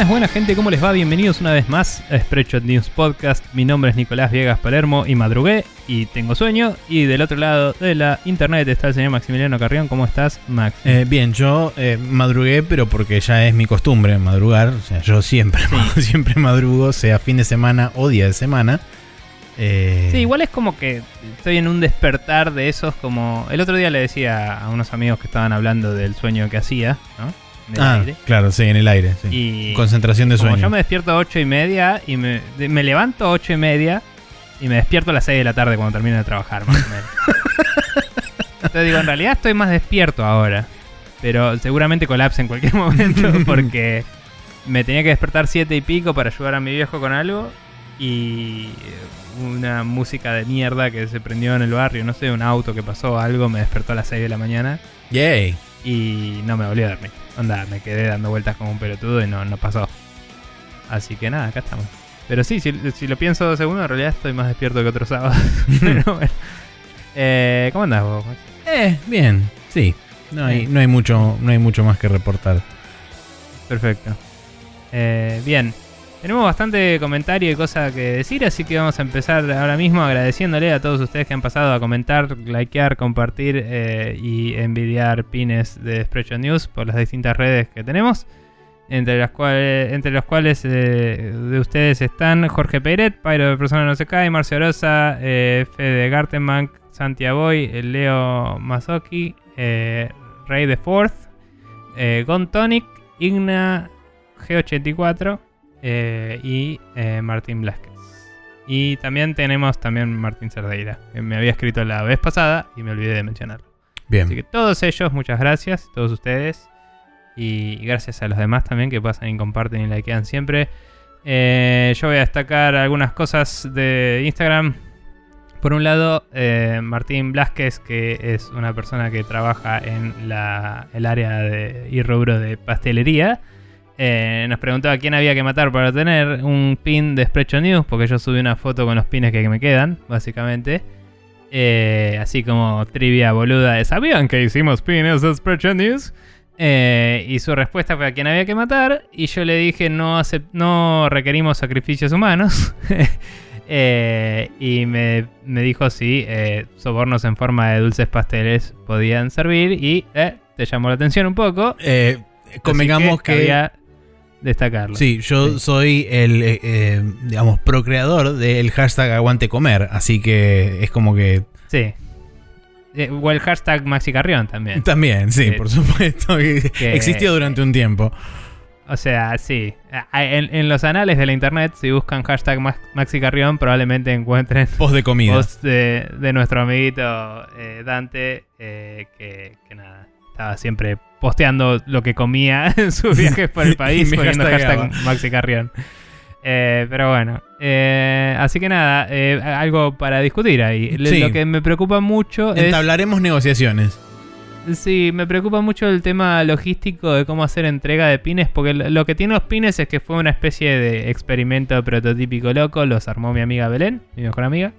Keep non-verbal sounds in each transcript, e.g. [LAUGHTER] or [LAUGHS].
Buenas, buenas gente, ¿cómo les va? Bienvenidos una vez más a Spreadshot News Podcast. Mi nombre es Nicolás Viegas Palermo y madrugué y tengo sueño. Y del otro lado de la internet está el señor Maximiliano Carrión. ¿Cómo estás, Max? Eh, bien, yo eh, madrugué, pero porque ya es mi costumbre madrugar. O sea, yo siempre, [LAUGHS] siempre madrugo, sea fin de semana o día de semana. Eh, sí, igual es como que estoy en un despertar de esos como... El otro día le decía a unos amigos que estaban hablando del sueño que hacía, ¿no? Ah, Claro, sí, en el aire. Y Concentración de sueño. yo me despierto a 8 y media y me, levanto a 8 y media y me despierto a las 6 de la tarde cuando termino de trabajar, más o menos. [LAUGHS] Entonces digo, en realidad estoy más despierto ahora. Pero seguramente colapse en cualquier [LAUGHS] momento porque me tenía que despertar 7 y pico para ayudar a mi viejo con algo. Y una música de mierda que se prendió en el barrio, no sé, un auto que pasó algo, me despertó a las 6 de la mañana. Yay. Y no me volví a dormir. Onda, me quedé dando vueltas como un pelotudo y no, no pasó. Así que nada, acá estamos. Pero sí, si, lo pienso dos segundos, en realidad estoy más despierto que otro sábado. [LAUGHS] Pero bueno. Eh, ¿Cómo andás vos? Eh, bien, sí. No hay, no hay, mucho, no hay mucho más que reportar. Perfecto. Eh, bien. Tenemos bastante comentario y cosas que decir, así que vamos a empezar ahora mismo agradeciéndole a todos ustedes que han pasado a comentar, likear, compartir eh, y envidiar pines de Sprecho News por las distintas redes que tenemos. Entre, las cuales, entre los cuales eh, de ustedes están Jorge Peiret, Pairo de Persona No Se Cae, Marcio Rosa, eh, Fede Gartenbank, Santiago Leo Mazoki, Rey de Fourth, Gon Tonic, Igna G84. Eh, y eh, Martín Blasquez. Y también tenemos también Martín Cerdeira, que me había escrito la vez pasada y me olvidé de mencionarlo. Bien. Así que todos ellos, muchas gracias, todos ustedes. Y gracias a los demás también que pasan y comparten y likean siempre. Eh, yo voy a destacar algunas cosas de Instagram. Por un lado, Martín Blasquez, que es una persona que trabaja en el área de, y rubro de pastelería. Eh, nos preguntaba quién había que matar para tener un pin de Sprecho News, porque yo subí una foto con los pines que me quedan, básicamente. Eh, así como trivia boluda ¿sabían que hicimos pines de Sprecho News? Eh, y su respuesta fue a quién había que matar. Y yo le dije, no, no requerimos sacrificios humanos. [LAUGHS] y me, dijo si sobornos en forma de dulces pasteles podían servir. Y te llamó la atención un poco. convengamos que, destacarlo. Sí, yo soy el, eh, eh, digamos, procreador del hashtag aguante comer, así que es como que... Sí. Eh, o el hashtag Maxi Carrión también. [LAUGHS] También, sí, por supuesto. existió durante un tiempo. O sea, sí. En, los anales de la internet, si buscan hashtag Maxi Carrión, probablemente encuentren [LAUGHS] post de comida. Post de, nuestro amiguito Dante, que, que nada, estaba siempre posteando lo que comía [LAUGHS] en sus viajes por el [LAUGHS] país, poniendo hashtag Maxi Carrión. Eh, pero bueno, eh, así que nada, eh, algo para discutir ahí. Lo que me preocupa mucho es. Entablaremos negociaciones. Sí, me preocupa mucho el tema logístico de cómo hacer entrega de pines, porque lo que tiene los pines es que fue una especie de experimento prototípico loco, los armó mi amiga Belén, mi mejor amiga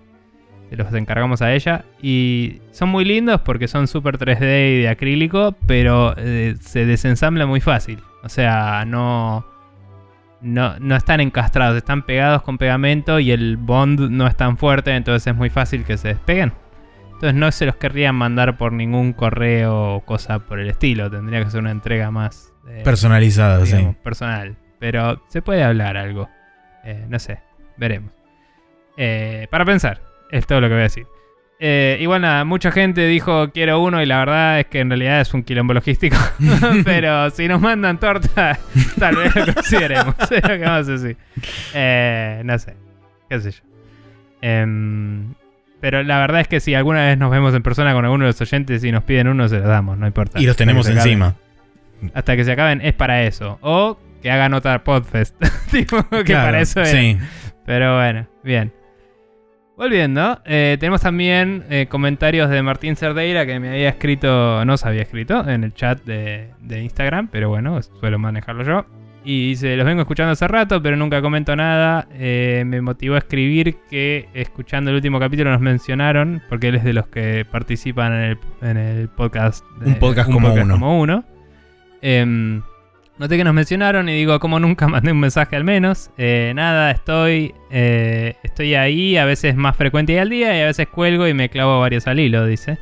los encargamos a ella. Y son muy lindos porque son súper 3D y de acrílico, pero eh, se desensambla muy fácil. O sea, no, no, no están encastrados, están pegados con pegamento y el bond no es tan fuerte, entonces es muy fácil que se despeguen. Entonces no se los querrían mandar por ningún correo o cosa por el estilo. Tendría que ser una entrega más eh, personalizada, sí. Personal. Pero se puede hablar algo. Eh, no sé, veremos. para pensar. Es todo lo que voy a decir. Eh, igual nada, mucha gente dijo quiero uno y la verdad es que en realidad es un quilombo logístico. [LAUGHS] Pero si nos mandan torta, [LAUGHS] tal vez lo consideremos. [LAUGHS] Eh, no sé, qué sé yo. Em, pero la verdad es que si alguna vez nos vemos en persona con alguno de los oyentes y nos piden uno, se los damos, no importa. Y los tenemos encima. hasta que se acaben, es para eso. O que hagan otra Podfest. tipo, que para eso es. Sí. Pero bueno, bien. Volviendo, eh, tenemos también eh, comentarios de Martín Cerdeira que me había escrito, no se había escrito en el chat de, Instagram, pero bueno, suelo manejarlo yo. Y dice, los vengo escuchando hace rato, pero nunca comento nada. Eh, me motivó a escribir que escuchando el último capítulo nos mencionaron, porque él es de los que participan en el, podcast. un podcast, como, uno. Como uno. Noté que nos mencionaron y digo, como nunca mandé un mensaje al menos. Eh, nada, estoy, eh, estoy ahí, a veces más frecuente y al día, y a veces cuelgo y me clavo varios al hilo, dice.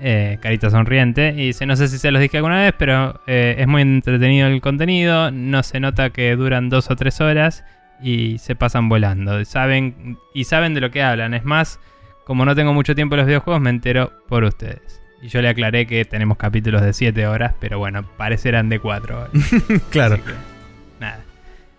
Eh, carita sonriente. Y dice, no sé si se los dije alguna vez, pero es muy entretenido el contenido. No se nota que duran dos o tres horas y se pasan volando. Saben, y saben de lo que hablan. Es más, como no tengo mucho tiempo en los videojuegos, me entero por ustedes. Y yo le aclaré que tenemos capítulos de 7 horas, pero bueno, parecerán de 4 horas. [LAUGHS] claro. nada.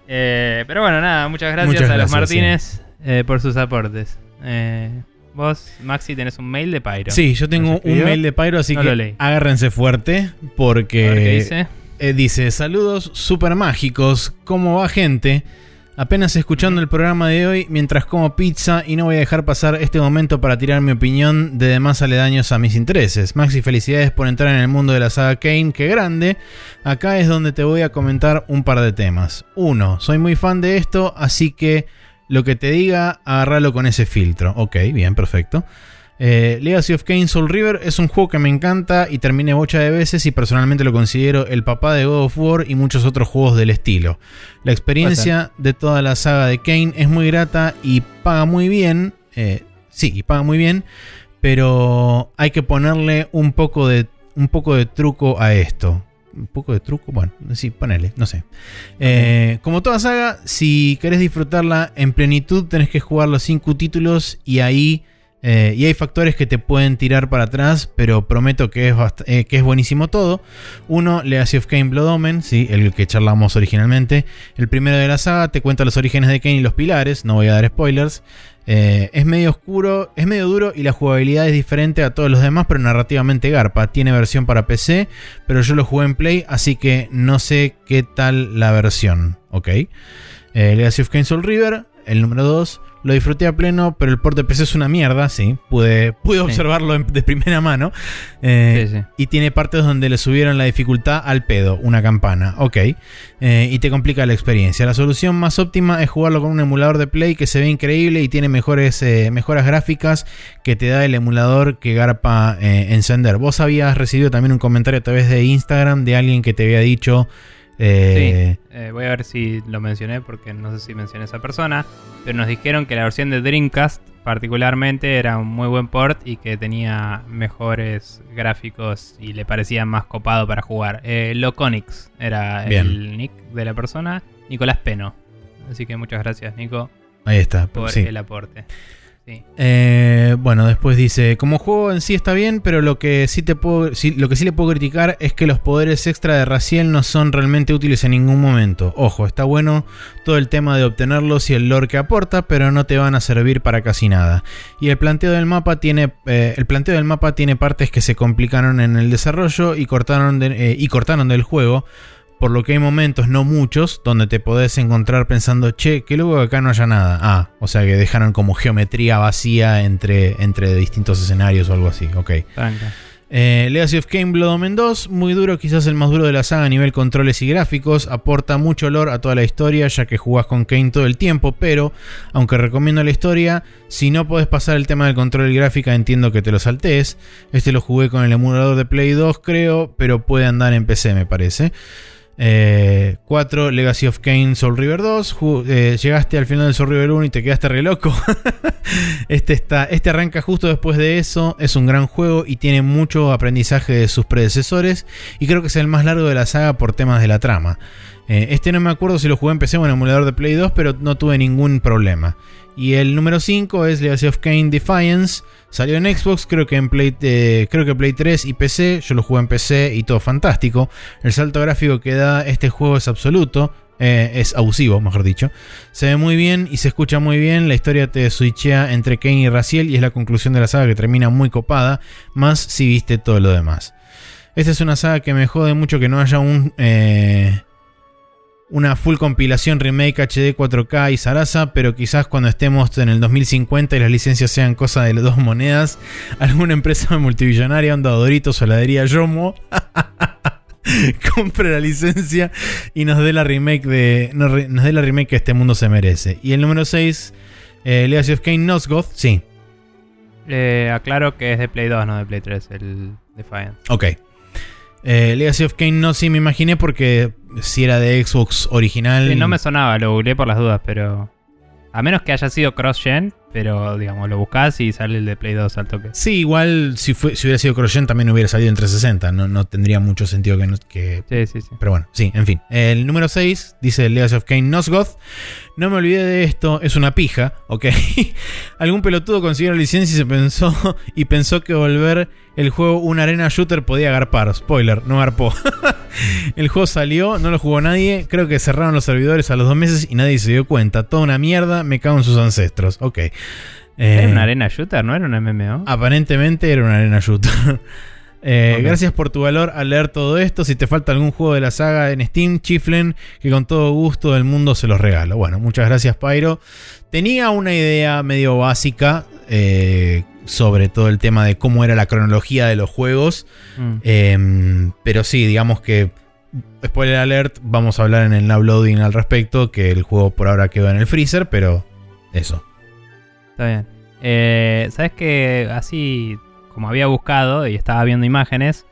Eh, pero bueno, nada, muchas gracias a los Martínez eh, por sus aportes. Eh, vos, Maxi, tenés un mail de Pyro. Sí, yo tengo un mail de Pyro, así que agárrense fuerte porque... dice. dice, saludos super mágicos, ¿cómo va gente? Apenas escuchando el programa de hoy mientras como pizza y no voy a dejar pasar este momento para tirar mi opinión de demás aledaños a mis intereses. Maxi, felicidades por entrar en el mundo de la saga Kane, qué grande. Acá es donde te voy a comentar un par de temas. Uno, soy muy fan de esto, así que lo que te diga, agarralo con ese filtro. Ok, bien, perfecto. Eh, Legacy of Kane Soul River es un juego que me encanta y terminé bocha de veces y personalmente lo considero el papá de God of War y muchos otros juegos del estilo. La experiencia de toda la saga de Kane es muy grata y paga muy bien. Eh, sí, y paga muy bien, pero hay que ponerle un poco de, un poco de truco a esto un poco de truco. Bueno, sí, ponele, no sé. Eh, como toda saga, si querés disfrutarla en plenitud, tenés que jugar los 5 títulos y ahí eh, y hay factores que te pueden tirar para atrás, pero prometo que es, eh, que es buenísimo todo. Uno, Legacy of Kane Blood Omen, ¿sí? el que charlamos originalmente. El primero de la saga te cuenta los orígenes de Kane y los pilares, no voy a dar spoilers. Eh, es medio oscuro, es medio duro y la jugabilidad es diferente a todos los demás, pero narrativamente garpa. Tiene versión para PC, pero yo lo jugué en Play, así que no sé qué tal la versión. ¿Ok? Legacy of Kane Soul River, el número 2. Lo disfruté a pleno, pero el port de PC es una mierda, sí. Pude, pude observarlo de primera mano. Eh, y tiene partes donde le subieron la dificultad al pedo, una campana. Ok. Eh, y te complica la experiencia. La solución más óptima es jugarlo con un emulador de Play que se ve increíble y tiene mejores, eh, mejoras gráficas que te da el emulador que garpa encender. Vos habías recibido también un comentario a través de Instagram de alguien que te había dicho eh, sí, eh, voy a ver si lo mencioné porque no sé si mencioné a esa persona. Pero nos dijeron que la versión de Dreamcast, particularmente, era un muy buen port y que tenía mejores gráficos y le parecía más copado para jugar. Eh, Loconix era el nick de la persona. Nicolás Peno. Así que muchas gracias, Nico. Ahí está, por el aporte. Eh, bueno, después dice, como juego en sí está bien, pero lo que sí te lo que sí le puedo criticar es que los poderes extra de Raciel no son realmente útiles en ningún momento. Ojo, está bueno todo el tema de obtenerlos y el lore que aporta, pero no te van a servir para casi nada. Y el planteo del mapa tiene, eh, el planteo del mapa tiene partes que se complicaron en el desarrollo y cortaron, eh, y cortaron del juego por lo que hay momentos, no muchos, donde te podés encontrar pensando, che, que luego acá no haya nada. Ah, o sea que dejaron como geometría vacía entre, entre distintos escenarios o algo así. Ok. Eh, Legacy of Kane Blood Omen 2, muy duro, quizás el más duro de la saga a nivel controles y gráficos, aporta mucho olor a toda la historia ya que jugás con Kane todo el tiempo, pero aunque recomiendo la historia, si no podés pasar el tema del control y gráfica entiendo que te lo saltees. Este lo jugué con el emulador de Play 2 creo, pero puede andar en PC me parece. 4. Eh, Legacy of Kane Soul River 2. Eh, llegaste al final del Soul River 1 y te quedaste re loco. [LAUGHS] este, está, este arranca justo después de eso. Es un gran juego y tiene mucho aprendizaje de sus predecesores. Y creo que es el más largo de la saga por temas de la trama. Eh, este no me acuerdo si lo jugué en PC o en emulador de Play 2, pero no tuve ningún problema. Y el número 5 es Legacy of Kane Defiance. Salió en Xbox, creo que en Play, eh, creo que Play 3 y PC. Yo lo jugué en PC y todo fantástico. El salto gráfico que da este juego es absoluto. Eh, es abusivo, mejor dicho. Se ve muy bien y se escucha muy bien. La historia te switchea entre Kane y Raciel y es la conclusión de la saga que termina muy copada. Más si viste todo lo demás. Esta es una saga que me jode mucho que no haya un. Eh, una full compilación remake HD 4K y Sarasa, pero quizás cuando estemos en el 2050 y las licencias sean cosa de las dos monedas, [LAUGHS] alguna empresa multibillonaria, onda Doritos o heladería Yomo, [LAUGHS] compre la licencia y nos dé la remake de nos, dé la remake que este mundo se merece. Y el número 6, eh, Legacy of Kane Nosgoth, sí. Eh, aclaro que es de Play 2, no de Play 3, el Defiance. Ok. Eh, Legacy of Kane no, sí me imaginé porque si era de Xbox original. Sí, no me sonaba, lo googleé por las dudas, pero. A menos que haya sido cross-gen, pero digamos, lo buscas y sale el de Play 2 al toque. Sí, igual si, fue, si hubiera sido cross-gen también hubiera salido en 360. No, no tendría mucho sentido que, no- que Sí, sí, sí. Pero bueno, sí, en fin. El número 6 dice Legacy of Kane Nosgoth. No me olvidé de esto, es una pija, ok. [LAUGHS] Algún pelotudo consiguió la licencia y se pensó y pensó que volver el juego un arena shooter podía agarpar. Spoiler, no garpó. [LAUGHS] el juego salió, no lo jugó nadie. Creo que cerraron los servidores a los dos meses y nadie se dio cuenta. Toda una mierda, me cago en sus ancestros. Ok. Eh, Era una arena shooter, ¿no era un MMO? Aparentemente era una arena shooter. [LAUGHS] Eh. Gracias por tu valor al leer todo esto. Si te falta algún juego de la saga en Steam, chiflen, que con todo gusto del mundo se los regalo. Bueno, muchas gracias, Pyro. Tenía una idea medio básica eh, sobre todo el tema de cómo era la cronología de los juegos. Mm. Eh, pero sí, digamos que. Spoiler alert, vamos a hablar en el now loading al respecto. Que el juego por ahora quedó en el freezer, pero eso. Está bien. Eh, ¿Sabes que Así como había buscado y estaba viendo imágenes,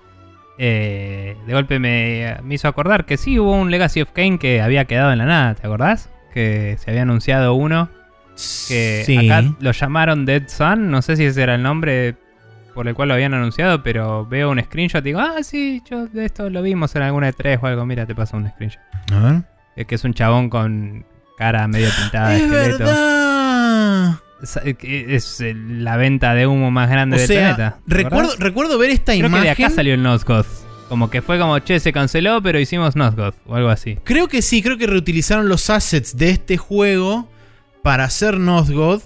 eh, de golpe me, me hizo acordar que sí hubo un Legacy of Kane que había quedado en la nada, ¿te acordás? Que se había anunciado uno. Que sí. acá lo llamaron Dead Sun, no sé si ese era el nombre por el cual lo habían anunciado, pero veo un screenshot y digo, ah, sí, yo de esto lo vimos en alguna de tres o algo, mira, te paso un screenshot. A ver. Es que es un chabón con cara medio pintada de ¡Es esqueleto. verdad! Es, es, eh, la venta de humo más grande O del sea, planeta. ¿te recuerdo, recuerdo ver esta Creo imagen. que de acá salió el Nosgoth. Como que fue como, che, se canceló, pero hicimos Nosgoth o algo así. Creo que sí, creo que reutilizaron los assets de este juego para hacer Nosgoth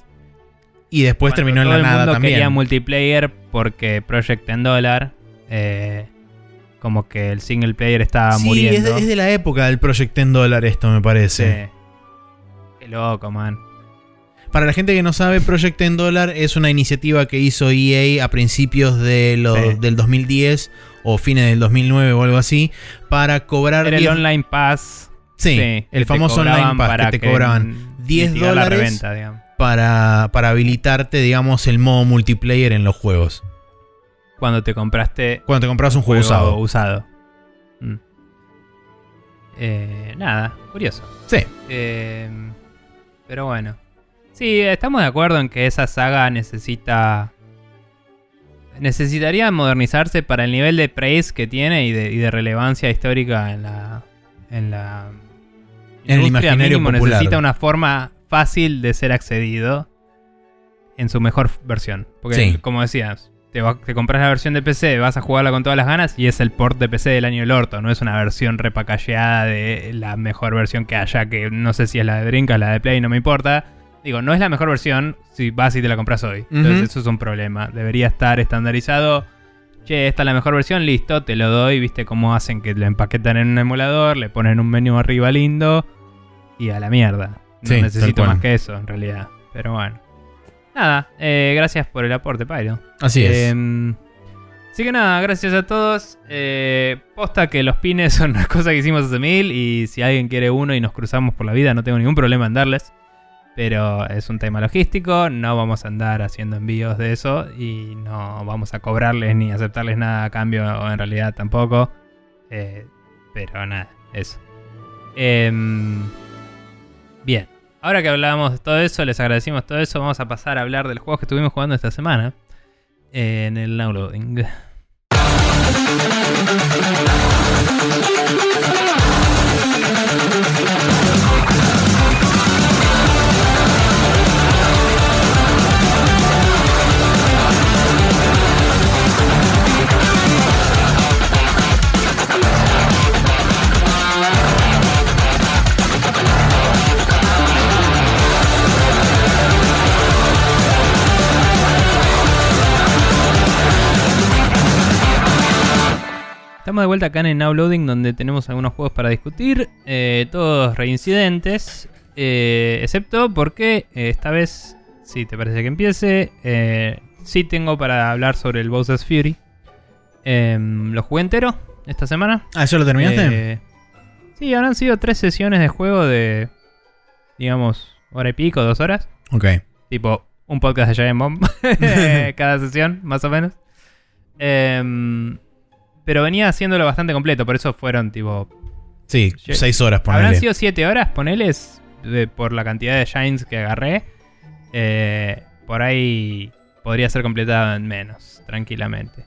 y después Cuando terminó en la nada también. quería multiplayer porque Project en dólar. eh, como que el single player estaba sí, es muriendo. es de la época del Project en dólar esto, me parece. Sí. Qué loco, man. Para la gente que no sabe, Project en dólar es una iniciativa que hizo EA a principios de lo- Sí. del 2010 o fines del 2009 o algo así para cobrar Era el 10 Online Pass. Sí, el famoso Online Pass para que te cobraban 10 mitigar la dólares reventa, digamos. para, para habilitarte, digamos, el modo multiplayer en los juegos. Cuando te compraste Cuando te compras un juego usado. usado. Mm. Eh, nada, curioso. Sí. Eh, pero bueno. Sí, estamos de acuerdo en que esa saga necesita. Necesitaría modernizarse para el nivel de praise que tiene y de, y de relevancia histórica en la. En la. En el imaginario Mínimo popular. Necesita una forma fácil de ser accedido en su mejor versión. Porque, Sí. como decías, te, va- te compras la versión de PC, vas a jugarla con todas las ganas y es el port de PC del año del orto. No es una versión repacacheada de la mejor versión que haya, que no sé si es la de Brinca, la de Play, no me importa. Digo, no es la mejor versión si vas y te la compras hoy. Entonces eso es un problema. Debería estar estandarizado. Che, esta es la mejor versión, listo, te lo doy. Viste cómo hacen que lo empaquetan en un emulador, le ponen un menú arriba lindo y a la mierda. No Sí, necesito más que eso, en realidad. Pero bueno. Nada, eh, gracias por el aporte, Pyro. Así es. Em, así que nada, gracias a todos. Eh, posta que los pines [LAUGHS] son una cosa que hicimos hace mil y si alguien quiere uno y nos cruzamos por la vida, no tengo ningún problema en darles. Pero es un tema logístico, no vamos a andar haciendo envíos de eso y no vamos a cobrarles ni aceptarles nada a cambio, en realidad tampoco. Eh, pero nada, eso. Em, bien, ahora que hablábamos de todo eso, les agradecimos todo eso, vamos a pasar a hablar de los juegos que estuvimos jugando esta semana en el downloading. Estamos de vuelta acá en el Now Loading donde tenemos algunos juegos para discutir, eh, todos reincidentes, eh, excepto porque eh, esta vez, si te parece que empiece, eh, sí tengo para hablar sobre el Bowser's Fury. Em, lo jugué entero esta semana. Ah, ¿ya lo terminaste? Eh, sí, habrán sido tres sesiones de juego de, digamos, hora y pico, dos horas. ok. Tipo, un podcast de Giant Bomb [LAUGHS] [LAUGHS] cada sesión, más o menos. Em, pero venía haciéndolo bastante completo, por eso fueron tipo... Sí, 6 horas, Habrán ponele. sido 7 horas, poneles, por la cantidad de shines que agarré. Eh, por ahí podría ser completado en menos, tranquilamente.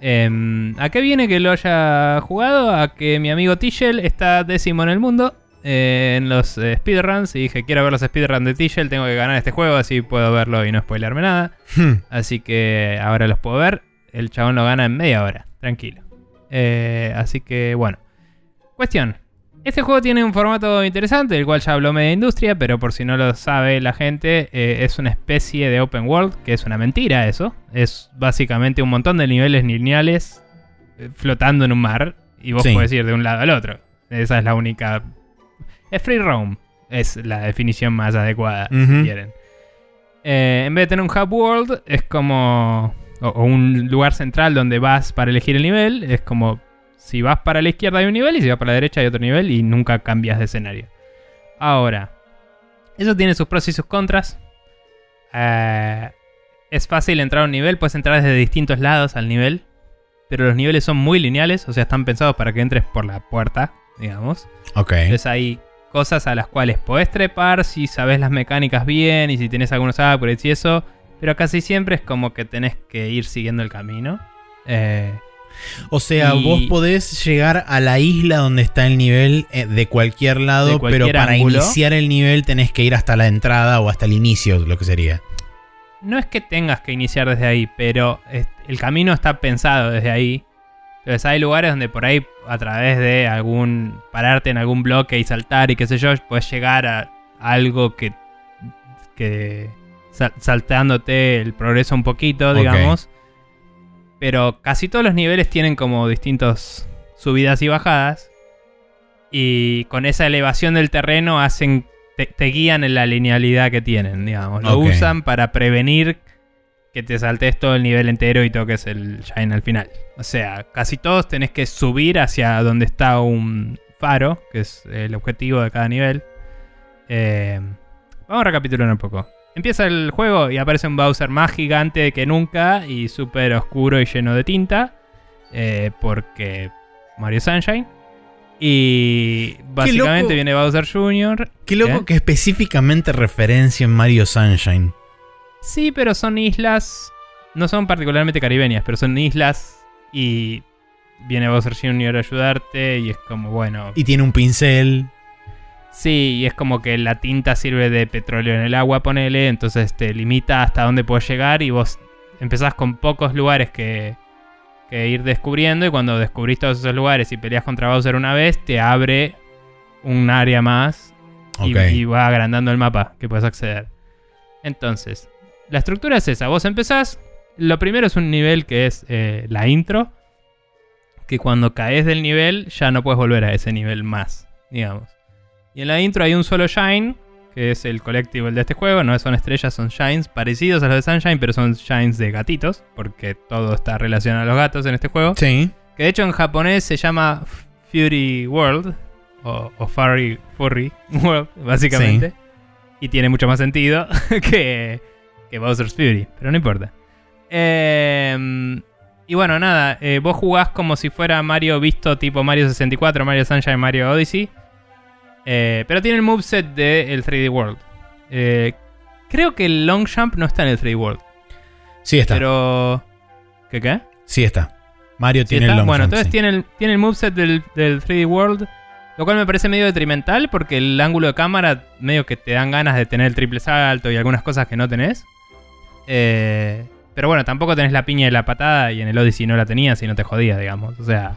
Em, ¿A qué viene que lo haya jugado? A que mi amigo Tischel está décimo en el mundo eh, en los eh, speedruns. Y dije, quiero ver los speedruns de Tischel, tengo que ganar este juego, así puedo verlo y no spoilearme nada. Hmm. Así que ahora los puedo ver. El chabón lo gana en media hora, tranquilo. Eh, así que bueno. Cuestión. Este juego tiene un formato interesante, del cual ya habló Media Industria, pero por si no lo sabe la gente, eh, es una especie de open world, que es una mentira eso. Es básicamente un montón de niveles lineales eh, flotando en un mar, y vos Sí. podés ir de un lado al otro. Esa es la única... Es free roam, es la definición más adecuada, si quieren. Eh, en vez de tener un hub world, es como. O, o un lugar central donde vas para elegir el nivel. Es como. Si vas para la izquierda hay un nivel y si vas para la derecha hay otro nivel y nunca cambias de escenario. Ahora, eso tiene sus pros y sus contras. Eh, es fácil entrar a un nivel, puedes entrar desde distintos lados al nivel. Pero los niveles son muy lineales, o sea, están pensados para que entres por la puerta, digamos. Ok. Entonces hay cosas a las cuales podés trepar si sabes las mecánicas bien y si tenés algunos upgrades y eso. Pero casi siempre es como que tenés que ir siguiendo el camino. Eh, O sea, y- vos podés llegar a la isla donde está el nivel eh, de cualquier lado, De cualquier pero para ángulo. iniciar el nivel tenés que ir hasta la entrada o hasta el inicio, lo que sería. no es que tengas que iniciar desde ahí, pero el camino está pensado desde ahí. Entonces hay lugares donde por ahí a través de algún pararte en algún bloque y saltar y qué sé yo, puedes llegar a algo que que saltándote el progreso un poquito, digamos. Pero casi todos los niveles tienen como distintos subidas y bajadas. Y con esa elevación del terreno hacen. Te, te guían en la linealidad que tienen, digamos. Lo usan para prevenir que te saltes todo el nivel entero y toques el Shine al final. O sea, casi todos tenés que subir hacia donde está un faro, que es el objetivo de cada nivel. Eh, vamos a recapitular un poco. Empieza el juego y aparece un Bowser más gigante que nunca y súper oscuro y lleno de tinta. eh, porque Mario Sunshine. Y básicamente loco. viene Bowser Jr. Qué loco ¿Qué? que específicamente referencia en Mario Sunshine. Sí, pero son islas. No son particularmente caribeñas, pero son islas. Y viene Bowser Jr. a ayudarte. Y es como, bueno. Y tiene un pincel. Sí, y es como que la tinta sirve de petróleo en el agua, ponele. Entonces te limita hasta dónde puedes llegar. Y vos empezás con pocos lugares que, que ir descubriendo. Y cuando descubrís todos esos lugares y peleas contra Bowser una vez, te abre un área más y- Ok. y, va agrandando el mapa que puedes acceder. Entonces, la estructura es esa. Vos empezás. Lo primero es un nivel que es eh, la intro. Que cuando caes del nivel ya no puedes volver a ese nivel más, digamos. Y en la intro hay un solo Shine, que es el collectible de este juego. No son estrellas, son Shines parecidos a los de Sunshine, pero son Shines de gatitos. Porque todo está relacionado a los gatos en este juego. Sí. Que de hecho en japonés se llama Fury World. O, o Furry, Furry [LAUGHS] World, básicamente. Y tiene mucho más sentido [LAUGHS] que, que Bowser's Fury. Pero no importa. Eh, y bueno, nada. eh, vos jugás como si fuera Mario visto tipo Mario 64, Mario Sunshine, Mario Odyssey. Eh, pero tiene el moveset del 3D World. Eh, creo que el long jump no está en el 3D World. Sí está. Pero... ¿Qué qué? Sí está. Mario Sí tiene está. el long bueno, jump, entonces sí. tiene, el, tiene el moveset del, del 3D World. Lo cual me parece medio detrimental porque el ángulo de cámara medio que te dan ganas de tener el triple salto y algunas cosas que no tenés. Eh, pero bueno, tampoco tenés la piña y la patada y en el Odyssey no la tenías y no te jodías, digamos. O sea...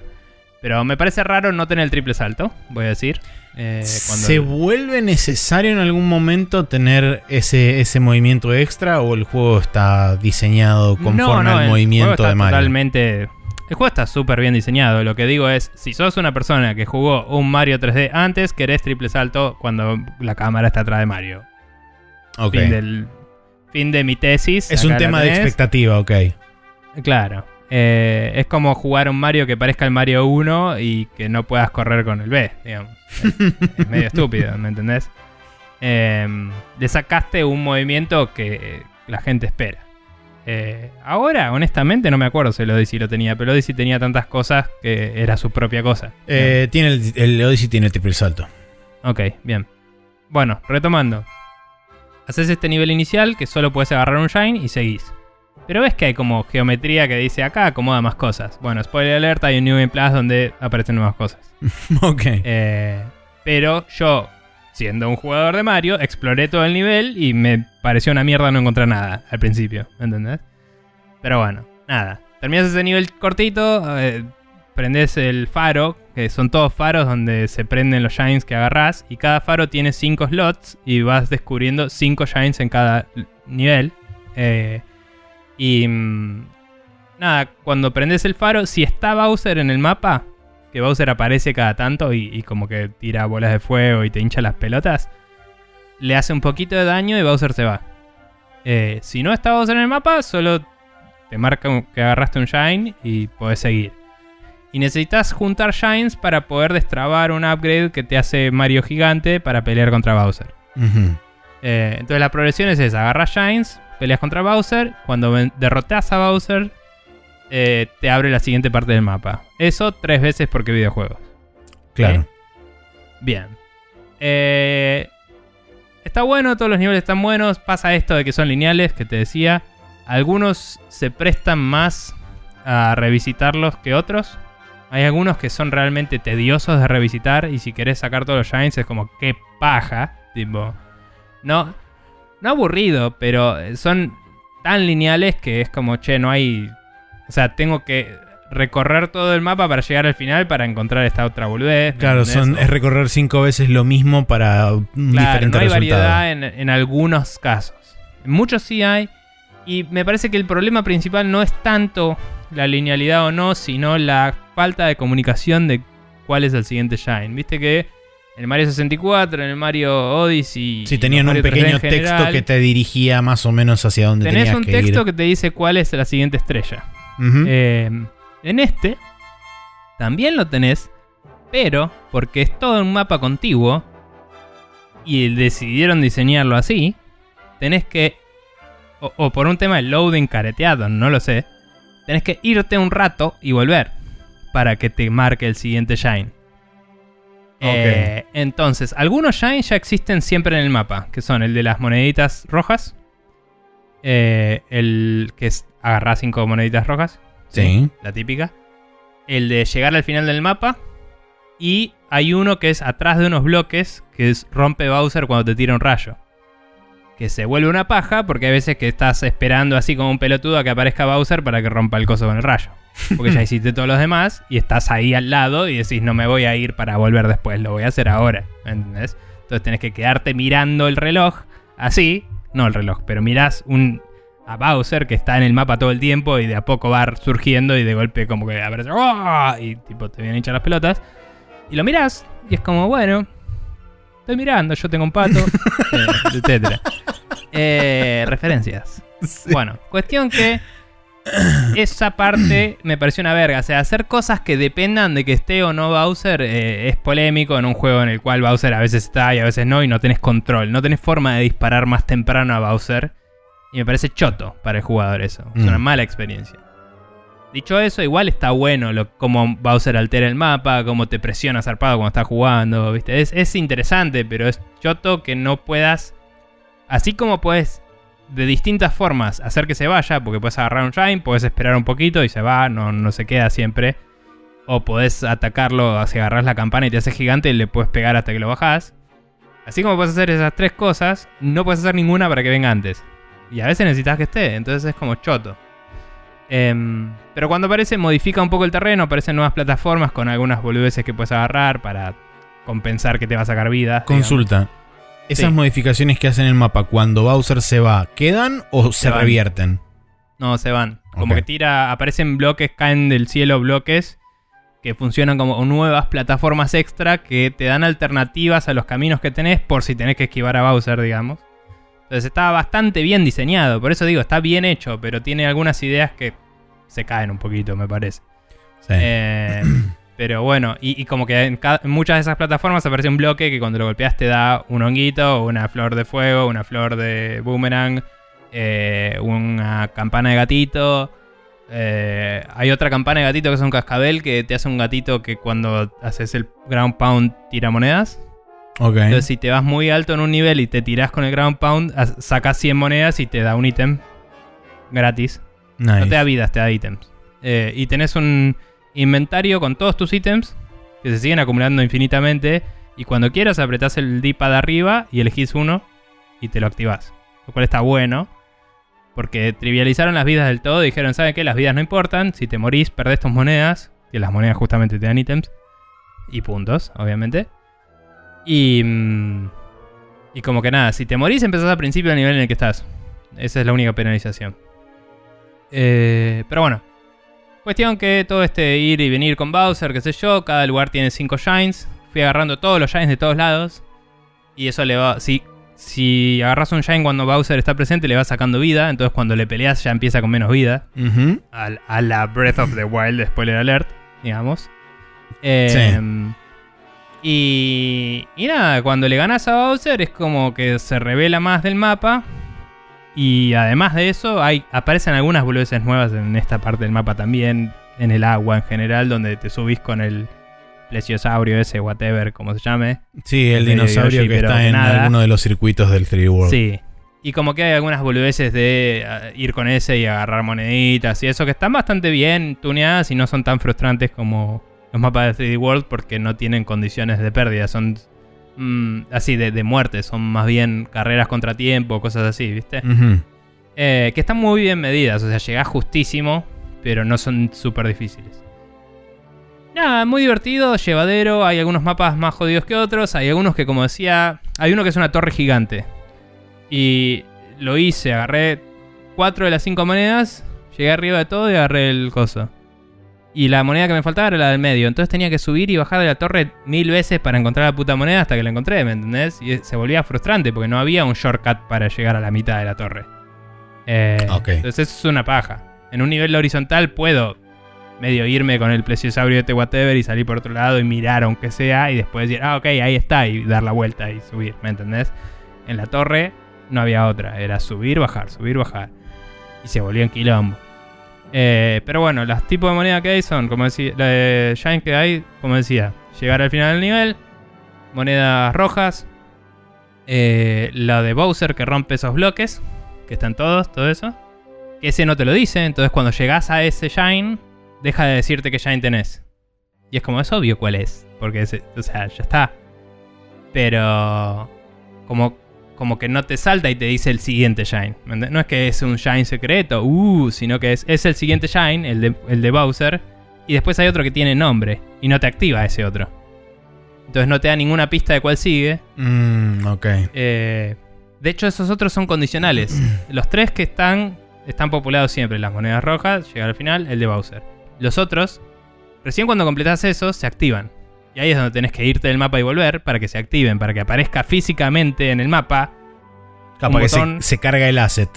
Pero me parece raro no tener el triple salto, voy a decir. Eh, ¿Se vuelve necesario en algún momento tener ese, ese movimiento extra o el juego está diseñado conforme al el movimiento juego está de Mario? Totalmente. El juego está súper bien diseñado. Lo que digo es, si sos una persona que jugó un Mario 3D antes, querés triple salto cuando la cámara está atrás de Mario. Ok. Fin, del, fin de mi tesis. Es un tema de expectativa, ok. Claro. Eh, es como jugar un Mario que parezca el Mario 1 y que no puedas correr con el B, digamos. Es, es medio [LAUGHS] estúpido, ¿me entendés? Eh, le sacaste un movimiento que la gente espera. Eh, ahora, honestamente, no me acuerdo si el Odyssey lo tenía, pero el Odyssey tenía tantas cosas que era su propia cosa. Eh, tiene el, el Odyssey tiene el triple salto. Ok, bien. Bueno, retomando. Haces este nivel inicial que solo puedes agarrar un Shine y seguís. Pero ves que hay como geometría que dice acá acomoda más cosas. Bueno, spoiler alert, hay un New Game Plus donde aparecen nuevas cosas. [LAUGHS] ok. Eh, pero yo, siendo un jugador de Mario, exploré todo el nivel y me pareció una mierda no encontrar nada al principio, ¿entendés? Pero bueno, nada. Terminas ese nivel cortito, eh, prendes el faro, que son todos faros donde se prenden los shines que agarrás, y cada faro tiene 5 slots y vas descubriendo 5 shines en cada nivel. Eh, y mm, nada, cuando prendes el faro, si está Bowser en el mapa, que Bowser aparece cada tanto y, y como que tira bolas de fuego y te hincha las pelotas, le hace un poquito de daño y Bowser se va. Eh, si no está Bowser en el mapa, solo te marca que agarraste un shine y podés seguir. Y necesitas juntar shines para poder destrabar un upgrade que te hace Mario gigante para pelear contra Bowser. Eh, entonces la progresión es esa, agarras Shines, peleas contra Bowser, cuando derrotas a Bowser, eh, te abre la siguiente parte del mapa. Eso tres veces porque videojuegos. Claro. Bien. Eh, está bueno, todos los niveles están buenos, pasa esto de que son lineales, que te decía. Algunos se prestan más a revisitarlos que otros. Hay algunos que son realmente tediosos de revisitar y si querés sacar todos los shines es como que paja. Tipo, no, no aburrido, pero son tan lineales que es como, che, no hay... O sea, tengo que recorrer todo el mapa para llegar al final para encontrar esta otra boludez. ¿me Claro, son, es recorrer cinco veces lo mismo para un Claro, diferente no hay variedad en, en algunos casos. En muchos sí hay. Y me parece que el problema principal no es tanto la linealidad o no, sino la falta de comunicación de cuál es el siguiente Shine. Viste que en el Mario 64, en el Mario Odyssey. Sí, tenían un Mario 3D pequeño texto general, que te dirigía más o menos hacia donde Tenés tenías un que texto ir. que te dice cuál es la siguiente estrella. Eh, en este también lo tenés, pero porque es todo un mapa contiguo y decidieron diseñarlo así, tenés que, o, o por un tema de loading careteado, no lo sé, tenés que irte un rato y volver para que te marque el siguiente shine. Eh, entonces, algunos shines ya existen siempre en el mapa, que son el de las moneditas rojas, eh, el que es agarrar cinco moneditas rojas, Sí. la típica. El de llegar al final del mapa. Y hay uno que es atrás de unos bloques, que es rompe Bowser cuando te tira un rayo. Que se vuelve una paja porque hay veces que estás esperando así como un pelotudo a que aparezca Bowser para que rompa el coso con el rayo. Porque ya [LAUGHS] hiciste todos los demás y estás ahí al lado y decís no me voy a ir para volver después, lo voy a hacer ahora. ¿Entendés? Entonces tenés que quedarte mirando el reloj así. No el reloj, pero mirás un, a Bowser que está en el mapa todo el tiempo y de a poco va surgiendo y de golpe como que aparece ¡ah! y tipo te vienen a hinchar las pelotas. Y lo mirás y es como, bueno, estoy mirando, yo tengo un pato, [LAUGHS] eh, etcétera. Eh, referencias. Bueno, cuestión que esa parte me pareció una verga. O sea, hacer cosas que dependan de que esté o no Bowser eh, es polémico en un juego en el cual Bowser a veces está y a veces no y no tenés control. No tenés forma de disparar más temprano a Bowser. Y me parece choto para el jugador eso. Es Mm. una mala experiencia. Dicho eso, igual está bueno lo, cómo Bowser altera el mapa, cómo te presiona zarpado cuando estás jugando, ¿viste? Es, es interesante, pero es choto que no puedas... Así como puedes de distintas formas hacer que se vaya, porque puedes agarrar un Shine, puedes esperar un poquito y se va, no, no se queda siempre. O podés atacarlo, si agarras la campana y te hace gigante, le puedes pegar hasta que lo bajás. Así como puedes hacer esas tres cosas, no puedes hacer ninguna para que venga antes. Y a veces necesitas que esté, entonces es como choto. Em, pero cuando aparece, modifica un poco el terreno, aparecen nuevas plataformas con algunas boludeces que puedes agarrar para compensar que te va a sacar vida. Consulta. ¿Esas Sí. modificaciones que hacen el mapa cuando Bowser se va, quedan o se, revierten? No, se van. Como que tira, aparecen bloques, caen del cielo bloques que funcionan como nuevas plataformas extra que te dan alternativas a los caminos que tenés por si tenés que esquivar a Bowser, digamos. Entonces está bastante bien diseñado, por eso digo, está bien hecho, pero tiene algunas ideas que se caen un poquito, me parece. Sí. Eh, [CLEARS THROAT] pero bueno, y, y como que en, ca- en muchas de esas plataformas aparece un bloque que cuando lo golpeas te da un honguito, una flor de fuego, una flor de boomerang, eh, una campana de gatito. eh, hay otra campana de gatito que es un cascabel que te hace un gatito que cuando haces el ground pound tira monedas. Entonces, si te vas muy alto en un nivel y te tirás con el ground pound, as- sacas 100 monedas y te da un ítem gratis. Nice. No te da vidas, te da ítems. Eh, y tenés un inventario con todos tus ítems que se siguen acumulando infinitamente. Y cuando quieras apretás el D-pad arriba y elegís uno y te lo activás. Lo cual está bueno. Porque trivializaron las vidas del todo. Dijeron, ¿saben qué? Las vidas no importan. Si te morís, perdés tus monedas. Que las monedas justamente te dan ítems. Y puntos, obviamente. Y... y como que nada, si te morís empezás al principio del nivel en el que estás. Esa es la única penalización. Eh, pero bueno. Cuestión que todo este ir y venir con Bowser, qué sé yo, cada lugar tiene 5 shines. Fui agarrando todos los shines de todos lados. Y eso le va... Si, si agarras un shine cuando Bowser está presente, le va sacando vida. Entonces cuando le peleas ya empieza con menos vida. A, la Breath of the Wild, spoiler alert, digamos. Eh, y, y nada, cuando le ganas a Bowser es como que se revela más del mapa. Y además de eso, hay, aparecen algunas boludeces nuevas en esta parte del mapa también. En el agua en general, donde te subís con el plesiosaurio ese, whatever, como se llame. Sí, el dinosaurio Yoshi, que está en nada. alguno de los circuitos del 3D World. Sí. Y como que hay algunas boludeces de eh, ir con ese y agarrar moneditas y eso que están bastante bien tuneadas y no son tan frustrantes como los mapas de 3D World porque no tienen condiciones de pérdida, son mm, así de, de muerte, son más bien carreras contra tiempo, cosas así, ¿viste? Eh, que están muy bien medidas, o sea, llegás justísimo, pero no son súper difíciles. Nada, muy divertido, llevadero, hay algunos mapas más jodidos que otros, hay algunos que como decía, hay uno que es una torre gigante. Y lo hice, agarré cuatro de las cinco monedas, llegué arriba de todo y agarré el coso. Y la moneda que me faltaba era la del medio, entonces tenía que subir y bajar de la torre mil veces para encontrar la puta moneda hasta que la encontré, ¿me entendés? Y se volvía frustrante porque no había un shortcut para llegar a la mitad de la torre. Eh. Entonces eso es una paja. En un nivel horizontal puedo medio irme con el plesiosaurio de whatever y salir por otro lado y mirar aunque sea y después decir, ah, ok, ahí está y dar la vuelta y subir, ¿me entendés? En la torre no había otra, era subir, bajar, subir, bajar. Y se volvió en quilombo. Eh, pero bueno, los tipos de moneda que hay son, como decía, la de Shine que hay, como decía, llegar al final del nivel, monedas rojas, eh, la de Bowser que rompe esos bloques, que están todos, todo eso. Que ese no te lo dice, entonces cuando llegas a ese Shine, deja de decirte qué Shine tenés. Y es como, es obvio cuál es, porque, ese- o sea, ya está. Pero, como, como que no te salta y te dice el siguiente Shine. No es que es un Shine secreto, uh, sino que es, es el siguiente Shine, el de, el de Bowser. Y después hay otro que tiene nombre, y no te activa ese otro. Entonces no te da ninguna pista de cuál sigue. Mm, ok. Eh, de hecho, esos otros son condicionales. [CLEARS THROAT] Los tres que están están populados siempre. Las monedas rojas, llegar al final, el de Bowser. Los otros, recién cuando completas esos, se activan. Y ahí es donde tenés que irte del mapa y volver para que se activen, para que aparezca físicamente en el mapa que se, botón. se carga el asset.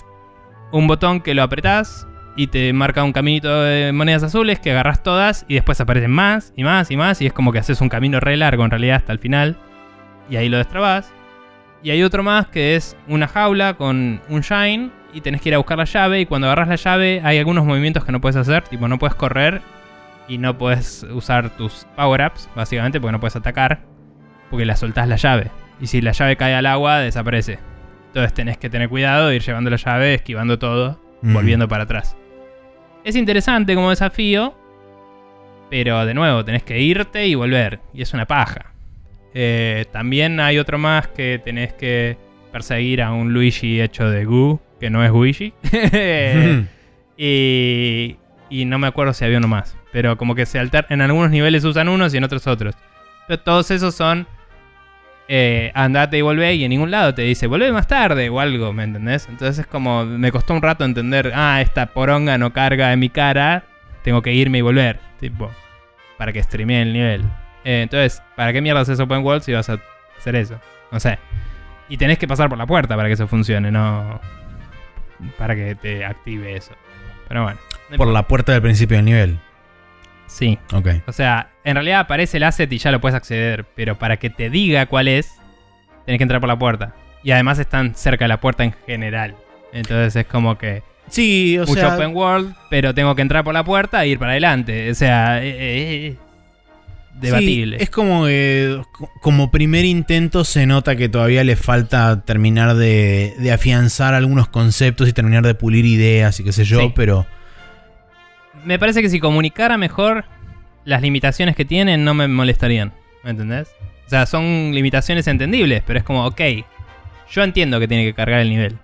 un botón que lo apretás y te marca un caminito de monedas azules que agarras todas y después aparecen más y más y más y es como que haces un camino re largo en realidad hasta el final y ahí lo destrabas. Y hay otro más que es una jaula con un shine y tenés que ir a buscar la llave y cuando agarras la llave hay algunos movimientos que no puedes hacer, tipo no puedes correr y no puedes usar tus power-ups, básicamente porque no puedes atacar porque la soltás la llave. Y si la llave cae al agua desaparece. Entonces tenés que tener cuidado de ir llevando la llave, esquivando todo Mm. volviendo para atrás. Es interesante como desafío, pero de nuevo, tenés que irte y volver, y es una paja. Eh, también hay otro más que tenés que perseguir a un Luigi hecho de goo, que no es Luigi. [LAUGHS] y, y no me acuerdo si había uno más, pero como que se alter en algunos niveles usan unos y en otros otros. Pero todos esos son eh, andate y volvé y en ningún lado te dice volvé más tarde o algo, ¿me entendés? Entonces es como, me costó un rato entender, ah, esta poronga no carga en mi cara, tengo que irme y volver, tipo, para que streamee el nivel. Eh, entonces, ¿para qué mierda haces open world si vas a hacer eso? No sé. Y tenés que pasar por la puerta para que eso funcione, no para que te active eso. Pero bueno. no Por la puerta del principio del nivel. Sí. Ok. O sea, en realidad aparece el asset y ya lo puedes acceder, pero para que te diga cuál es, tenés que entrar por la puerta. Y además están cerca de la puerta en general. Entonces es como que Sí, o mucho sea. open world, pero tengo que entrar por la puerta e ir para adelante. O sea, eh, eh, eh, debatible. Sí, es como que co- como primer intento se nota que todavía le falta terminar de, de afianzar algunos conceptos y terminar de pulir ideas y qué sé yo, Sí. pero Me parece que si comunicara mejor las limitaciones que tienen, no me molestarían. ¿Me entendés? O sea, son limitaciones entendibles, pero es como, ok, yo entiendo que tiene que cargar el nivel.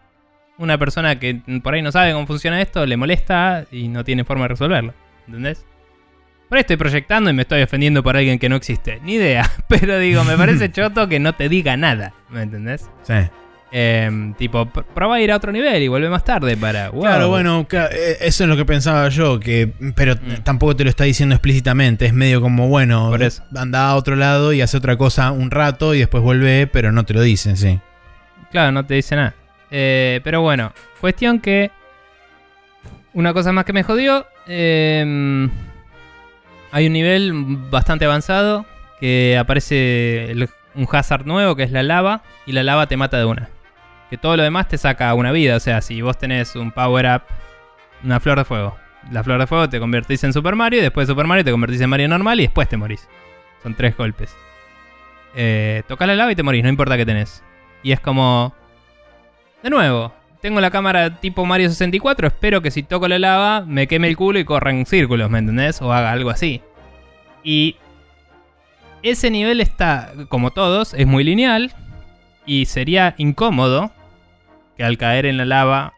Una persona que por ahí no sabe cómo funciona esto, le molesta y no tiene forma de resolverlo. ¿Entendés? Por ahí estoy proyectando y me estoy ofendiendo por alguien que no existe. Ni idea. [LAUGHS] Pero digo, me parece [LAUGHS] choto que no te diga nada. ¿Me entendés? sí. Em, tipo, pr- probá a ir a otro nivel y vuelve más tarde para. wow. Claro, bueno, eh, eso es lo que pensaba yo, que pero Mm. tampoco te lo está diciendo explícitamente, es medio como, bueno, Por eso. anda a otro lado y hace otra cosa un rato y después vuelve, pero no te lo dicen, sí. Claro, no te dice nada. Eh, pero bueno, cuestión que. Una cosa más que me jodió. eh, hay un nivel bastante avanzado que aparece el- un hazard nuevo que es la lava. Y la lava te mata de una. Que todo lo demás te saca una vida. O sea, si vos tenés un power up, una flor de fuego. La flor de fuego te convertís en Super Mario. Y después de Super Mario te convertís en Mario normal. Y después te morís. Son tres golpes. Eh, tocas la lava y te morís, no importa qué tenés. Y es como. De nuevo, tengo la cámara tipo Mario 64, espero que si toco la lava me queme el culo y corra en círculos, ¿me entendés? O haga algo así. Y ese nivel está, como todos, es muy lineal y sería incómodo que al caer en la lava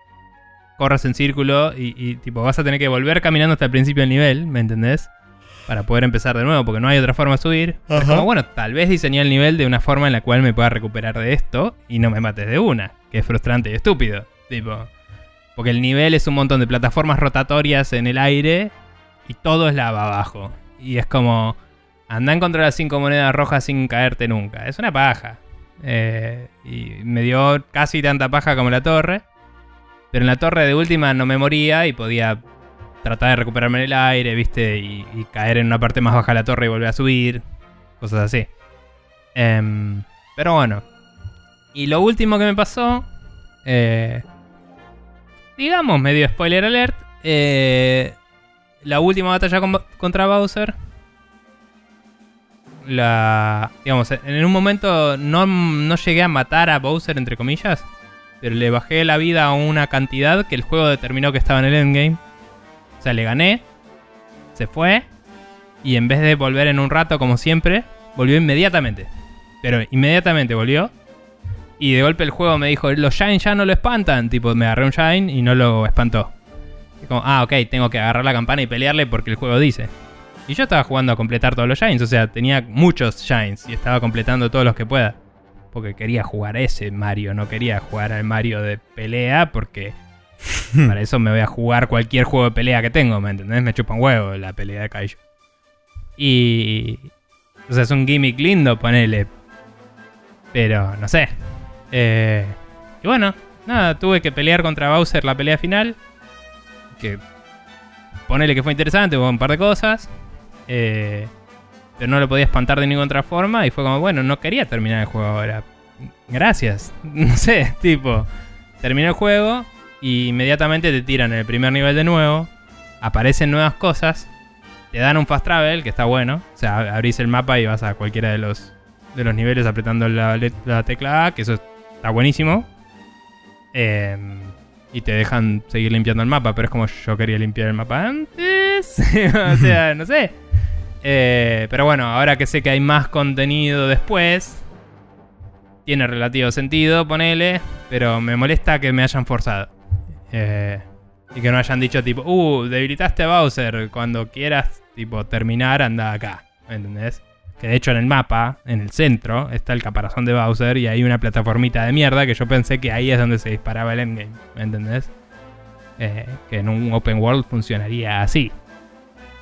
corras en círculo y, y, tipo vas a tener que volver caminando hasta el principio del nivel, ¿me entendés? Para poder empezar de nuevo, porque no hay otra forma de subir. Es Ajá. como, bueno, tal vez diseñé el nivel de una forma en la cual me pueda recuperar de esto y no me mates de una, que es frustrante y estúpido. Tipo, porque el nivel es un montón de plataformas rotatorias en el aire y todo es lava abajo. Y es como, anda a encontrar las cinco monedas rojas sin caerte nunca. Es una paja. Eh, y me dio casi tanta paja como la torre. Pero en la torre de última no me moría y podía tratar de recuperarme en el aire, ¿viste? Y, caer en una parte más baja de la torre y volver a subir. Cosas así. Em, pero bueno. Y lo último que me pasó. eh, digamos, medio spoiler alert. eh, la última batalla con- contra Bowser. La. Digamos, en un momento no, no llegué a matar a Bowser, entre comillas. Pero le bajé la vida a una cantidad que el juego determinó que estaba en el endgame. O sea, le gané. Se fue. Y en vez de volver en un rato como siempre, volvió inmediatamente. Pero inmediatamente volvió. Y de golpe el juego me dijo, los Shine ya no lo espantan. Tipo, me agarré un Shine y no lo espantó. Ah, ok, tengo que agarrar la campana y pelearle porque el juego dice. Y yo estaba jugando a completar todos los Shines. O sea, tenía muchos Shines y estaba completando todos los que pueda. Porque quería jugar ese Mario, no quería jugar al Mario de pelea porque para eso me voy a jugar cualquier juego de pelea que tengo, ¿me entendés? Me chupa un huevo la pelea de Kaiju. Y... O sea, es un gimmick lindo, ponele. Pero, no sé. Eh, y bueno, nada, tuve que pelear contra Bowser la pelea final. Que ponele que fue interesante, hubo un par de cosas. Eh, pero no lo podía espantar de ninguna otra forma. Y fue como, bueno, no quería terminar el juego ahora. Gracias. [LAUGHS] No sé, tipo. Terminé el juego. Y inmediatamente te tiran el primer nivel de nuevo. Aparecen nuevas cosas. Te dan un fast travel, que está bueno. O sea, abrís el mapa y vas a cualquiera de los, de los niveles apretando la tecla A, que eso está buenísimo. Em, y te dejan seguir limpiando el mapa, pero es como yo quería limpiar el mapa antes. [LAUGHS] o sea, no sé. Eh, pero bueno, ahora que sé que hay más contenido después, tiene relativo sentido, ponele, pero me molesta que me hayan forzado. Eh, y que no hayan dicho tipo, uh, debilitaste a Bowser, cuando quieras, tipo, terminar, anda acá, ¿me entendés? Que de hecho en el mapa, en el centro, está el caparazón de Bowser y hay una plataformita de mierda que yo pensé que ahí es donde se disparaba el endgame, ¿me entendés? Eh, que en un open world funcionaría así.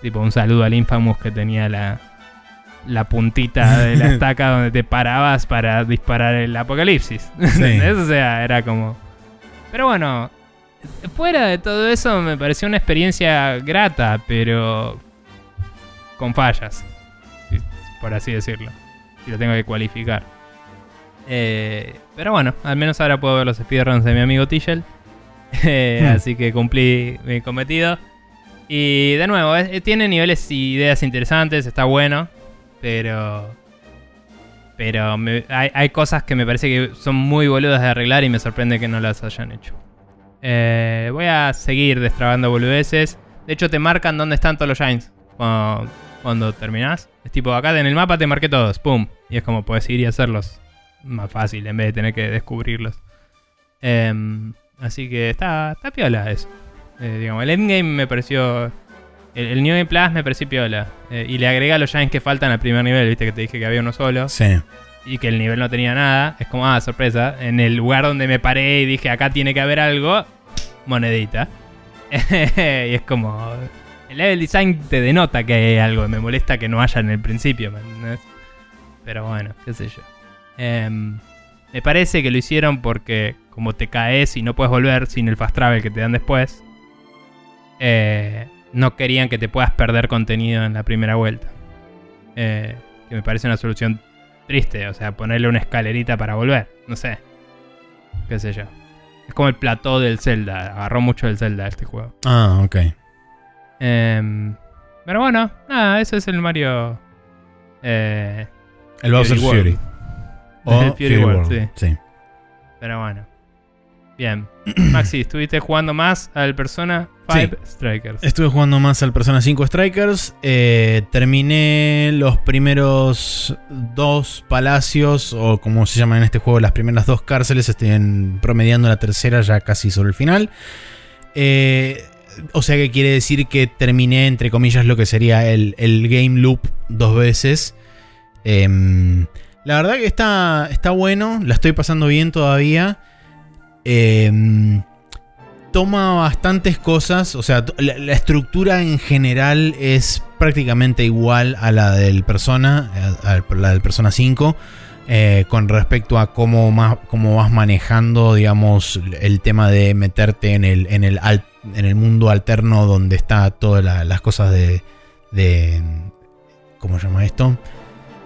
Tipo un saludo al Infamous que tenía la, la puntita de la [LAUGHS] estaca donde te parabas para disparar el apocalipsis. ¿Entendés? O sea, era como... Pero bueno, fuera de todo eso me pareció una experiencia grata, pero con fallas, por así decirlo. Si lo tengo que cualificar. Eh, pero bueno, al menos ahora puedo ver los speedruns de mi amigo Tichel. [LAUGHS] Eh, Hmm. Así que cumplí mi cometido. Y de nuevo, es- tiene niveles y ideas interesantes, está bueno. Pero. Pero hay, hay cosas que me parece que son muy boludas de arreglar y me sorprende que no las hayan hecho. Eh, voy a seguir destrabando boludeces. De hecho, te marcan dónde están todos los Giants cuando, cuando terminás. Es tipo, acá en el mapa te marqué todos, pum. Y es como puedes ir y hacerlos más fácil en vez de tener que descubrirlos. Em, así que está, está piola eso. Eh, digamos, el endgame me pareció. El, el New Game Plus me pareció piola. Eh, y le agrega los Giants que faltan al primer nivel, viste que te dije que había uno solo. Sí. Y que el nivel no tenía nada. Es como, ah, sorpresa. En el lugar donde me paré y dije, acá tiene que haber algo, monedita. [LAUGHS] y es como. El level design te denota que hay algo. Me molesta que no haya en el principio, ¿me entendés? Pero bueno, qué sé yo. Em, me parece que lo hicieron porque, como te caes y no puedes volver sin el fast travel que te dan después, eh, no querían que te puedas perder contenido en la primera vuelta. Eh, que me parece una solución triste, o sea, ponerle una escalerita para volver, no sé. Qué sé yo. Es como el plató del Zelda, agarró mucho del Zelda este juego. Ah, ok. Em, pero bueno, nada, eso es el Mario. Eh, El Bowser's World. Fury. O El Fury World, sí. Pero bueno. Bien. [CLEARS THROAT] Maxi, ¿estuviste jugando más al Persona 5 Strikers? Estuve jugando más al Persona 5 Strikers. eh, terminé los primeros dos palacios, o como se llaman en este juego, las primeras dos cárceles. Estoy en- promediando la tercera ya casi sobre el final. Eh, o sea que quiere decir que terminé, entre comillas, lo que sería el, el game loop dos veces. Em, la verdad que está, está bueno, la estoy pasando bien todavía. Em, toma bastantes cosas, o sea, la, la estructura en general es prácticamente igual a la del Persona, a, a la del Persona 5, eh, con respecto a cómo, más, cómo vas manejando, digamos, el tema de meterte en el, en el, al- en el mundo alterno donde está todas la- las cosas de, de... ¿Cómo se llama esto?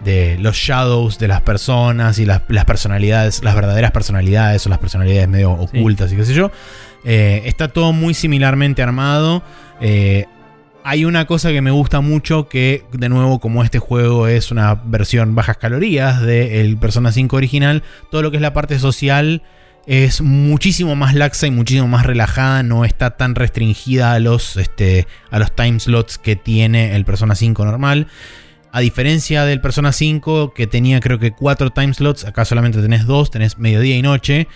de los shadows de las personas y las, las personalidades, las verdaderas personalidades o las personalidades medio Sí. ocultas y qué sé yo. Eh, está todo muy similarmente armado. Eh, hay una cosa que me gusta mucho que, de nuevo, como este juego es una versión bajas calorías del Persona 5 original, todo lo que es la parte social es muchísimo más laxa y muchísimo más relajada, no está tan restringida a los, este, a los time slots que tiene el Persona 5 normal. A diferencia del Persona 5, que tenía creo que 4 time slots, acá solamente tenés 2, tenés mediodía y noche,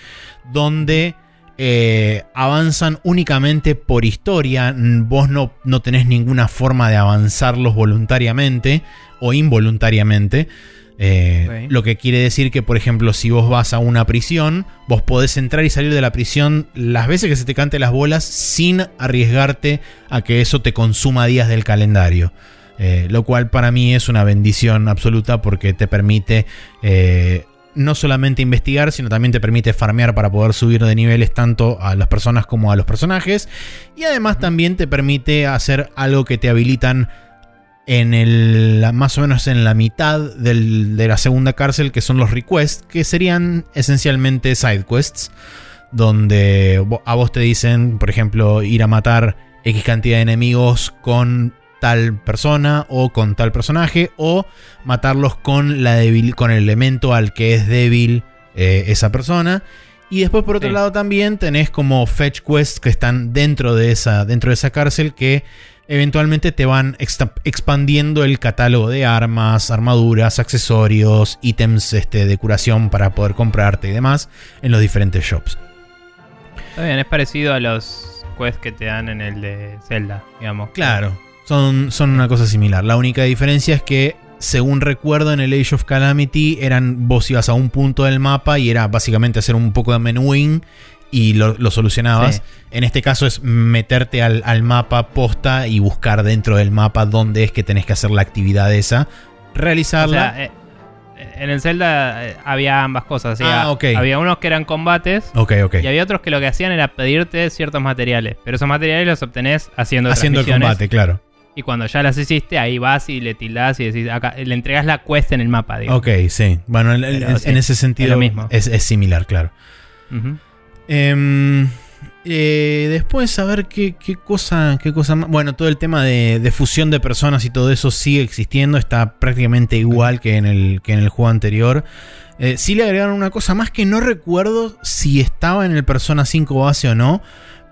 donde eh, avanzan únicamente por historia. Vos no, no tenés ninguna forma de avanzarlos voluntariamente o involuntariamente. Eh. Lo que quiere decir que, por ejemplo, si vos vas a una prisión, vos podés entrar y salir de la prisión las veces que se te cante las bolas sin arriesgarte a que eso te consuma días del calendario. Eh, lo cual para mí es una bendición absoluta porque te permite eh, no solamente investigar, sino también te permite farmear para poder subir de niveles tanto a las personas como a los personajes. Y además también te permite hacer algo que te habilitan en el más o menos en la mitad del- de la segunda cárcel, que son los requests, que serían esencialmente side quests, donde a vos te dicen, por ejemplo, ir a matar X cantidad de enemigos con tal persona o con tal personaje, o matarlos con, la debil- con el elemento al que es débil eh, esa persona. Y después, por otro Sí. lado, también tenés como fetch quests que están dentro de esa, dentro de esa cárcel que eventualmente te van expandiendo el catálogo de armas, armaduras, accesorios, ítems este, de curación para poder comprarte y demás en los diferentes shops. Está bien, es parecido a los quests que te dan en el de Zelda, digamos. Claro, son, son una cosa similar. La única diferencia es que, según recuerdo, en el Age of Calamity eran vos ibas a un punto del mapa y era básicamente hacer un poco de menuing y lo, lo solucionabas. Sí. En este caso es meterte al, al mapa posta y buscar dentro del mapa dónde es que tenés que hacer la actividad esa, O realizarla. sea, eh, en el Zelda eh, había ambas cosas. o sea, Ah. Había unos que eran combates y había otros que lo que hacían era pedirte ciertos materiales. Pero esos materiales los obtenés haciendo Haciendo el combate, claro. Y cuando ya las hiciste, ahí vas y le tildás y decís, acá, le entregas la quest en el mapa, digamos. Ok, sí. Bueno, en, en- Pero sí, en ese sentido es lo mismo. Es, es similar, claro. Em, Eh, después, a ver qué, qué cosa, qué cosa más. Bueno, todo el tema de, de fusión de personas y todo eso sigue existiendo. Está prácticamente igual que en el, que en el juego anterior. Eh, sí le agregaron una cosa más que no recuerdo si estaba en el Persona 5 base o no.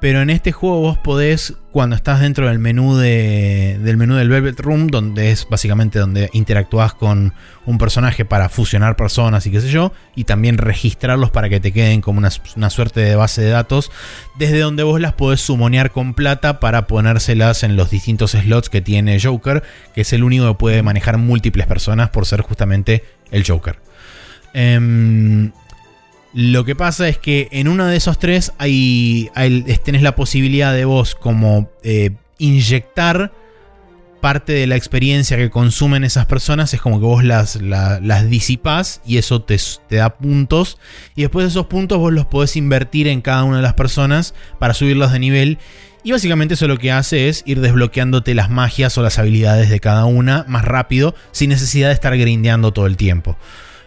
Pero en este juego vos podés, cuando estás dentro del menú, de, del menú del Velvet Room, donde es básicamente donde interactúas con un personaje para fusionar personas y qué sé yo, y también registrarlos para que te queden como una, suerte de base de datos, desde donde vos las podés sumonear con plata para ponérselas en los distintos slots que tiene Joker, que es el único que puede manejar múltiples personas por ser justamente el Joker. Em, lo que pasa es que en uno de esos tres hay, tenés la posibilidad de vos como eh, inyectar parte de la experiencia que consumen esas personas. Es como que vos las, las disipás y eso te, te, da puntos. Y después de esos puntos vos los podés invertir en cada una de las personas para subirlos de nivel. Y básicamente eso lo que hace es ir desbloqueándote las magias o las habilidades de cada una más rápido sin necesidad de estar grindeando todo el tiempo.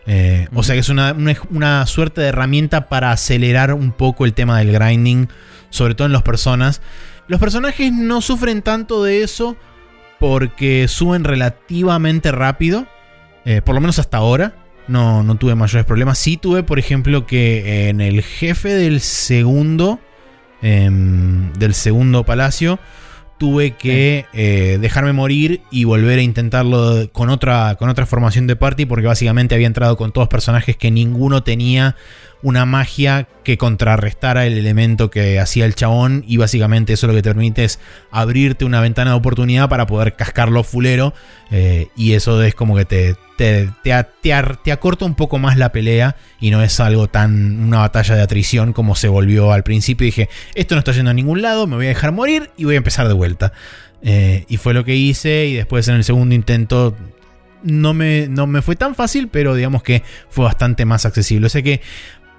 Eh, o sea que es una, suerte de herramienta para acelerar un poco el tema del grinding, sobre todo en las personas. Los personajes no sufren tanto de eso porque suben relativamente rápido, eh, por lo menos hasta ahora. No, no tuve mayores problemas. Sí tuve, por ejemplo, que en el jefe del segundo, em, del segundo palacio, tuve que eh, dejarme morir y volver a intentarlo con otra, con otra formación de party porque básicamente había entrado con todos personajes que ninguno tenía una magia que contrarrestara el elemento que hacía el chabón y básicamente eso lo que te permite es abrirte una ventana de oportunidad para poder cascarlo fulero eh, y eso es como que te, te, te, acorta un poco más la pelea y no es algo tan una batalla de atrición como se volvió al principio. Dije, esto no está yendo a ningún lado, me voy a dejar morir y voy a empezar de vuelta. Eh, y fue lo que hice y después en el segundo intento no me, no me fue tan fácil, pero digamos que fue bastante más accesible. O sea que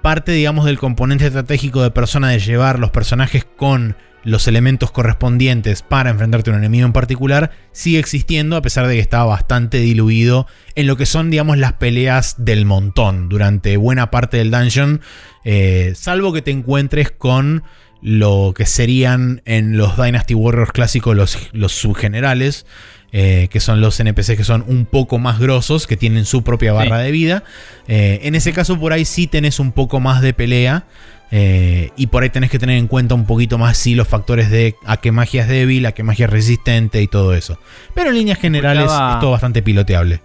parte, digamos, del componente estratégico de persona de llevar los personajes con los elementos correspondientes para enfrentarte a un enemigo en particular sigue existiendo a pesar de que estaba bastante diluido en lo que son digamos las peleas del montón durante buena parte del dungeon eh, salvo que te encuentres con lo que serían en los Dynasty Warriors clásicos los subgenerales eh, que son los NPCs que son un poco más grosos, que tienen su propia barra de vida. Eh, en ese caso por ahí sí tenés un poco más de pelea. Eh, y por ahí tenés que tener en cuenta un poquito más sí los factores de a qué magia es débil, a qué magia es resistente y todo eso. Pero en líneas generales es todo bastante piloteable.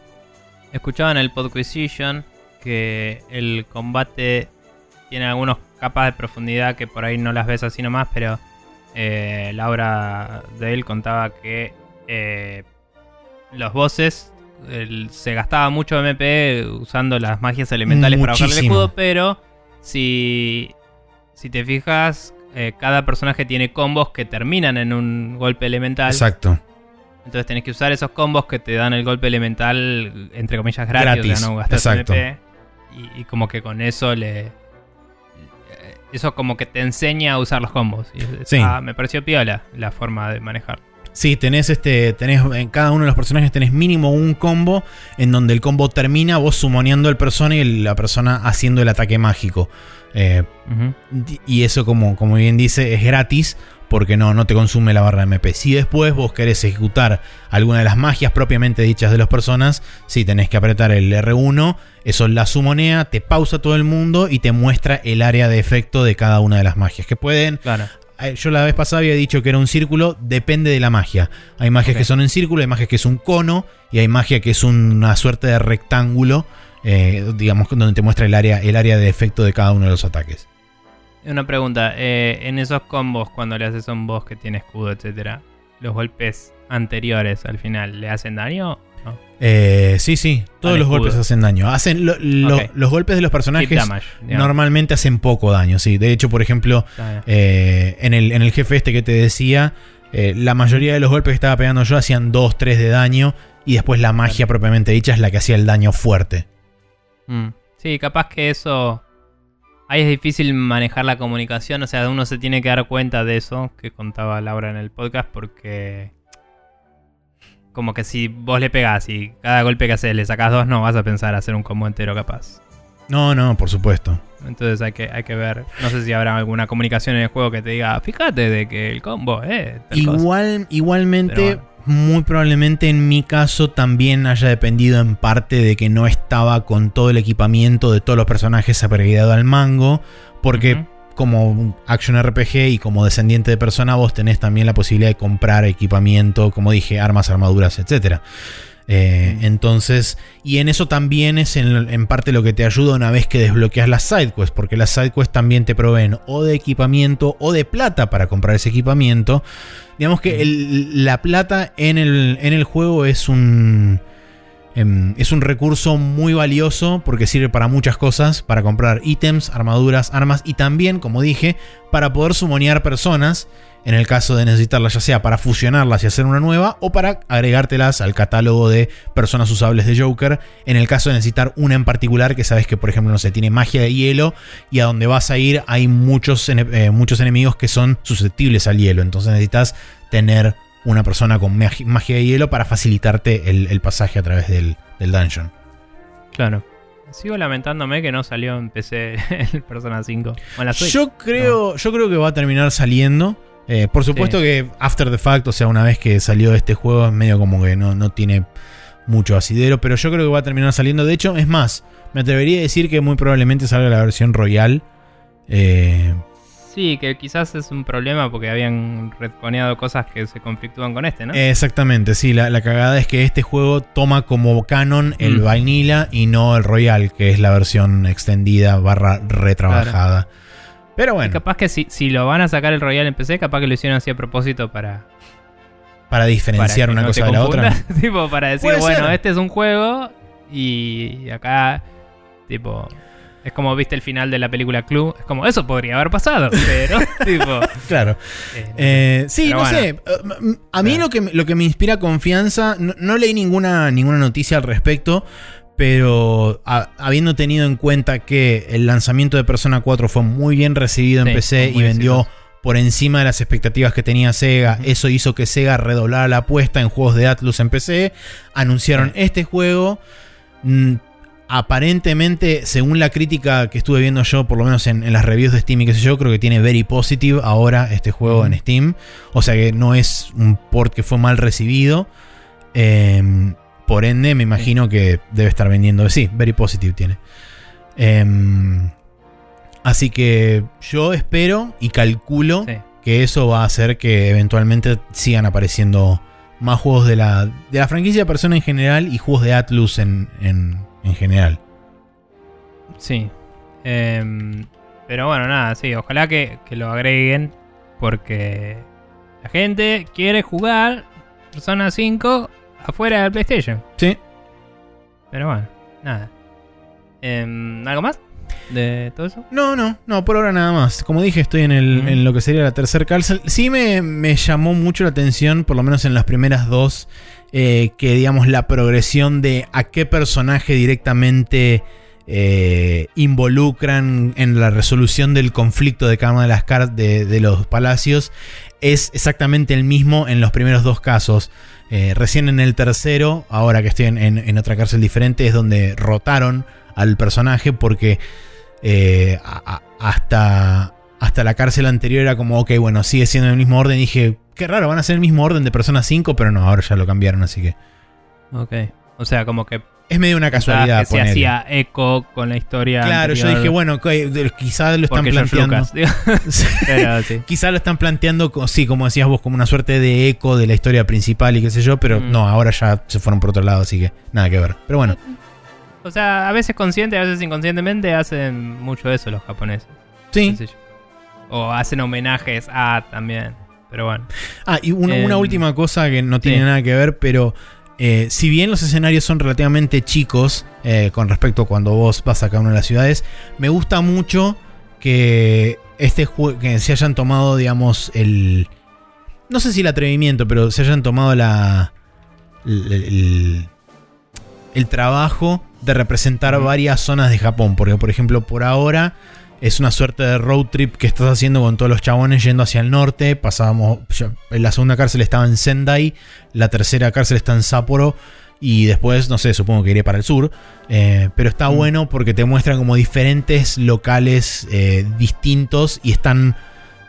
Escuchaba en el Podquisition que el combate tiene algunas capas de profundidad que por ahí no las ves así nomás, pero Laura de él contaba que los bosses se gastaba mucho MP usando las magias elementales para bajar el escudo, pero si, si te fijas, eh, cada personaje tiene combos que terminan en un golpe elemental. Exacto. Entonces tenés que usar esos combos que te dan el golpe elemental, entre comillas, gratis. no MP. Y, como que con eso le. Eso como que te enseña a usar los combos. sí. me pareció piola la forma de manejar. Sí, tenés este. Tenés en cada uno de los personajes tenés mínimo un combo. En donde el combo termina, vos sumoneando al persona y la persona haciendo el ataque mágico. Eh, y eso, como, como bien dice, es gratis. Porque no, no te consume la barra de MP. Si después vos querés ejecutar alguna de las magias propiamente dichas de las personas, sí tenés que apretar el R1. Eso la sumonea, te pausa todo el mundo y te muestra el área de efecto de cada una de las magias. Que pueden eh, yo la vez pasada había dicho que era un círculo, depende de la magia. Hay magias que son en círculo, hay magias que es un cono y hay magia que es una suerte de rectángulo, eh, digamos, donde te muestra el área, el área de efecto de cada uno de los ataques. Una pregunta, eh, en esos combos, cuando le haces a un boss que tiene escudo, etcétera, ¿los golpes anteriores al final le hacen daño eh, sí, sí, todos los golpes hacen daño. Hacen los golpes de los personajes normalmente hacen poco daño, sí. De hecho, por ejemplo, eh, en, el, en, el, jefe este que te decía, eh, la mayoría de los golpes que estaba pegando yo hacían 2, 3 de daño y después la magia propiamente dicha es la que hacía el daño fuerte. Mm. Sí, capaz que eso... Ahí es difícil manejar la comunicación, o sea, uno se tiene que dar cuenta de eso que contaba Laura en el podcast porque como que si vos le pegás y cada golpe que haces le sacás dos, no vas a pensar hacer un combo entero capaz. No, no, por supuesto. Entonces hay que, hay que ver. No sé si habrá alguna comunicación en el juego que te diga, fíjate de que el combo, eh. tal cosa". Igual, igualmente, muy probablemente en mi caso también haya dependido en parte de que no estaba con todo el equipamiento de todos los personajes upgradeado al mango. Porque. Como action RPG y como descendiente de persona, vos tenés también la posibilidad de comprar equipamiento, como dije, armas, armaduras, etcétera. Eh, Mm. entonces, y en eso también es en, en parte lo que te ayuda una vez que desbloqueas las sidequests, porque las sidequests también te proveen o de equipamiento o de plata para comprar ese equipamiento. Digamos que el- la plata en el, en el juego es un, es un recurso muy valioso porque sirve para muchas cosas, para comprar ítems, armaduras, armas y también, como dije, para poder sumonear personas en el caso de necesitarlas, ya sea para fusionarlas y hacer una nueva, o para agregártelas al catálogo de personas usables de Joker, en el caso de necesitar una en particular, que sabes que, por ejemplo, no sé, tiene magia de hielo, y a donde vas a ir hay muchos, eh, muchos enemigos que son susceptibles al hielo, entonces necesitas tener una persona con magi- magia de hielo para facilitarte el, el pasaje a través del, del dungeon. Claro. Sigo lamentándome que no salió en PC [LAUGHS] el Persona 5. O en la Switch. Yo creo, yo creo que va a terminar saliendo. Eh, por supuesto Sí. que after the fact, o sea, una vez que salió este juego, es medio como que no, no tiene mucho asidero, pero yo creo que va a terminar saliendo. De hecho, es más, me atrevería a decir que muy probablemente salga la versión Royal. Eh, Sí, que quizás es un problema porque habían retconeado cosas que se conflictúan con este, ¿no? Exactamente, sí, la, la cagada es que este juego toma como canon el Mm. Vanilla y no el Royal, que es la versión extendida barra retrabajada. Pero Y bueno, capaz que si, si lo van a sacar el Royal en PC, capaz que lo hicieron así a propósito para, para diferenciar para una no cosa de la otra. [LAUGHS] tipo, para decir, bueno, ser. este es un juego y acá, tipo, es como viste el final de la película Clue. Es como, eso podría haber pasado, pero, [LAUGHS] tipo. Claro. eh, Eh, sí, no bueno. sé. A mí Claro. lo que, me- lo que me inspira confianza, no, no leí ninguna, ninguna noticia al respecto, pero a- habiendo tenido en cuenta que el lanzamiento de Persona 4 fue muy bien recibido en Sí, PC y vendió exitoso. por encima de las expectativas que tenía Sega, eso hizo que Sega redoblara la apuesta en juegos de Atlus en PC, anunciaron este juego. mm, aparentemente, según la crítica que estuve viendo yo, por lo menos en, en las reviews de Steam y qué sé yo, creo que tiene very positive ahora este juego en Steam. O sea que no es un port que fue mal recibido. Em, por ende, me imagino que debe estar vendiendo. Sí, very positive tiene. Em, así que yo espero y calculo sí. que eso va a hacer que eventualmente sigan apareciendo más juegos de la, de la franquicia Persona en general y juegos de Atlus en, en, en general. Sí. Em, pero bueno, nada, sí, ojalá que, que lo agreguen porque la gente quiere jugar Persona 5 afuera del PlayStation. Sí. Pero bueno, nada. Em, ¿Algo más de todo eso? No, no, no, por ahora nada más. Como dije, estoy en, el, en lo que sería la tercera cárcel. Sí me, me llamó mucho la atención, por lo menos en las primeras dos, eh, que digamos la progresión de a qué personaje directamente eh, involucran en la resolución del conflicto de cada de las cartas de, los palacios es exactamente el mismo en los primeros dos casos. Eh, recién en el tercero, ahora que estoy en, en- otra cárcel diferente, es donde rotaron al personaje porque hasta, hasta la cárcel anterior era como, ok, bueno, sigue siendo el mismo orden. Y dije, qué raro, van a ser el mismo orden de Persona 5, pero no, ahora ya lo cambiaron, así que Ok. O sea, como que, es medio una casualidad. que se hacía eco con la historia. Claro, yo dije, bueno, quizás [LAUGHS] [LAUGHS] lo están planteando. Lucas, digo. Pero sí. Quizás lo están planteando, sí, como decías vos, como una suerte de eco de la historia principal y qué sé yo, pero Mm. no, ahora ya se fueron por otro lado, así que nada que ver. Pero bueno, O sea, a veces consciente, a veces inconscientemente hacen mucho eso los japoneses. sí. sé. O hacen homenajes a también. Pero bueno. Ah, y una, una Em, última cosa que no tiene sí. nada que ver, pero eh, si bien los escenarios son relativamente chicos eh, con respecto a cuando vos vas a cada una de las ciudades, me gusta mucho que este que se hayan tomado, digamos, el. No sé si el atrevimiento, pero se hayan tomado la. el, el- el trabajo de representar varias zonas de Japón. Porque, por ejemplo, por ahora es una suerte de road trip que estás haciendo con todos los chabones yendo hacia el norte. Pasábamos. la segunda cárcel estaba en Sendai, la tercera cárcel está en Sapporo. Y después, no sé, supongo que iré para el sur. Eh, pero está Mm. bueno porque te muestran como diferentes locales eh, distintos y están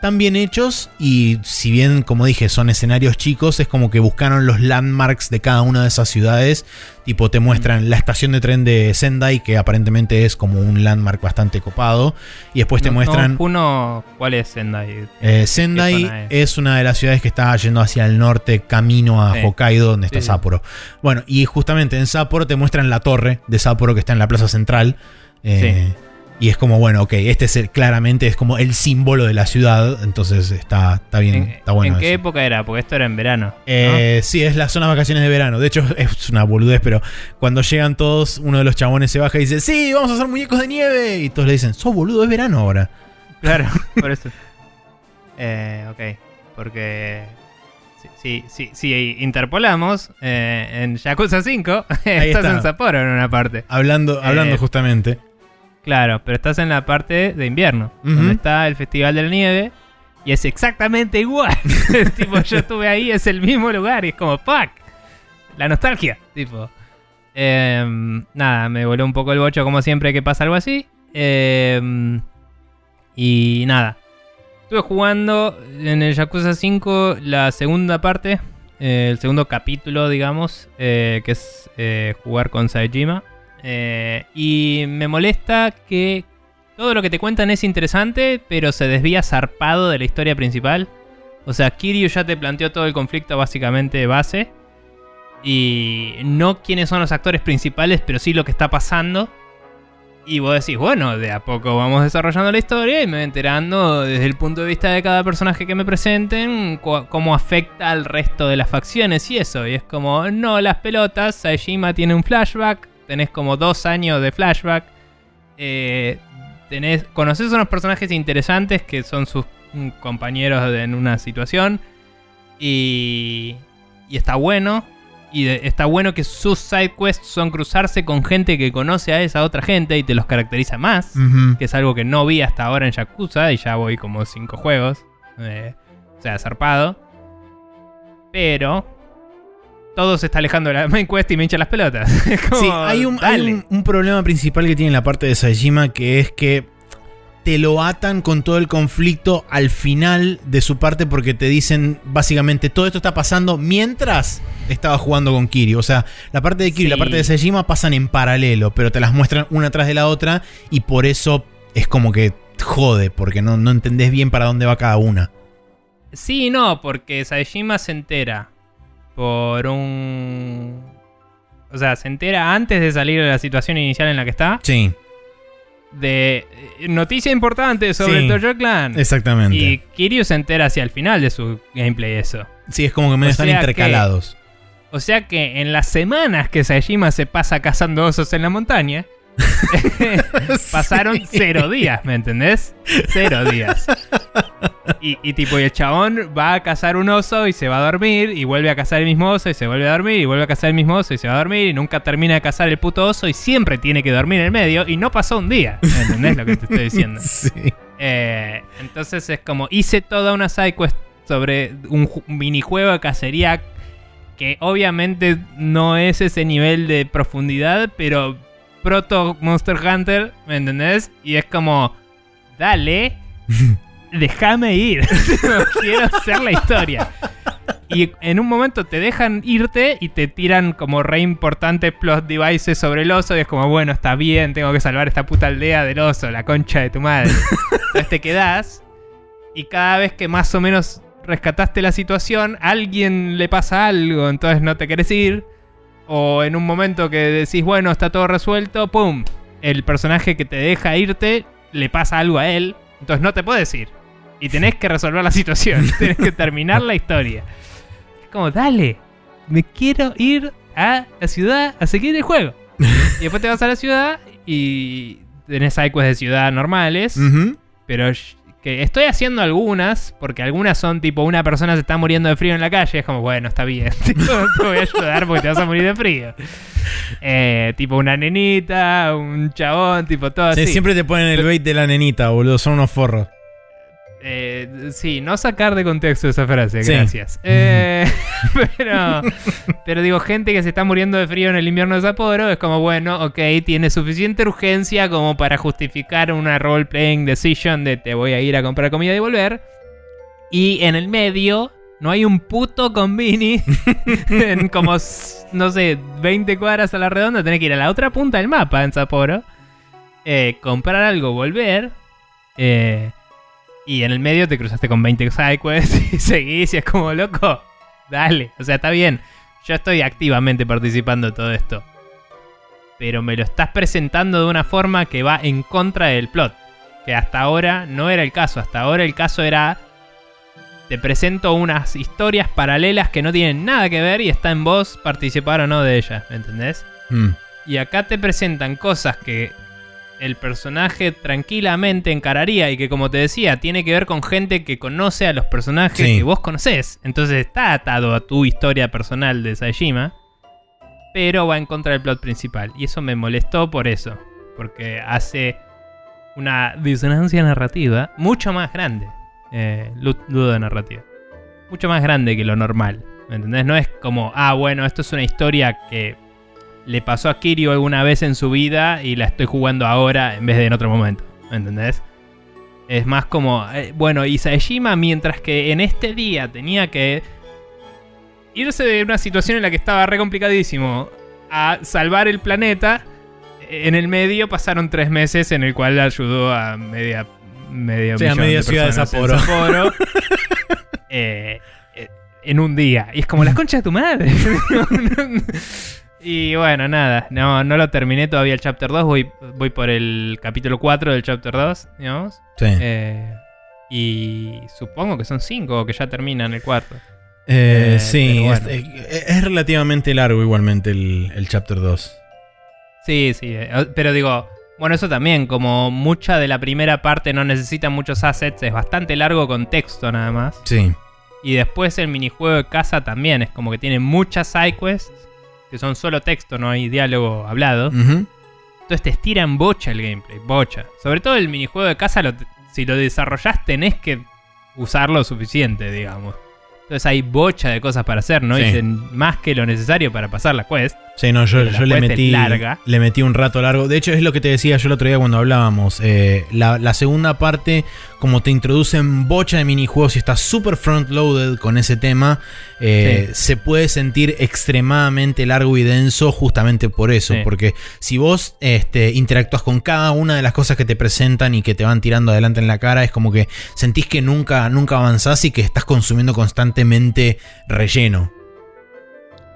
tan bien hechos. Y si bien, como dije, son escenarios chicos, es como que buscaron los landmarks de cada una de esas ciudades. Tipo, te muestran la estación de tren de Sendai, que aparentemente es como un landmark bastante copado. Y después te No- muestran. no, Puno, ¿cuál es Sendai? Eh, Sendai ¿Qué zona es? una de las ciudades que está yendo hacia el norte, camino a Sí. Hokkaido, donde está Sí, sí. Sapporo. Bueno, y justamente en Sapporo te muestran la torre de Sapporo que está en la plaza central. Eh, Y es como, bueno, ok, este es el- claramente es como el símbolo de la ciudad. Entonces está, está bien, ¿En, está bueno. ¿en qué eso. época era? Porque esto era en verano. ¿no? Eh, Sí, es las zonas vacaciones de verano. De hecho, [LAUGHS] es una boludez, pero cuando llegan todos, uno de los chabones se baja y dice, sí, vamos a hacer muñecos de nieve. Y todos le dicen, sos boludo, es verano ahora. [LAUGHS] Claro, [LAUGHS] por eso. Eh, ok, porque si, si, si, si interpolamos eh, en Yakuza 5, estás está. en Sapporo en una parte. Hablando, hablando Eh, justamente. Claro, pero estás en la parte de invierno, donde está el Festival de la Nieve. Y es exactamente igual. [LAUGHS] tipo, yo estuve ahí, es el mismo lugar. Y es como, fuck. La nostalgia. Tipo. Em, nada, me voló un poco el bocho como siempre que pasa algo así. Em, y nada. Estuve jugando en el Yakuza 5 la segunda parte. eh, el segundo capítulo, digamos. eh, que es eh, jugar con Saejima. Eh, y me molesta que todo lo que te cuentan es interesante, pero se desvía zarpado de la historia principal. O sea, Kiryu ya te planteó todo el conflicto básicamente base. Y no quiénes son los actores principales, pero sí lo que está pasando. Y vos decís, bueno, de a poco vamos desarrollando la historia y me voy enterando desde el punto de vista de cada personaje que me presenten cómo afecta al resto de las facciones y eso. Y es como, no, las pelotas, Saejima tiene un flashback, tenés como dos años de flashback. Eh, tenés, conoces unos personajes interesantes que son sus mm, compañeros en una situación. Y, y está bueno. Y de- está bueno que sus side quests son cruzarse con gente que conoce a esa otra gente y te los caracteriza más. Que es algo que no vi hasta ahora en Yakuza y ya voy como cinco juegos. Eh, o sea, zarpado. Pero todo se está alejando de la [LAUGHS] main quest y me hincha las pelotas. [LAUGHS] Como, Sí, hay, un, hay dale. un- un problema principal que tiene la parte de Saejima que es que te lo atan con todo el conflicto al final de su parte porque te dicen básicamente todo esto está pasando mientras estaba jugando con Kiryu. O sea, la parte de Kiryu y la parte de Saejima pasan en paralelo, pero te las muestran una tras de la otra y por eso es como que jode, porque no, no entendés bien para dónde va cada una. Sí no, porque Saejima se entera por un... O sea, se entera antes de salir de la situación inicial en la que está. Sí, De eh, noticia importante sobre Sí. Toyo Clan. exactamente. Y Kiryu se entera hacia el final de su gameplay eso. sí, es como que me o están intercalados. O sea que en las semanas que Saejima se pasa cazando osos en la montaña, [LAUGHS] pasaron Sí. cero días, ¿me entendés? Cero días. Y, y tipo, y el chabón va a cazar un oso y se va a dormir, y vuelve a cazar el mismo oso y se vuelve a dormir, y vuelve a cazar el mismo oso y se va a dormir, y nunca termina de cazar el puto oso y siempre tiene que dormir en el medio, y no pasó un día, ¿me entendés lo que te estoy diciendo? [LAUGHS] Sí. Eh, entonces es como hice toda una sidequest sobre un minijuego de cacería que obviamente no es ese nivel de profundidad, pero proto Monster Hunter, ¿me entendés? Y es como, dale, [LAUGHS] déjame ir, [LAUGHS] quiero hacer la historia. Y en un momento te dejan irte y te tiran como re importantes plot devices sobre el oso. Y es como, bueno, está bien, tengo que salvar esta puta aldea del oso, la concha de tu madre. [LAUGHS] Entonces te quedás y cada vez que más o menos rescataste la situación, a alguien le pasa algo, entonces no te querés ir. O en un momento que decís, bueno, está todo resuelto, ¡pum! El personaje que te deja irte le pasa algo a él, entonces no te puedes ir. Y tenés que resolver la situación, [LAUGHS] tenés que terminar la historia. Es como, dale, me quiero ir a la ciudad a seguir el juego. [LAUGHS] Y después te vas a la ciudad y tenés sidequests de ciudad normales. Pero que estoy haciendo algunas, porque algunas son tipo una persona se está muriendo de frío en la calle, es como, bueno, está bien, [LAUGHS] tipo, te voy a ayudar porque te vas a morir de frío. Eh, tipo una nenita, un chabón, tipo todo Sí, así. siempre te ponen el bait de la nenita, boludo. Son unos forros. Eh, sí, no sacar de contexto esa frase, Sí. gracias. Eh, [LAUGHS] pero, pero digo, gente que se está muriendo de frío en el invierno de Sapporo es como, bueno, ok, tiene suficiente urgencia como para justificar una role-playing decision de te voy a ir a comprar comida y volver. Y en el medio no hay un puto convini [LAUGHS] en como, no sé, 20 cuadras a la redonda. Tenés que ir a la otra punta del mapa en Sapporo. eh, comprar algo, volver. eh, y en el medio te cruzaste con 20 sidequests [LAUGHS] y seguís y es como loco. Dale, o sea, está bien. Yo estoy activamente participando de todo esto. Pero me lo estás presentando de una forma que va en contra del plot. Que hasta ahora no era el caso. Hasta ahora el caso era. Te presento unas historias paralelas que no tienen nada que ver y está en vos participar o no de ellas. ¿Me entendés? Mm. Y acá te presentan cosas que el personaje tranquilamente encararía y que como te decía, tiene que ver con gente que conoce a los personajes Sí. que vos conocés. Entonces está atado a tu historia personal de Saejima, pero va en contra del plot principal. Y eso me molestó por eso, porque hace una disonancia narrativa mucho más grande. Eh, ludo narrativa. Mucho más grande que lo normal. ¿Me entendés? No es como, ah, bueno, esto es una historia que le pasó a Kiryu alguna vez en su vida y la estoy jugando ahora en vez de en otro momento. ¿Me entendés? Es más como, eh, bueno, y Saejima mientras que en este día tenía que irse de una situación en la que estaba re complicadísimo a salvar el planeta, en el medio pasaron tres meses en el cual ayudó a media, medio Sí, a millón media de ciudad de en Sapporo. Sapporo. [LAUGHS] Eh, eh, en un día. Y es como la [LAUGHS] concha de tu madre. [LAUGHS] y bueno, nada. No, no lo terminé todavía el chapter 2. Voy, voy por el capítulo 4 del chapter 2, digamos. Sí. Eh, y supongo que son 5 o que ya terminan el cuarto. Eh, eh, sí, pero es, bueno. es- es relativamente largo igualmente el, el chapter 2. Sí, sí. eh, Pero digo, bueno, eso también. Como mucha de la primera parte no necesita muchos assets, es bastante largo con texto nada más. Sí. Y después el minijuego de casa también es como que tiene muchas sidequests que son solo texto, no hay diálogo hablado. Entonces te estira en bocha el gameplay, bocha. Sobre todo el minijuego de casa, lo- si lo desarrollás tenés que usarlo suficiente, digamos. Entonces hay bocha de cosas para hacer, no Sí. dicen más que lo necesario para pasar la quest. Sí, no, yo, yo le metí. larga. Le metí un rato largo. De hecho, es lo que te decía yo el otro día cuando hablábamos. Eh, la, la segunda parte, como te introducen bocha de minijuegos y está súper front-loaded con ese tema, eh, se puede sentir extremadamente largo y denso justamente por eso. Sí. Porque si vos este, interactúas con cada una de las cosas que te presentan y que te van tirando adelante en la cara, es como que sentís que nunca, nunca avanzás y que estás consumiendo constantemente relleno.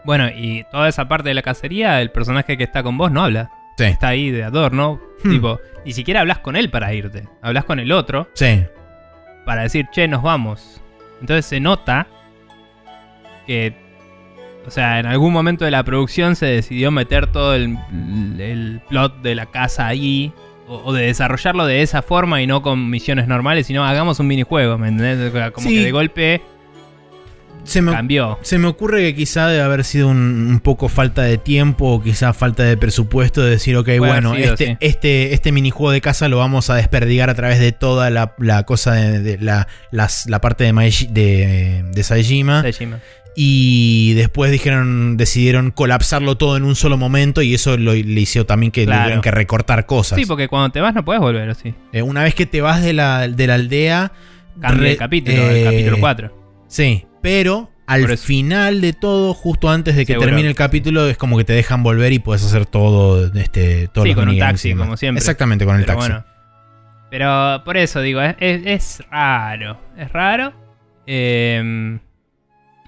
Bueno, y toda esa parte de la cacería, el personaje que está con vos no habla. Sí. Está ahí de adorno. Hmm. Tipo, ni siquiera hablas con él para irte. Hablas con el otro Sí. para decir, che, nos vamos. Entonces se nota que, o sea, en algún momento de la producción se decidió meter todo el, el plot de la casa ahí. O, o de desarrollarlo de esa forma y no con misiones normales, sino hagamos un minijuego, ¿me entendés? Como Sí. que de golpe Se me, cambió. Se me ocurre que quizá debe haber sido un, un poco falta de tiempo o quizá falta de presupuesto de decir, ok, Puede bueno, sido, este, sí. este, este minijuego de casa lo vamos a desperdigar a través de toda la, la cosa de, de la, las- la parte de, Maeshi- de, de Saejima. Saejima. Y después dijeron, decidieron colapsarlo todo en un solo momento y eso lo, le hizo también que Claro. tuvieron que recortar cosas. Sí, porque cuando te vas no puedes volver, ¿o sí? Eh, una vez que te vas de la, de la aldea... Cambia re- el capítulo, eh, el capítulo 4. Sí, pero al Por final de todo, justo antes de que Seguro. termine el capítulo, es como que te dejan volver y puedes hacer todo, este, todos Sí, con un taxi, como siempre. Exactamente, con el Pero taxi. bueno. Pero por eso digo, es, es- es raro. Es raro. Eh,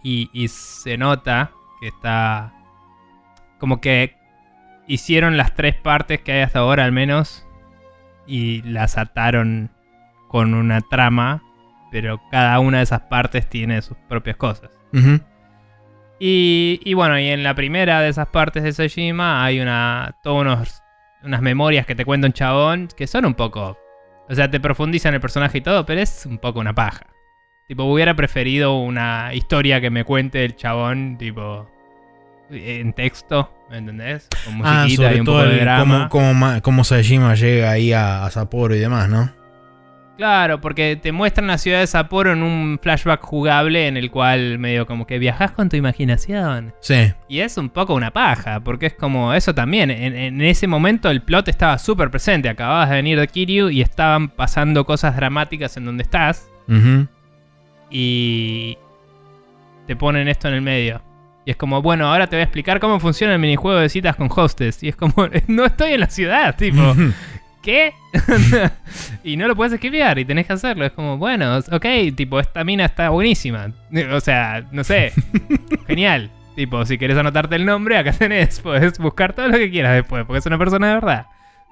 y, y se nota que está. Como que hicieron las tres partes que hay hasta ahora, al menos. Y las ataron con una trama. Pero cada una de esas partes tiene sus propias cosas. Y, y bueno, y en la primera de esas partes de Tsushima hay una. Todos unos. unas memorias que te cuenta un chabón que son un poco. O sea, te profundizan el personaje y todo, pero es un poco una paja. Tipo, hubiera preferido una historia que me cuente el chabón, tipo. en texto, ¿me entendés? Con Ah, musiquita sobre y un todo poco de drama. cómo, cómo, cómo Saejima llega ahí a, a Sapporo y demás, ¿no? Claro, porque te muestran la ciudad de Sapporo en un flashback jugable en el cual medio como que viajas con tu imaginación. Sí. Y es un poco una paja, porque es como eso también. En, en ese momento el plot estaba súper presente. Acababas de venir de Kiryu y estaban pasando cosas dramáticas en donde estás. Ujú. Y te ponen esto en el medio. Y es como, bueno, ahora te voy a explicar cómo funciona el minijuego de citas con hostes. Y es como, [LAUGHS] no estoy en la ciudad, tipo, [LAUGHS] ¿qué? [LAUGHS] y no lo puedes esquivar y tenés que hacerlo. Es como, bueno, ok, tipo, esta mina está buenísima. O sea, no sé, [LAUGHS] genial. Tipo, si querés anotarte el nombre, acá tenés, [LAUGHS] puedes buscar todo lo que quieras después, porque es una persona de verdad.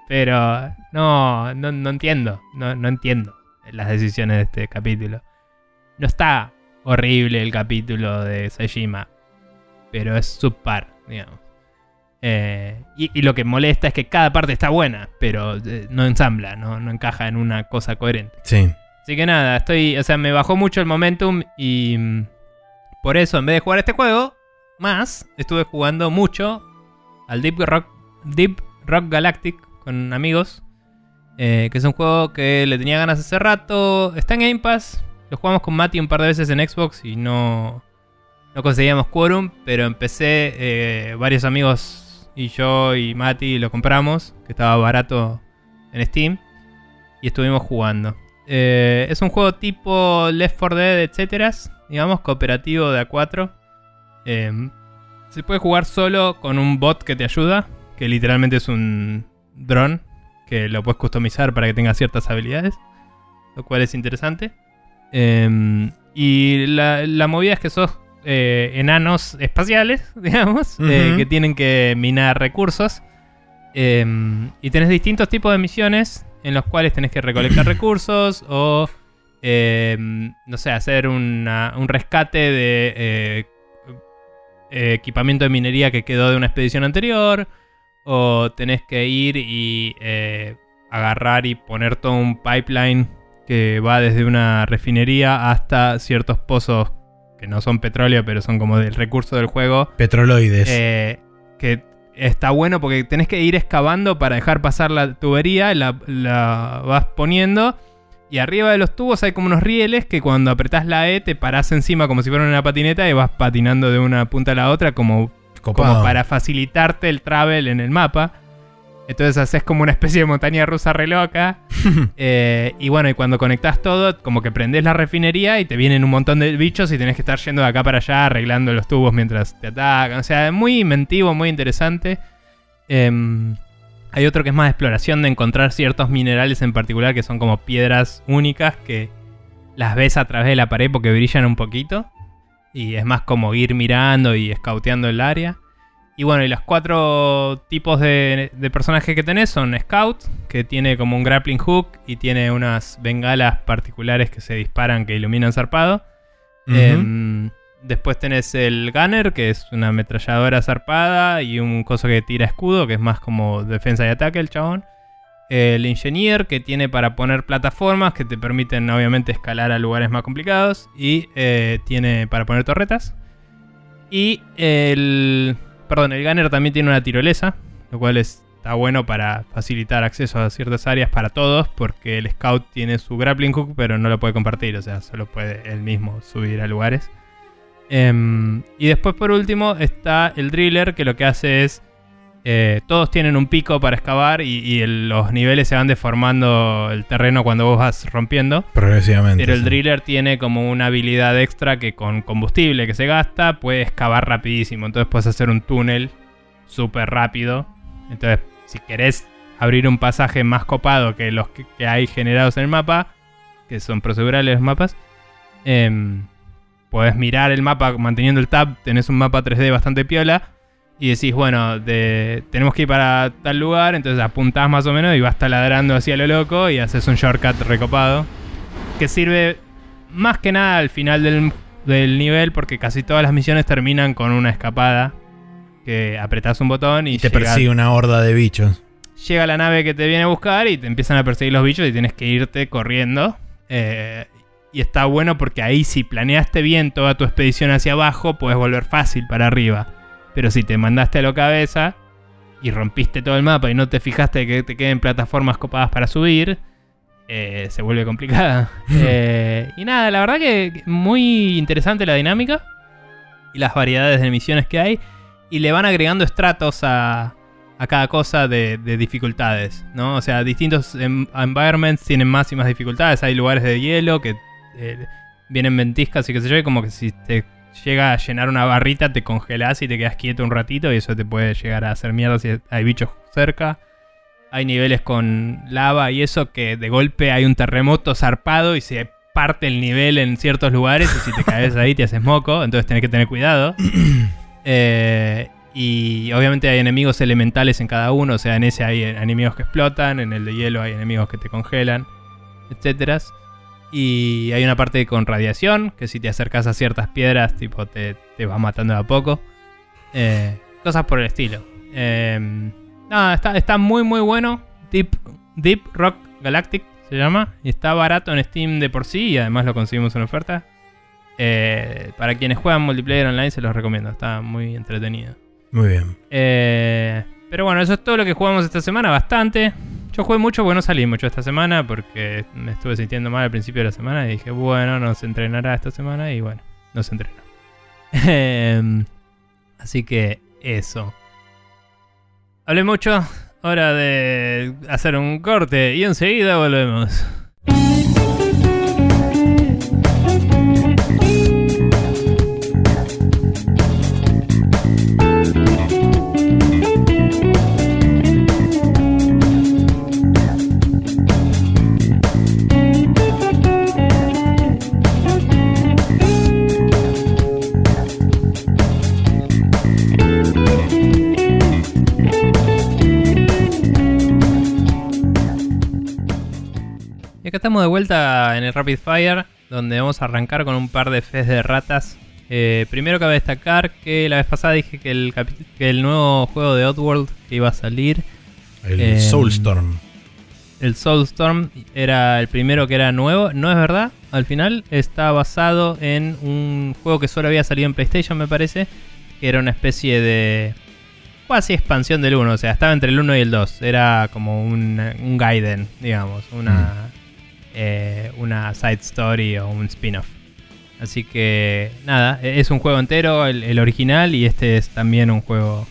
Pero no, no, no entiendo, no, no entiendo las decisiones de este capítulo. No está horrible el capítulo de Sejima, pero es subpar, digamos. Eh, y, y lo que molesta es que cada parte está buena, pero eh, no ensambla, no, no encaja en una cosa coherente. Sí. Así que nada, estoy. O sea, me bajó mucho el momentum y. mm, Por eso, en vez de jugar este juego, más, estuve jugando mucho al Deep Rock, Deep Rock Galactic con amigos. eh, que es un juego que le tenía ganas hace rato. Está en Game Pass. Lo jugamos con Mati un par de veces en Xbox y no. No conseguíamos quórum, pero empecé. varios amigos y yo y Mati lo compramos, que estaba barato en Steam. Y estuvimos jugando. Eh, es un juego tipo Left 4 Dead, etcétera, digamos, cooperativo de A4. Eh, se puede jugar solo con un bot que te ayuda, que literalmente es un dron, que lo puedes customizar para que tenga ciertas habilidades, lo cual es interesante. Eh, y la, la movida es que sos eh, enanos espaciales, [LAUGHS] digamos, eh, que tienen que minar recursos. Eh, y tenés distintos tipos de misiones en los cuales tenés que recolectar [CLEARS THROAT] recursos o, eh, no sé, hacer una- un rescate de eh, equipamiento de minería que quedó de una expedición anterior. O tenés que ir y agarrar y poner todo un pipeline que va desde una refinería hasta ciertos pozos que no son petróleo, pero son como del recurso del juego. Petroloides. Eh, que está bueno porque tenés que ir excavando para dejar pasar la tubería, la, la vas poniendo. Y arriba de los tubos hay como unos rieles que cuando apretás la E te parás encima como si fuera una patineta y vas patinando de una punta a la otra como, como para facilitarte el travel en el mapa. Entonces haces como una especie de montaña rusa re loca. [LAUGHS] Eh, y bueno, y cuando conectás todo, como que prendés la refinería y te vienen un montón de bichos y tenés que estar yendo de acá para allá arreglando los tubos mientras te atacan. O sea, es muy inventivo, muy interesante. Em, hay otro que es más de exploración de encontrar ciertos minerales en particular que son como piedras únicas que las ves a través de la pared porque brillan un poquito. Y es más como ir mirando y escauteando el área. Y bueno, y los cuatro tipos de, de personajes que tenés son Scout, que tiene como un grappling hook y tiene unas bengalas particulares que se disparan que iluminan zarpado. Em, después tenés el Gunner, que es una ametralladora zarpada y un coso que tira escudo, que es más como defensa y ataque el chabón. El Engineer, que tiene para poner plataformas que te permiten obviamente escalar a lugares más complicados. Y eh, tiene para poner torretas. Y el... Perdón, el Gunner también tiene una tirolesa, lo cual es- está bueno para facilitar acceso a ciertas áreas para todos, porque el Scout tiene su grappling hook, pero no lo puede compartir, o sea, solo puede él mismo subir a lugares. Em, y después, por último, está el Driller, que lo que hace es. Eh, todos tienen un pico para excavar y, y el- los niveles se van deformando el terreno cuando vos vas rompiendo. Progresivamente. Pero el sí. driller tiene como una habilidad extra que con combustible que se gasta puede excavar rapidísimo. Entonces puedes hacer un túnel súper rápido. Entonces, si querés abrir un pasaje más copado que los que, que hay generados en el mapa, que son procedurales los mapas, em, podés mirar el mapa manteniendo el tab. Tenés un mapa 3D bastante piola. Y decís, bueno, de- tenemos que ir para tal lugar. Entonces apuntás más o menos y vas taladrando hacia lo loco y haces un shortcut recopado que sirve más que nada al final del, del nivel porque casi todas las misiones terminan con una escapada que apretás un botón y, Y te llega, persigue una horda de bichos. llega la nave que te viene a buscar y te empiezan a perseguir los bichos y tienes que irte corriendo. Eh, y está bueno porque ahí si planeaste bien toda tu expedición hacia abajo puedes volver fácil para arriba. Pero si te mandaste a la cabeza y rompiste todo el mapa y no te fijaste que te queden plataformas copadas para subir, eh, se vuelve complicada. [LAUGHS] Eh, y nada, la verdad que muy interesante la dinámica y las variedades de misiones que hay. Y le van agregando estratos a, a cada cosa de, de dificultades, ¿no? O sea, distintos em- environments tienen más y más dificultades. Hay lugares de hielo que eh, vienen ventiscas y qué sé yo, y como que si te llega a llenar una barrita te congelás y te quedas quieto un ratito y eso te puede llegar a hacer mierda si hay bichos cerca. Hay niveles con lava y eso que de golpe hay un terremoto zarpado y se parte el nivel en ciertos lugares y si te caes ahí te haces moco, entonces tenés que tener cuidado. [CLEARS THROAT] Eh, y obviamente hay enemigos elementales en cada uno, o sea, en ese hay enemigos que explotan, en el de hielo hay enemigos que te congelan, etcétera. Y hay una parte con radiación, que si te acercas a ciertas piedras, tipo, te, te va matando de a poco. Eh, cosas por el estilo. Eh, nada, está, está muy muy bueno. Deep, Deep Rock Galactic se llama. Y está barato en Steam de por sí y además lo conseguimos en oferta. Eh, para quienes juegan multiplayer online se los recomiendo. Está muy entretenido. Muy bien. Eh, pero bueno, eso es todo lo que jugamos esta semana, bastante. Yo jugué mucho porque no salí mucho esta semana porque me estuve sintiendo mal al principio de la semana y dije, bueno, no se entrenará esta semana y bueno, no se entrenó. [LAUGHS] Em, Así que eso. Hablé mucho, hora de hacer un corte y enseguida volvemos. Y acá estamos de vuelta en el Rapid Fire, donde vamos a arrancar con un par de fes de ratas. Eh, primero cabe destacar que la vez pasada dije que el, capi- que el nuevo juego de Oddworld que iba a salir, El Eh, Soulstorm. el Soulstorm, era el primero que era nuevo. No es verdad, al final está basado en un juego que solo había salido en PlayStation, me parece, que era una especie de casi expansión del 1, o sea, estaba entre el 1 y el 2. Era como un, un Gaiden, digamos, una, eh, una side story o un spin-off. Así que nada, e- es un juego entero, el, el original, y este es también un juego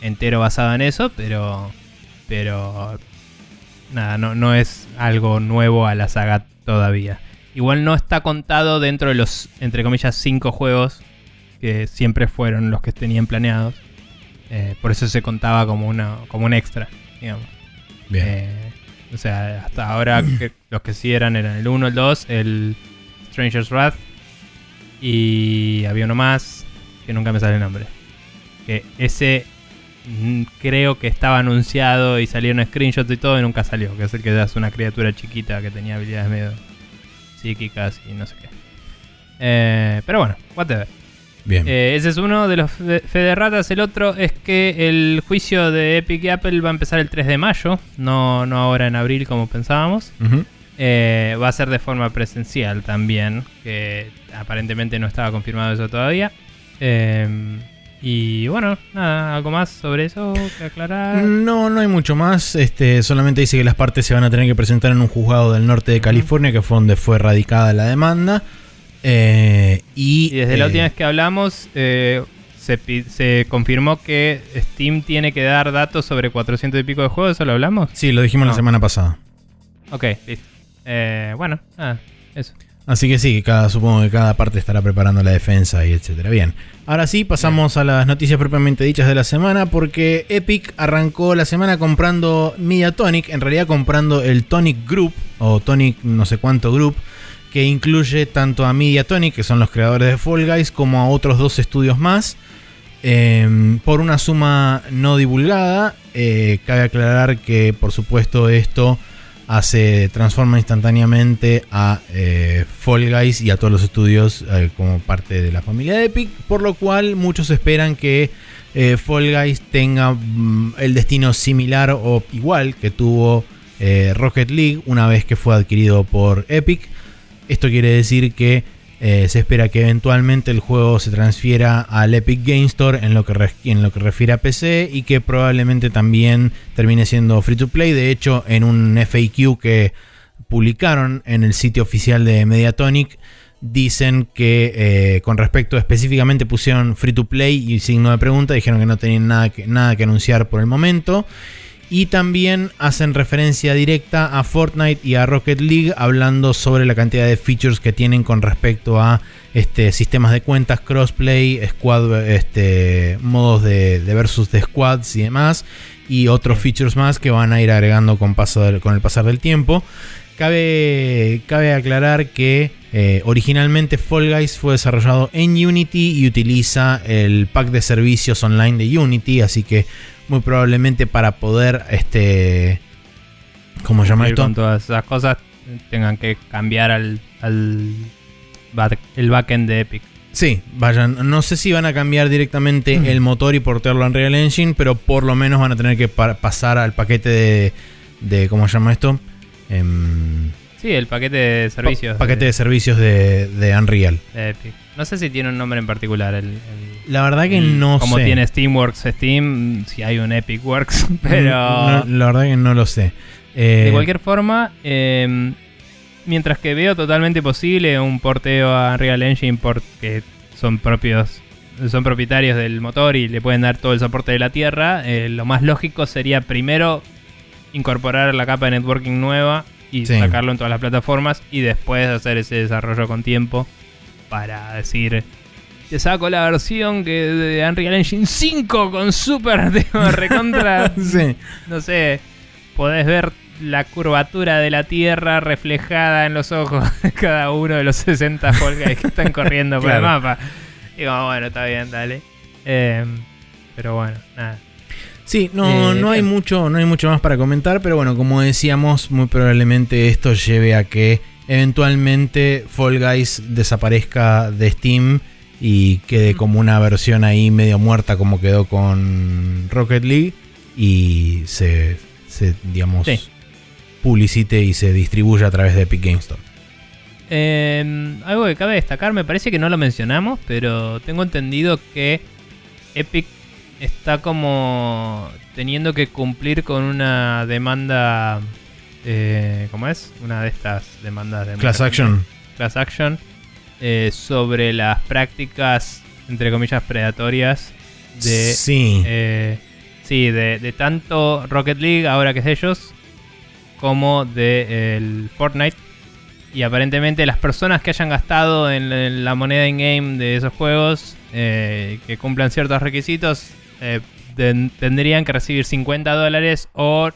entero basado en eso, pero, pero nada, no, no es algo nuevo a la saga todavía. Igual no está contado dentro de los, entre comillas, cinco juegos que siempre fueron los que tenían planeados. Eh, por eso se contaba como, una, como un extra, digamos. Bien. Eh, o sea, hasta ahora los que sí eran eran el 1, el 2, el Stranger's Wrath y había uno más que nunca me sale el nombre. Que ese mm, creo que estaba anunciado y salieron screenshots y todo y nunca salió. Que es el que das una criatura chiquita que tenía habilidades medio psíquicas y no sé qué. Eh, pero bueno, whatever. Bien. Eh, ese es uno de los fe fe de ratas. El otro es que el juicio de Epic y Apple va a empezar el 3 de mayo, no, no ahora en abril como pensábamos. Eh, va a ser de forma presencial también, que aparentemente no estaba confirmado eso todavía. Eh, y bueno, nada, algo más sobre eso que aclarar. No, no hay mucho más. Este, solamente dice que las partes se van a tener que presentar en un juzgado del norte de California, que fue donde fue radicada la demanda. Eh, y, Y desde la eh, última vez que hablamos, eh, se, confirmó que Steam tiene que dar datos sobre 400 y pico de juegos, ¿eso lo hablamos? Sí, lo dijimos la semana pasada. Ok, listo. Bueno, nada, eso. Así que sí, cada, supongo que cada parte estará preparando la defensa y etcétera. Bien. Ahora sí, pasamos a las noticias propiamente dichas de la semana, porque Epic arrancó la semana comprando Mediatonic, en realidad comprando el Tonic Group, o Tonic no sé cuánto Group, que incluye tanto a Mediatonic, que son los creadores de Fall Guys, como a otros dos estudios más. eh, por una suma no divulgada, Eh, cabe aclarar que por supuesto esto hace transforma instantáneamente a eh, Fall Guys y a todos los estudios eh, como parte de la familia de Epic, por lo cual muchos esperan que eh, Fall Guys tenga mm, el destino similar o igual que tuvo eh, Rocket League una vez que fue adquirido por Epic. Esto quiere decir que eh, se espera que eventualmente el juego se transfiera al Epic Game Store en lo, que en lo que refiere a PC y que probablemente también termine siendo free to play. De hecho, en un FAQ que publicaron en el sitio oficial de Mediatonic dicen que eh, con respecto específicamente pusieron free to play y signo de pregunta, dijeron que no tenían nada que, nada que anunciar por el momento. Y también hacen referencia directa a Fortnite y a Rocket League hablando sobre la cantidad de features que tienen con respecto a este, sistemas de cuentas, crossplay, squad, este, modos de, versus de squads y demás. Y otros features más que van a ir agregando con, paso con el pasar del tiempo. Cabe, cabe aclarar que eh, originalmente Fall Guys fue desarrollado en Unity y utiliza el pack de servicios online de Unity, así que muy probablemente para poder, este, ¿cómo se llama esto? Con todas esas cosas tengan que cambiar al, al el backend de Epic. Sí, vayan. No sé si van a cambiar directamente el motor y portearlo en Real Engine, pero por lo menos van a tener que pasar al paquete de, de ¿cómo se llama esto? Em, sí, el paquete de servicios. paquete de, servicios de, de Unreal. Epic. No sé si tiene un nombre en particular. El, la verdad que no sé. Como tiene Steamworks Steam, si hay un Epic Works, [LAUGHS] pero. la verdad que no lo sé. de eh, cualquier forma, em, mientras que veo totalmente posible un porteo a Unreal Engine porque son propios. Son propietarios del motor y le pueden dar todo el soporte de la tierra. Eh, lo más lógico sería primero incorporar la capa de networking nueva y sacarlo en todas las plataformas y después hacer ese desarrollo con tiempo para decir, te saco la versión que de Unreal Engine 5 con super [LAUGHS] recontra. [LAUGHS] No sé, podés ver la curvatura de la Tierra reflejada en los ojos de cada uno de los 60 Guys que están corriendo por el mapa. Y como, bueno, está bien, dale. Em, pero bueno, nada. Sí, no, eh, no hay mucho, no hay mucho más para comentar, pero bueno, como decíamos, muy probablemente esto lleve a que eventualmente Fall Guys desaparezca de Steam y quede como una versión ahí medio muerta como quedó con Rocket League y se, digamos, publicite y se distribuya a través de Epic Game Store. Em, algo que cabe destacar, me parece que no lo mencionamos, pero tengo entendido que Epic está como teniendo que cumplir con una demanda eh, ¿cómo es? Una de estas demandas de Class Action. Class Action eh, sobre las prácticas, entre comillas, predatorias de... Sí. Eh, sí, de, tanto Rocket League, ahora que es ellos, como de el Fortnite. Y aparentemente las personas que hayan gastado en, la moneda in-game de esos juegos, que cumplan ciertos requisitos, tendrían que recibir 50 dólares o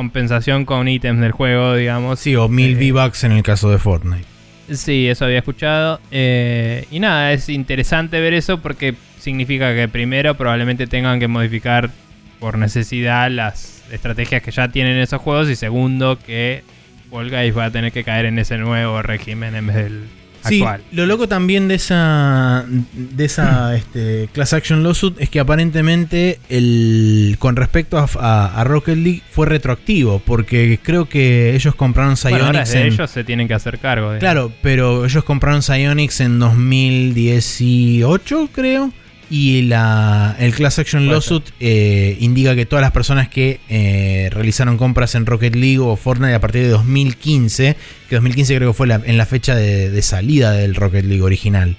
compensación con ítems del juego, digamos. Sí, o mil eh, V-Bucks en el caso de Fortnite. Sí, eso había escuchado. Eh, y nada, es interesante ver eso porque significa que primero probablemente tengan que modificar por necesidad las estrategias que ya tienen esos juegos y segundo que Fall Guys va a tener que caer en ese nuevo régimen en vez del Sí, lo loco también de esa de esa [CLEARS THROAT] este, class action lawsuit es que aparentemente el con respecto a, Rocket League fue retroactivo porque creo que ellos compraron Psyonix en, ellos se tienen que hacer cargo. Claro, pero ellos compraron Psyonix en 2018, creo. Y la, el Class Action Lawsuit eh, indica que todas las personas que eh, realizaron compras en Rocket League o Fortnite a partir de 2015, que 2015 creo que fue en la fecha de, salida del Rocket League original,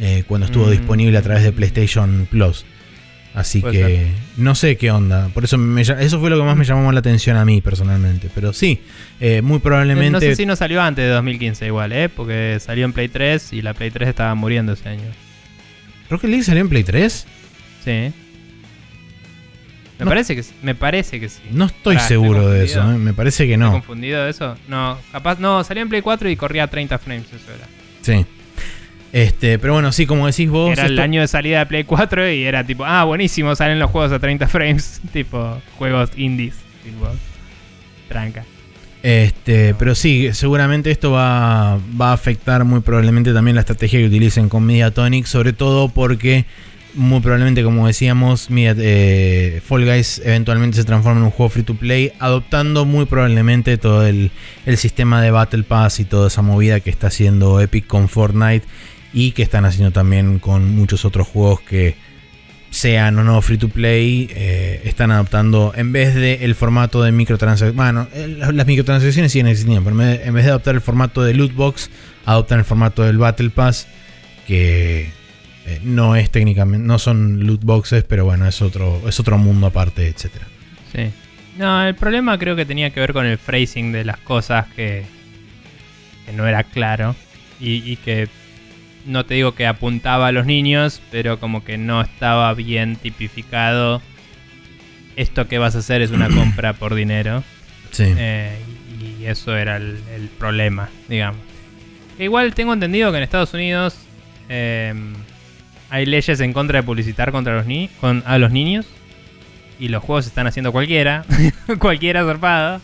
eh, cuando estuvo mm. disponible a través de PlayStation Plus. Así que no sé qué onda. Por eso eso fue lo que más me llamó la atención a mí personalmente. Pero sí, muy probablemente. No sé si no salió antes de 2015 igual, ¿eh? Porque salió en Play 3 y la Play 3 estaba muriendo ese año. ¿Rocket League salió en Play 3? Sí. Me, parece, que, me parece que sí. No estoy seguro de eso, ¿eh? me parece que no. ¿Estás confundido de eso? No, capaz, no, salió en Play 4 y corría a 30 frames, eso era. Sí. Este, pero bueno, sí, como decís vos. Era el año de salida de Play 4 y era tipo, ah, buenísimo, salen los juegos a 30 frames, [LAUGHS] tipo, juegos indies, tipo, tranca. Este, pero sí, seguramente esto va, a afectar muy probablemente también la estrategia que utilicen con Mediatonic, sobre todo porque muy probablemente, como decíamos, eh, Fall Guys eventualmente se transforma en un juego free to play, adoptando muy probablemente todo el, el sistema de Battle Pass y toda esa movida que está haciendo Epic con Fortnite y que están haciendo también con muchos otros juegos que sean o no free to play, eh, están adoptando, en vez de el formato de microtransacciones, bueno, las microtransacciones siguen existiendo, pero en vez de adoptar el formato de loot box, adoptan el formato del Battle Pass, que eh, no es técnicamente, no son loot boxes, pero bueno, es otro, es otro mundo aparte, etcétera. Sí. No, el problema creo que tenía que ver con el phrasing de las cosas que, no era claro y que no te digo que apuntaba a los niños, pero como que no estaba bien tipificado. Esto que vas a hacer es una [CLEARS THROAT] compra por dinero. Sí. Eh, y eso era el, problema, digamos. igual tengo entendido que en Estados Unidos em, hay leyes en contra de publicitar contra los ni con, a los niños. Y los juegos están haciendo cualquiera. [LAUGHS] cualquiera zarpado.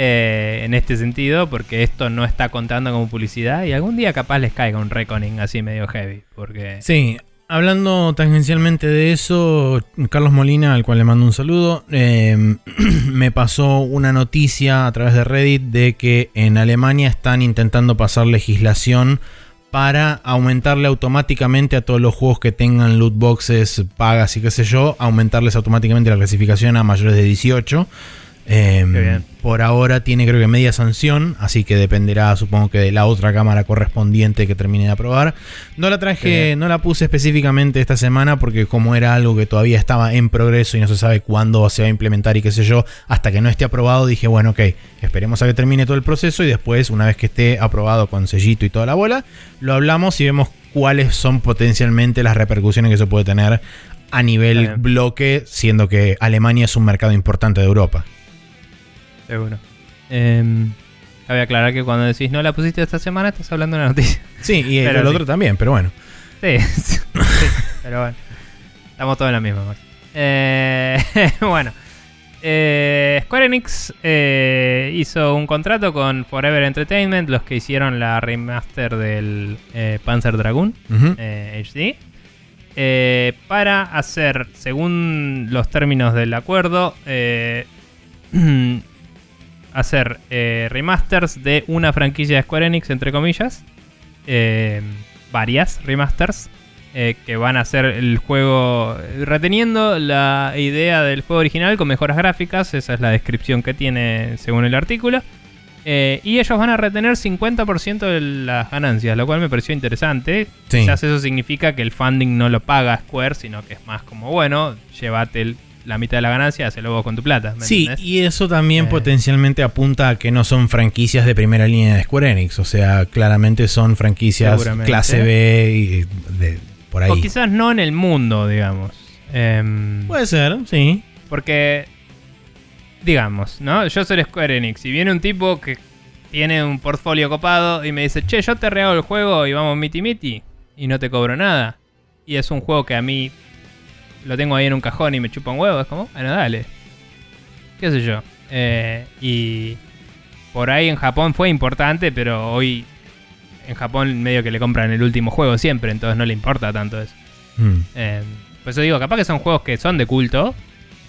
Eh, en este sentido, porque esto no está contando como publicidad y algún día capaz les caiga un reckoning así medio heavy. Porque... Sí, hablando tangencialmente de eso, Carlos Molina, al cual le mando un saludo, em, [CLEARS THROAT] me pasó una noticia a través de Reddit de que en Alemania están intentando pasar legislación para aumentarle automáticamente a todos los juegos que tengan loot boxes pagas y qué sé yo, aumentarles automáticamente la clasificación a mayores de 18. Em, por ahora tiene creo que media sanción, así que dependerá supongo que de la otra cámara correspondiente que termine de aprobar. No la traje, no la puse específicamente esta semana porque como era algo que todavía estaba en progreso y no se sabe cuándo se va a implementar y qué sé yo, hasta que no esté aprobado dije, bueno, ok, esperemos a que termine todo el proceso y después, una vez que esté aprobado con sellito y toda la bola, lo hablamos y vemos cuáles son potencialmente las repercusiones que eso puede tener a nivel bloque, siendo que Alemania es un mercado importante de Europa. Seguro. Eh, cabe aclarar que cuando decís no la pusiste esta semana, estás hablando de una noticia. Sí, y el, [LAUGHS] otro también, pero bueno. [LAUGHS] Sí, pero bueno. Estamos todos en la misma. Eh, [LAUGHS] bueno. Eh, Square Enix eh, hizo un contrato con Forever Entertainment, los que hicieron la remaster del eh, Panzer Dragoon HD, para hacer, según los términos del acuerdo, [CLEARS THROAT] hacer eh, remasters de una franquicia de Square Enix, entre comillas. Eh, varias remasters. Eh, que van a hacer el juego reteniendo la idea del juego original con mejoras gráficas. Esa es la descripción que tiene según el artículo. y ellos van a retener 50% de las ganancias, lo cual me pareció interesante. Quizás eso significa que el funding no lo paga Square, sino que es más como, bueno, llévate el la mitad de la ganancia, hazlo vos con tu plata. sí, y eso también eh. potencialmente apunta a que no son franquicias de primera línea de Square Enix. O sea, claramente son franquicias clase B y de, por ahí. O quizás no en el mundo, digamos. Em, Puede ser, sí. Porque, digamos, ¿no? Yo soy Square Enix y viene un tipo que tiene un portfolio copado y me dice, che, yo te regalo el juego y vamos miti miti y no te cobro nada. Y es un juego que a mí lo tengo ahí en un cajón y me chupa un huevo, es como, bueno, dale. ¿Qué sé yo? Eh, y por ahí en Japón fue importante, pero hoy en Japón medio que le compran el último juego siempre, entonces no le importa tanto eso. Mm. Eh, por eso digo, capaz que son juegos que son de culto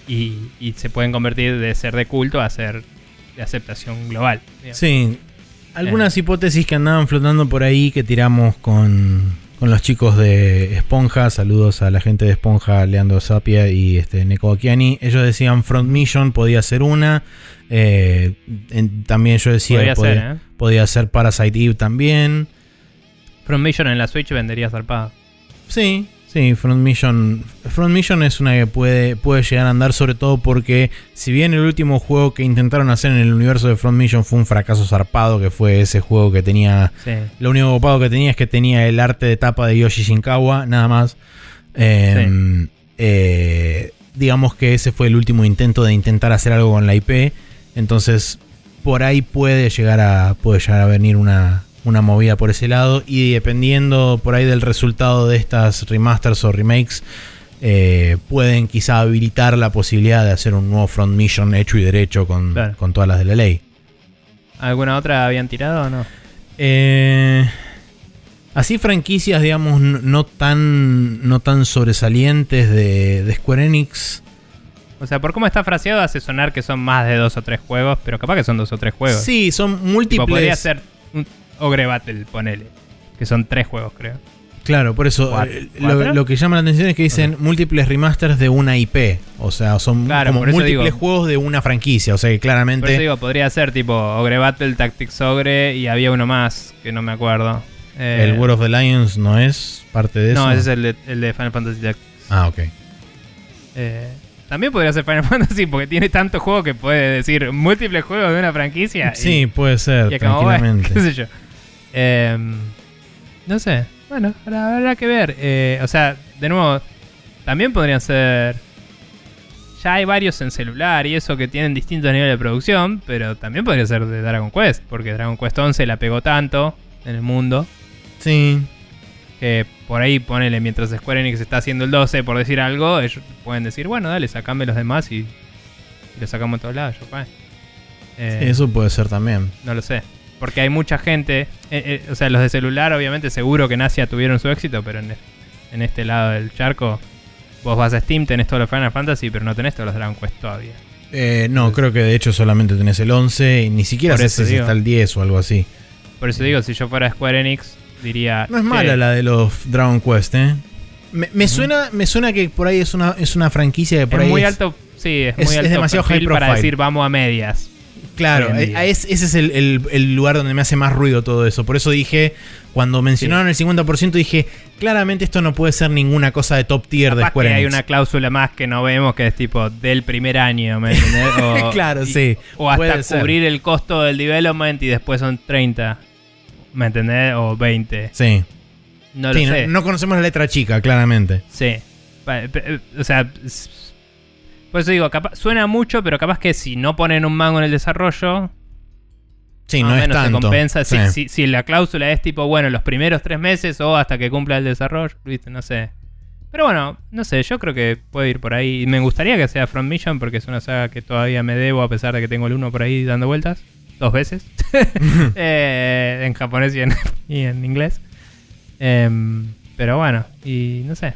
y, se pueden convertir de ser de culto a ser de aceptación global. Sí, algunas eh. hipótesis que andaban flotando por ahí que tiramos con, con los chicos de Esponja. Saludos a la gente de Esponja, Leandro Sapia y este, Neko Akiani. Ellos decían Front Mission podía ser una. Eh, también yo decía podía, podía, ser, ¿eh? podía, ser, Parasite Eve también. Front Mission en la Switch vendería zarpado. Sí, Sí, Front Mission. Front Mission es una que puede, puede llegar a andar, sobre todo porque, si bien el último juego que intentaron hacer en el universo de Front Mission fue un fracaso zarpado, que fue ese juego que tenía. Lo único copado que tenía es que tenía el arte de tapa de Yoshi Shinkawa, nada más. Em, eh, digamos que ese fue el último intento de intentar hacer algo con la IP. Entonces, por ahí puede llegar a, puede llegar a venir una, una movida por ese lado. Y dependiendo por ahí del resultado de estas remasters o remakes, eh, pueden quizá habilitar la posibilidad de hacer un nuevo Front Mission hecho y derecho con, todas las de la ley. ¿Alguna otra habían tirado o no? Eh, así franquicias, digamos, no tan, no tan sobresalientes de, Square Enix. O sea, por cómo está fraseado hace sonar que son más de dos o tres juegos, pero capaz que son dos o tres juegos. Sí, son múltiples. podría ser Ogre Battle, ponele. Que son tres juegos, creo. Claro, por eso eh, lo, lo que llama la atención es que dicen múltiples remasters de una IP. O sea, son Claro, como por múltiples digo. juegos de una franquicia. O sea que Por claramente. eso digo, podría ser tipo Ogre Battle, Tactics Ogre y había uno más que no me acuerdo. Eh, el World of the Lions no es parte de eso. No, ese es el de, el de Final Fantasy Tactics. Ah, ok. Eh, también podría ser Final [LAUGHS] Fantasy porque tiene tanto juego que puede decir múltiples juegos de una franquicia. y- Sí, puede ser, y bueno, tranquilamente. [LAUGHS] qué sé yo. Em, no sé. Bueno, habrá, habrá que ver. Eh, o sea, de nuevo, también podrían ser. Ya hay varios en celular y eso que tienen distintos niveles de producción, pero también podría ser de Dragon Quest, porque Dragon Quest 11 la pegó tanto en el mundo Sí. que por ahí ponele mientras Square Enix está haciendo el 12, por decir algo, ellos pueden decir, bueno, dale, sacame los demás y, y lo sacamos en todos lados, yo. Eh, Eso puede ser también. no lo sé. Porque hay mucha gente. eh, eh, o sea, los de celular, obviamente, seguro que en Asia tuvieron su éxito, pero en, en este lado del charco, vos vas a Steam, tenés todos los Final Fantasy, pero no tenés todos los Dragon Quest todavía. Eh, no, creo que de hecho solamente tenés el 11 y ni siquiera Por sé eso si digo. está el 10 o algo así. Por eso digo, si yo fuera Square Enix, diría. No es "Che, mala la de los Dragon Quest, ¿eh? Me, suena, me suena que por ahí es una, es una franquicia que por es ahí muy es- alto. Sí, es, es- muy es alto. demasiado perfil high para profile. decir vamos a medias. Claro, eh, es- ese es el, el- el lugar donde me hace más ruido todo eso. Por eso dije, cuando mencionaron el 50%, dije, claramente esto no puede ser ninguna cosa de top tier de Capaz Square que hay Enix. una cláusula más que no vemos que es tipo del primer año, ¿me entendés? [LAUGHS] O, Claro, y- sí, O hasta cubrir el costo del development y después son 30, ¿me entendés? O 20. Sí, No Sí, lo no, sé. no conocemos la letra chica, claramente. Sí. O sea, por eso digo, capaz, suena mucho, pero capaz que si no ponen un mango en el desarrollo, Sí, no es tanto. se compensa. Si, Sí. si- si la cláusula es tipo, bueno, los primeros tres meses o hasta que cumpla el desarrollo, ¿viste? No sé. Pero bueno, no sé, yo creo que puede ir por ahí. Y me gustaría que sea From Mission porque es una saga que todavía me debo a pesar de que tengo el uno por ahí dando vueltas. Dos veces. [LAUGHS] [LAUGHS] Eh, en japonés y en, y en inglés. Em, pero bueno, y no sé.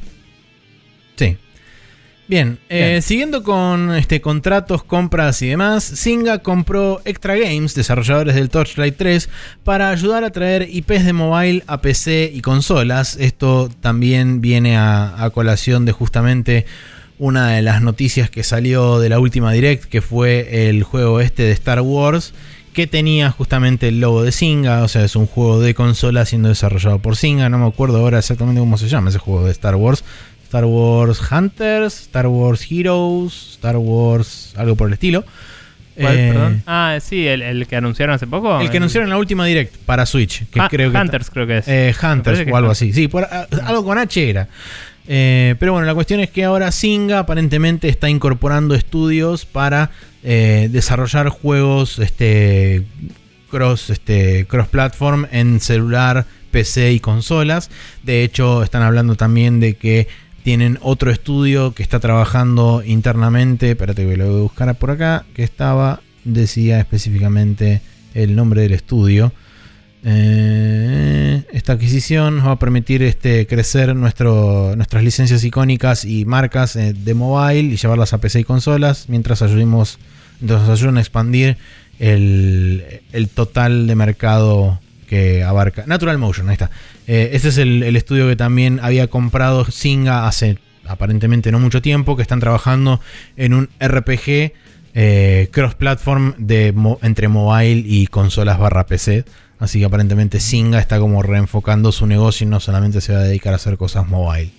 Bien, eh, Bien. siguiendo con este, contratos, compras y demás, Singa compró Extra Games, desarrolladores del Torchlight 3, para ayudar a traer IPs de mobile a PC y consolas. Esto también viene a, a colación de justamente una de las noticias que salió de la última Direct, que fue el juego este de Star Wars, que tenía justamente el logo de Singa, o sea, es un juego de consola siendo desarrollado por Singa, no me acuerdo ahora exactamente cómo se llama ese juego de Star Wars. Star Wars Hunters, Star Wars Heroes, Star Wars, algo por el estilo. ¿Cuál, Eh, perdón? Ah, sí, el, el que anunciaron hace poco. El que anunciaron en la última Direct para Switch, que Ah, creo que Hunters, creo que es. eh, Hunters o algo es así. Sí, por- a- algo con H era. Eh, pero bueno, la cuestión es que ahora Singa aparentemente está incorporando estudios para eh, desarrollar juegos este, cross, este, cross platform en celular, PC y consolas. De hecho, están hablando también de que tienen otro estudio que está trabajando internamente. Espérate que lo voy a buscar por acá. Que estaba, decía específicamente el nombre del estudio. Eh, esta adquisición nos va a permitir este, crecer nuestro, nuestras licencias icónicas y marcas eh, de mobile y llevarlas a PC y consolas mientras ayudemos, nos ayudan a expandir el, el total de mercado que abarca. Natural Motion, ahí está. Eh, este es el, el estudio que también había comprado Singa hace aparentemente no mucho tiempo, que están trabajando en un RPG eh, cross-platform mo- entre mobile y consolas barra PC. Así que aparentemente Singa está como reenfocando su negocio y no solamente se va a dedicar a hacer cosas mobile.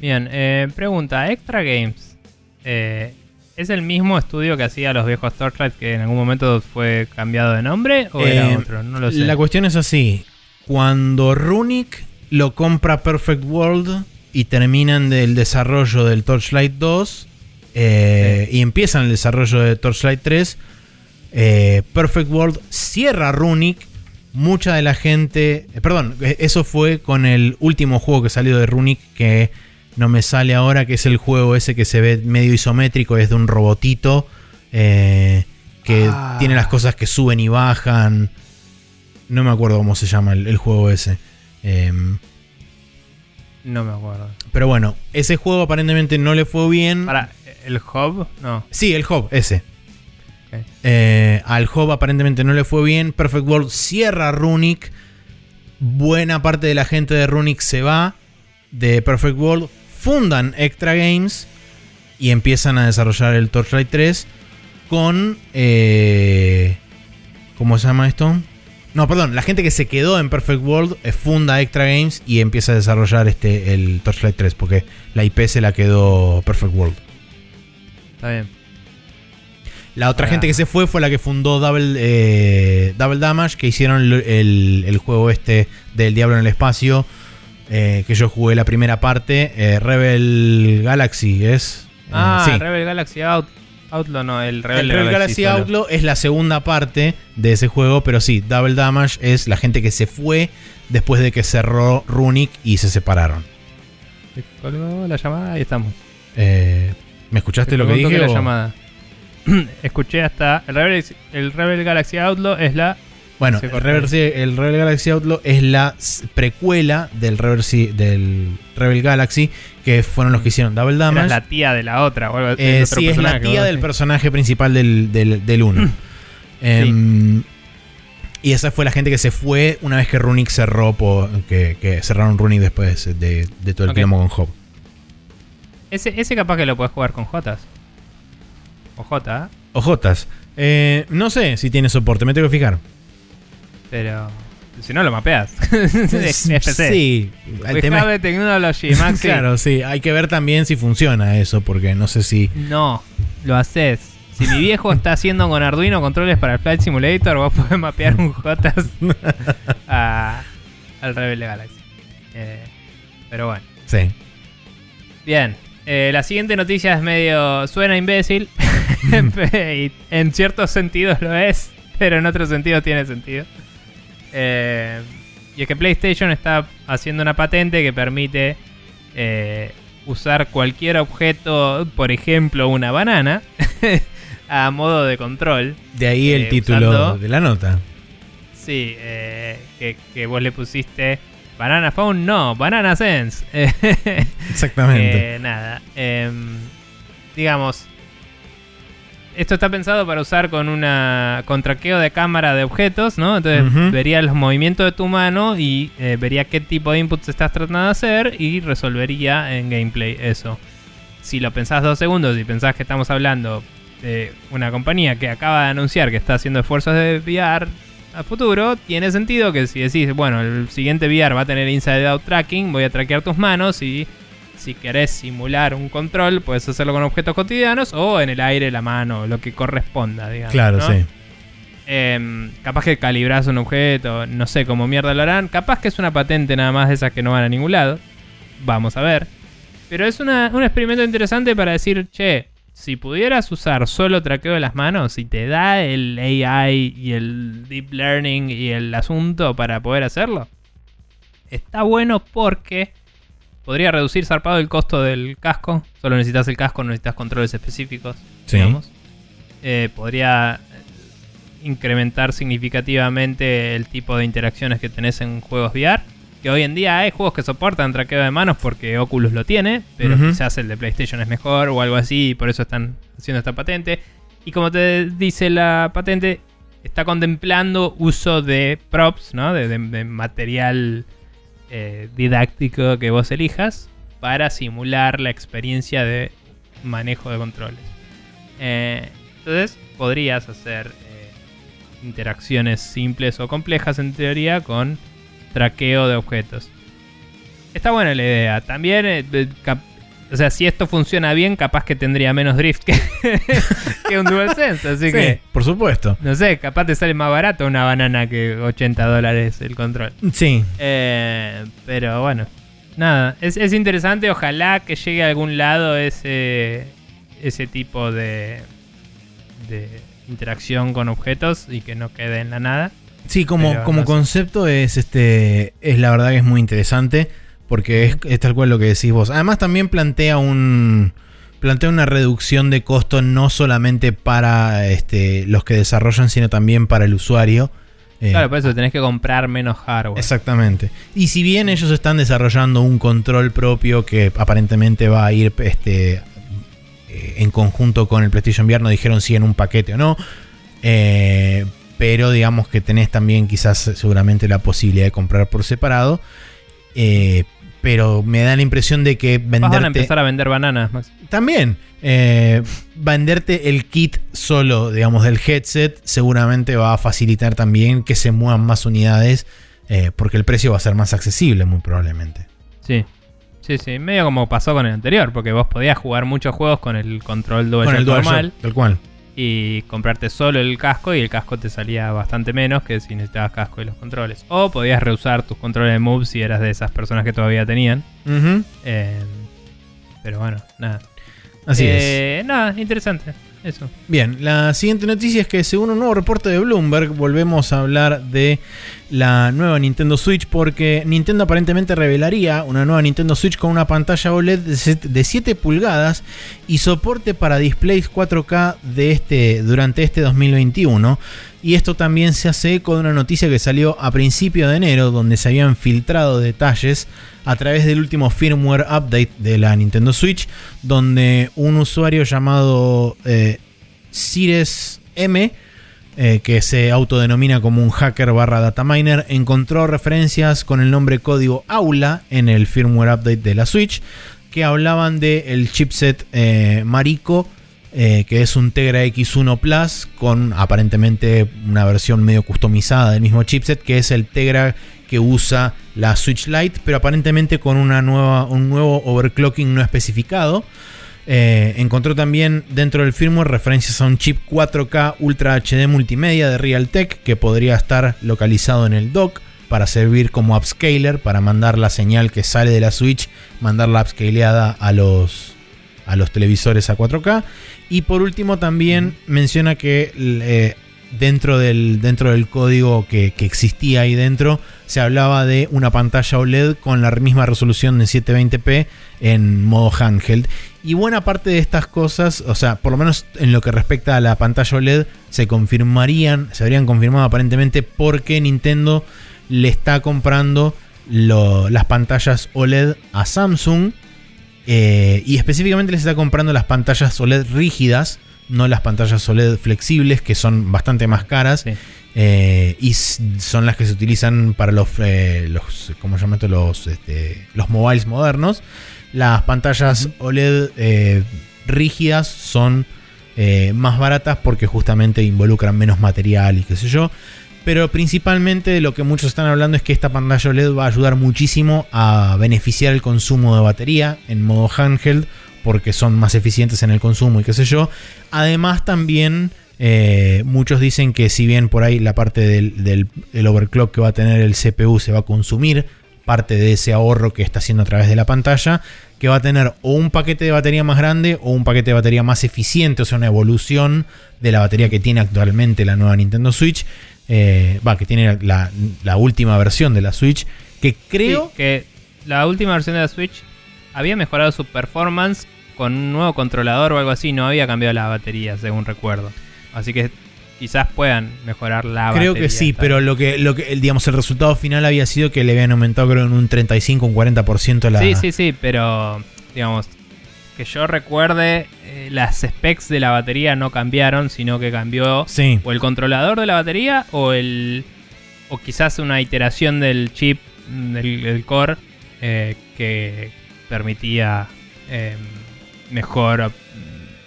Bien, eh, pregunta, Extra Games. eh, ¿Es el mismo estudio que hacía los viejos Torchlight que en algún momento fue cambiado de nombre o era otro? No lo sé. La cuestión es así. Cuando Runic lo compra Perfect World y terminan del desarrollo del Torchlight 2 eh, y empiezan el desarrollo de Torchlight 3, eh, Perfect World cierra Runic. Mucha de la gente... eh, perdón, eso fue con el último juego que salió de Runic que no me sale ahora, que es el juego ese que se ve medio isométrico, es de un robotito que Ah. tiene las cosas que suben y bajan. No me acuerdo cómo se llama el, el juego ese. Em, No me acuerdo. pero bueno, ese juego aparentemente no le fue bien. Para, ¿el Hub? No. Sí, el Hub, ese. Eh, al Hub aparentemente no le fue bien. Perfect World cierra Runic. buena parte de la gente de Runic se va de Perfect World, fundan Extra Games y empiezan a desarrollar el Torchlight 3 con... Eh, ¿Cómo se llama esto? No, perdón, la gente que se quedó en Perfect World eh, funda Extra Games y empieza a desarrollar este, el Torchlight 3, porque la IP se la quedó Perfect World. Está bien. La otra gente que se fue fue la que fundó Double, eh, Double Damage, que hicieron el, el- el juego este del Diablo en el Espacio, eh, que yo jugué la primera parte, eh, Rebel Galaxy, ¿es? Ah, sí. Rebel Galaxy Out, Outlaw, no, el Rebel, El Rebel Galaxy solo. Outlaw es la segunda parte de ese juego, pero sí, Double Damage es la gente que se fue después de que cerró Runic y se separaron. Se colgó la llamada, ahí estamos. Eh, ¿Me escuchaste lo que dije? o- la llamada. [CLEARS THROAT] Escuché hasta el Rebel, el Rebel Galaxy Outlaw es la Bueno, el Rebel, el Rebel Galaxy Outlaw es la precuela del Rebel, Si- del Rebel Galaxy, que fueron los que hicieron Double era Damage. la tía de la otra o Eh, es otro sí, es la tía del personaje principal del, del, del 1. Em, Y esa fue la gente que se fue una vez que Runic cerró, po- que, que cerraron Runic después de, de todo el Ok. quilombo con Hop. Ese, ese capaz que lo puedes jugar con Jotas. O J, ¿eh? Ojotas. Eh, no sé si tiene soporte, me tengo que fijar. pero si no lo mapeas. [LAUGHS] Sí, el We tema have technology, [LAUGHS] Maxi. Claro, sí, hay que ver también si funciona eso, porque no sé si. No, lo haces. Si mi viejo está haciendo con Arduino controles para el Flight Simulator, vos podés mapear un Jotas [LAUGHS] a- al Rebel Galaxy. Eh, pero bueno. Sí. Bien. Eh, la siguiente noticia es medio. suena imbécil. y en ciertos sentidos lo es, pero en otros sentidos tiene sentido. Eh, y es que PlayStation está haciendo una patente que permite eh, usar cualquier objeto, por ejemplo una banana, [LAUGHS] a modo de control. De ahí el Eh, título usando- de la nota. Sí, eh, que, que vos le pusiste Banana Phone, no, Banana Sense. [LAUGHS] Exactamente. Nada. em, digamos. Esto está pensado para usar con una con traqueo de cámara de objetos, ¿no? Entonces vería los movimientos de tu mano y eh, vería qué tipo de inputs estás tratando de hacer y resolvería en gameplay eso. Si lo pensás dos segundos y pensás que estamos hablando de una compañía que acaba de anunciar que está haciendo esfuerzos de VR a futuro, tiene sentido que si decís, bueno, el siguiente VR va a tener inside out tracking, voy a traquear tus manos y si querés simular un control, puedes hacerlo con objetos cotidianos o en el aire la mano, lo que corresponda, digamos. claro, ¿no? sí. Em, capaz que calibras un objeto, no sé cómo mierda lo harán. Capaz que es una patente nada más de esas que no van a ningún lado. Vamos a ver. Pero es una- un experimento interesante para decir, che, si pudieras usar solo traqueo de las manos y te da el AI y el deep learning y el asunto para poder hacerlo, está bueno porque podría reducir zarpado el costo del casco. Solo necesitas el casco, no necesitas controles específicos. Sí. Digamos. Eh, podría incrementar significativamente el tipo de interacciones que tenés en juegos VR. Que hoy en día hay juegos que soportan traqueo de manos porque Oculus lo tiene, pero Ujú. quizás el de PlayStation es mejor o algo así, y por eso están haciendo esta patente. Y como te dice la patente, está contemplando uso de props, ¿no? De, de- de material eh, didáctico que vos elijas para simular la experiencia de manejo de controles. Eh, entonces podrías hacer eh, interacciones simples o complejas en teoría con traqueo de objetos. Está buena la idea. También, o sea, si esto funciona bien, capaz que tendría menos drift que, [LAUGHS] que un DualSense. Así Sí, que, por supuesto. no sé, capaz te sale más barato una banana que 80 dólares el control. Sí. Eh, pero bueno, nada, es, es interesante. Ojalá que llegue a algún lado ese, ese tipo de, de interacción con objetos y que no quede en la nada. Sí, como, Pero como no sé. concepto es este. Es la verdad que es muy interesante. Porque es, es tal cual lo que decís vos. Además, también plantea un. Plantea una reducción de costo no solamente para este, los que desarrollan, sino también para el usuario. Eh, Claro, por eso tenés que comprar menos hardware. Exactamente. Y si bien ellos están desarrollando un control propio que aparentemente va a ir este, eh, en conjunto con el PlayStation VR, no dijeron si en un paquete o no. eh, pero digamos que tenés también quizás seguramente la posibilidad de comprar por separado. Eh, pero me da la impresión de que venderte... Van a empezar a vender bananas, Max. También. Eh, venderte el kit solo, digamos, del headset seguramente va a facilitar también que se muevan más unidades eh, porque el precio va a ser más accesible muy probablemente. Sí. Sí, sí, medio como pasó con el anterior, porque vos podías jugar muchos juegos con el control DualShock normal. tal cual y comprarte solo el casco y el casco te salía bastante menos que si necesitabas casco y los controles. O podías reusar tus controles de Move si eras de esas personas que todavía tenían. Eh, pero bueno, nada. Así es. Eh, nada, interesante. Eso. Bien, la siguiente noticia es que según un nuevo reporte de Bloomberg volvemos a hablar de la nueva Nintendo Switch porque Nintendo aparentemente revelaría una nueva Nintendo Switch con una pantalla OLED de 7 pulgadas y soporte para displays 4K de este, durante este 2021. Y esto también se hace eco de una noticia que salió a principio de enero donde se habían filtrado detalles a través del último firmware update de la Nintendo Switch, donde un usuario llamado eh, Cires M, eh, que se autodenomina como un hacker barra dataminer, encontró referencias con el nombre código Aula en el firmware update de la Switch, que hablaban del chipset eh, Marico. Que es un Tegra X1 Plus con aparentemente una versión medio customizada del mismo chipset, que es el Tegra que usa la Switch Lite, pero aparentemente con una nueva, un nuevo overclocking no especificado. Eh, encontró también dentro del firmware referencias a un chip 4K Ultra HD multimedia de Realtek que podría estar localizado en el dock para servir como upscaler, para mandar la señal que sale de la Switch, mandarla upscaleada a los, a los televisores a 4K. Y por último también menciona que eh, dentro del, dentro del código que, existía ahí dentro, se hablaba de una pantalla OLED con la misma resolución de 720p en modo handheld. Y buena parte de estas cosas, o sea, por lo menos en lo que respecta a la pantalla OLED, se confirmarían, se habrían confirmado aparentemente porque Nintendo le está comprando las pantallas OLED a Samsung. Eh, y específicamente les está comprando las pantallas OLED rígidas no las pantallas OLED flexibles, que son bastante más caras. Eh, y son las que se utilizan para los, eh, los ¿cómo Los, este, los mobiles modernos. Las pantallas OLED rígidas son más baratas porque justamente involucran menos material y qué sé yo. Pero principalmente lo que muchos están hablando es que esta pantalla OLED va a ayudar muchísimo a beneficiar el consumo de batería en modo handheld porque son más eficientes en el consumo y qué sé yo. Además también eh, muchos dicen que si bien por ahí la parte del, overclock que va a tener el CPU se va a consumir, parte de ese ahorro que está haciendo a través de la pantalla, que va a tener o un paquete de batería más grande o un paquete de batería más eficiente, o sea, una evolución de la batería que tiene actualmente la nueva Nintendo Switch, eh, va, que tiene la, última versión de la Switch, que creo... que la última versión de la Switch había mejorado su performance con un nuevo controlador o algo así, no había cambiado la batería, según recuerdo. Así que quizás puedan mejorar la creo que sí, pero lo que, lo que, digamos, el resultado final había sido que le habían aumentado, creo, en un 35, un 40% la. Sí, sí, sí, pero, digamos, que yo recuerde, eh, las specs de la batería no cambiaron, sino que cambió o el controlador de la batería o el. o quizás una iteración del chip, del, core, eh, que permitía. Em, mejor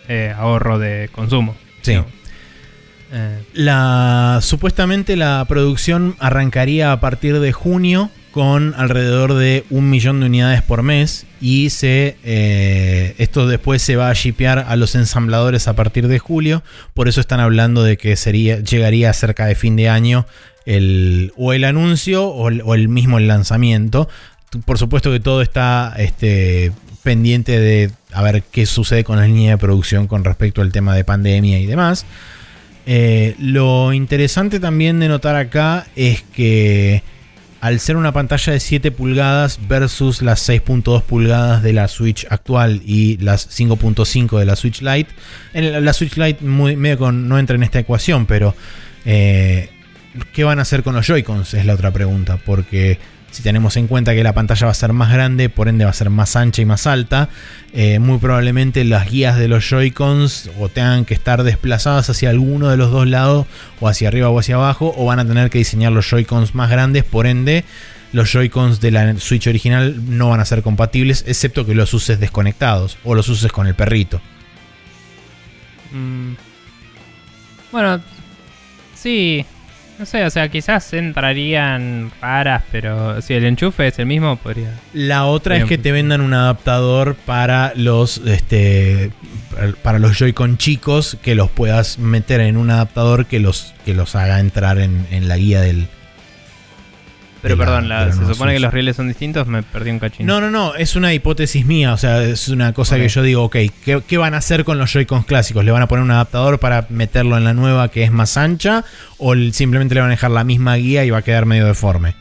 eh, ahorro de consumo. Sí. La, supuestamente la producción arrancaría a partir de junio con alrededor de un millón de unidades por mes y se, eh, esto después se va a shipear a los ensambladores a partir de julio. Por eso están hablando de que sería, llegaría cerca de fin de año el, o el anuncio o el, mismo el lanzamiento. Por supuesto que todo está este, pendiente de a ver qué sucede con la línea de producción con respecto al tema de pandemia y demás. Eh, lo interesante también de notar acá es que al ser una pantalla de 7 pulgadas versus las 6.2 pulgadas de la Switch actual y las 5.5 de la Switch Lite, la Switch Lite medio no entra en esta ecuación, pero eh, ¿qué van a hacer con los Joy-Cons? Es la otra pregunta, porque si tenemos en cuenta que la pantalla va a ser más grande, por ende va a ser más ancha y más alta, eh, muy probablemente las guías de los Joy-Cons o tengan que estar desplazadas hacia alguno de los dos lados, o hacia arriba o hacia abajo, o van a tener que diseñar los Joy-Cons más grandes, por ende los Joy-Cons de la Switch original no van a ser compatibles, excepto que los uses desconectados o los uses con el perrito. Mm. Bueno, sí. No sé, o sea, quizás entrarían raras, pero si el enchufe es el mismo, podría. La otra es que te vendan un adaptador para los este para los Joy-Con chicos que los puedas meter en un adaptador que los que los haga entrar en, en la guía del Pero la- perdón, la- de la se supone que los rieles son distintos, me perdí un cachín. No, no, no, es una hipótesis mía, o sea, es una cosa que yo digo, ok, ¿qué, qué van a hacer con los Joy-Cons clásicos? ¿Le van a poner un adaptador para meterlo en la nueva que es más ancha? ¿O simplemente le van a dejar la misma guía y va a quedar medio deforme?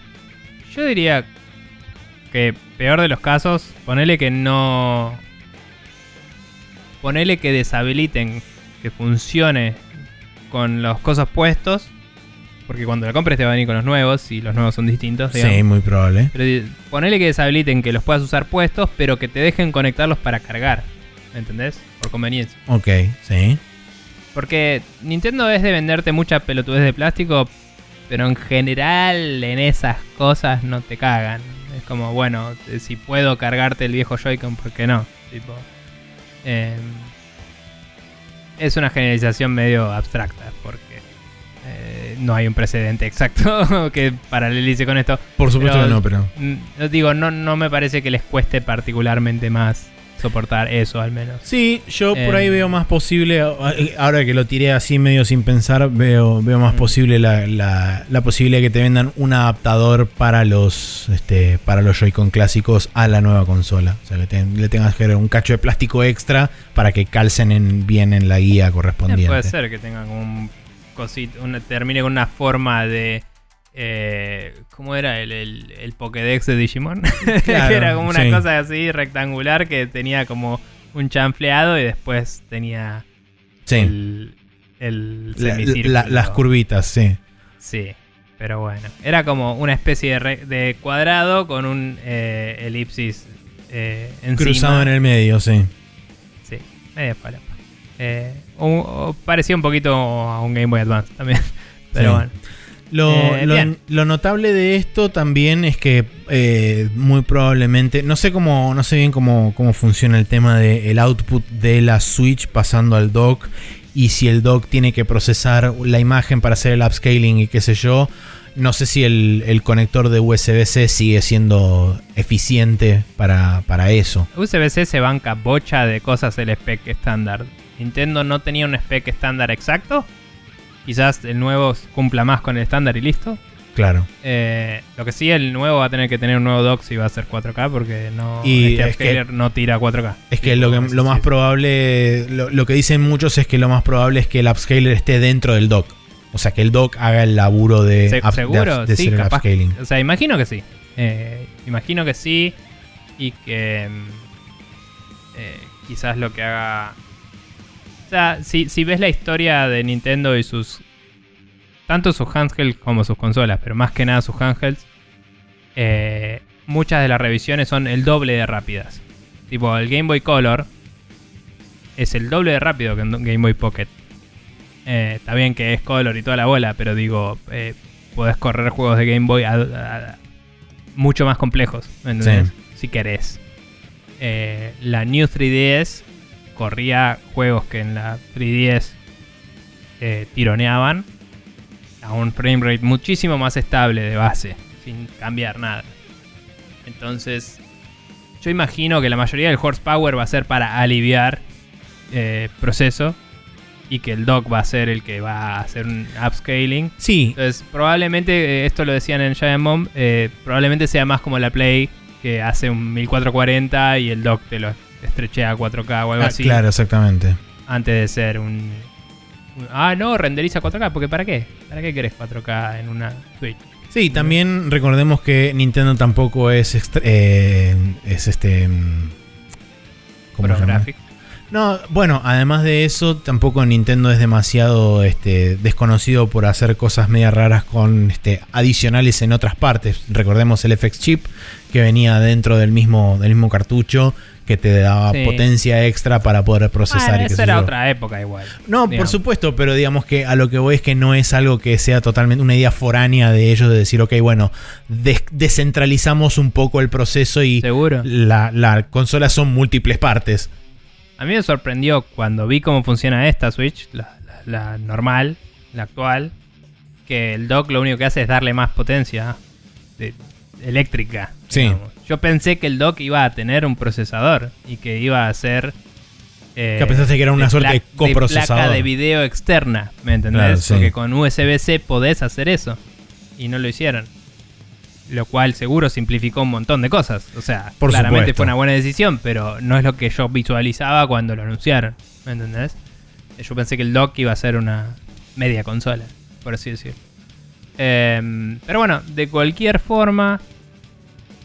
Yo diría que peor de los casos, ponele que no. Ponele que deshabiliten que funcione con los cosas puestos. Porque cuando la compres te va a venir con los nuevos y los nuevos son distintos. digamos. Sí, muy probable. Pero ponele que deshabiliten que los puedas usar puestos, pero que te dejen conectarlos para cargar. ¿Me entendés? Por conveniencia. Ok, sí. Porque Nintendo es de venderte mucha pelotudez de plástico, pero en general en esas cosas no te cagan. Es como, bueno, si puedo cargarte el viejo Joy-Con, ¿por qué no? Tipo, em, es una generalización medio abstracta, porque eh, no hay un precedente exacto [LAUGHS] que paralelice con esto. Por supuesto Pero- que no, pero... Mm, yo digo, no, no me parece que les cueste particularmente más soportar eso, al menos. Sí, yo por ahí Em. veo más posible, ahora que lo tiré así medio sin pensar, veo, veo más Mm. posible la, la- la posibilidad de que te vendan un adaptador para los este, para los Joy-Con clásicos a la nueva consola. O sea, le tengas que dar un cacho de plástico extra para que calcen en- bien en la guía Eh, correspondiente. puede ser que tenga como un cosito, una, termine con una forma de. Eh, ¿Cómo era el, el, el Pokédex de Digimon? [LAUGHS] Claro, era como una sí. cosa así rectangular que tenía como un chanfleado y después tenía Sí, el, el La- semicírculo. la- las curvitas, sí. Sí, pero bueno. Era como una especie de, de cuadrado con un eh, elipsis eh, encima. Cruzado en el medio, sí. Sí, media falopa. Eh, un- parecía un poquito a un Game Boy Advance también. [LAUGHS] Pero Sí. bueno. Lo, Eh, lo- notable de esto también es que eh, muy probablemente, no sé cómo, no sé bien cómo, cómo funciona el tema del output de la Switch pasando al dock y si el dock tiene que procesar la imagen para hacer el upscaling y qué sé yo. No sé si el, el conector de USB-C sigue siendo eficiente para, para eso. USB-C se banca bocha de cosas el spec estándar. Nintendo no tenía un spec estándar exacto. Quizás el nuevo cumpla más con el estándar y listo. Claro. Eh, lo que sí, el nuevo va a tener que tener un nuevo dock si va a ser 4K porque no, Y este es que- no tira 4K. Es que lo, que, lo más probable, lo, lo que dicen muchos es que lo más probable es que el upscaler esté dentro del dock. O sea, que el dock haga el laburo de, Se- up- ¿Seguro? de sí, hacer el capaz. upscaling. O sea, imagino que sí. Eh, imagino que sí. Y que mm, eh, quizás lo que haga... O sea, si, si ves la historia de Nintendo y sus... Tanto sus handhelds como sus consolas, pero más que nada sus handhelds, eh, muchas de las revisiones son el doble de rápidas. Tipo, el Game Boy Color es el doble de rápido que un Game Boy Pocket. Eh, está bien que es Color y toda la bola, pero digo, eh, podés correr juegos de Game Boy a- a- a- mucho más complejos, ¿me entendés? Sí. Si querés. Eh, la New 3DS corría juegos que en la 3DS eh, tironeaban a un frame rate muchísimo más estable de base, sin cambiar nada. Entonces, yo imagino que la mayoría del horsepower va a ser para aliviar proceso y que el dock va a ser el que va a hacer un upscaling. Sí, Entonces, probablemente, eh, esto lo decían en Giant Bomb, eh, probablemente sea más como la Play que hace un 1440 y el dock te lo estrechea a 4K o algo ah, así. claro, exactamente. Antes de ser un, un- Ah, no, renderiza 4K, porque ¿para qué? ¿Para qué querés 4K en una Switch? Sí, también recordemos que Nintendo tampoco es, eh, es este... mm, ¿Cómo Pro se llama? Graphics. No, bueno, además de eso, tampoco Nintendo es demasiado este, desconocido por hacer cosas media raras con este, adicionales en otras partes. Recordemos el FX Chip que venía dentro del mismo, del mismo cartucho que te daba Sí. potencia extra para poder procesar. Bueno, y sé era yo. otra época igual. No, por supuesto, pero digamos que a lo que voy es que no es algo que sea totalmente una idea foránea de ellos de decir, ok, bueno, des- descentralizamos un poco el proceso y Seguro. la, la consola son múltiples partes. A mí me sorprendió cuando vi cómo funciona esta Switch, la, la- la normal, la actual, que el dock lo único que hace es darle más potencia de- eléctrica. Sí. digamos. Yo pensé que el dock iba a tener un procesador y que iba a ser... eh, Que pensaste que era una suerte de coprocesador. placa de video externa, ¿me entendés? Claro, sí. Porque con USB-C podés hacer eso. Y no lo hicieron. Lo cual seguro simplificó un montón de cosas. O sea, Por claramente supuesto. fue una buena decisión, pero no es lo que yo visualizaba cuando lo anunciaron. ¿Me entendés? Yo pensé que el dock iba a ser una media consola, por así decirlo. Em, pero bueno, de cualquier forma,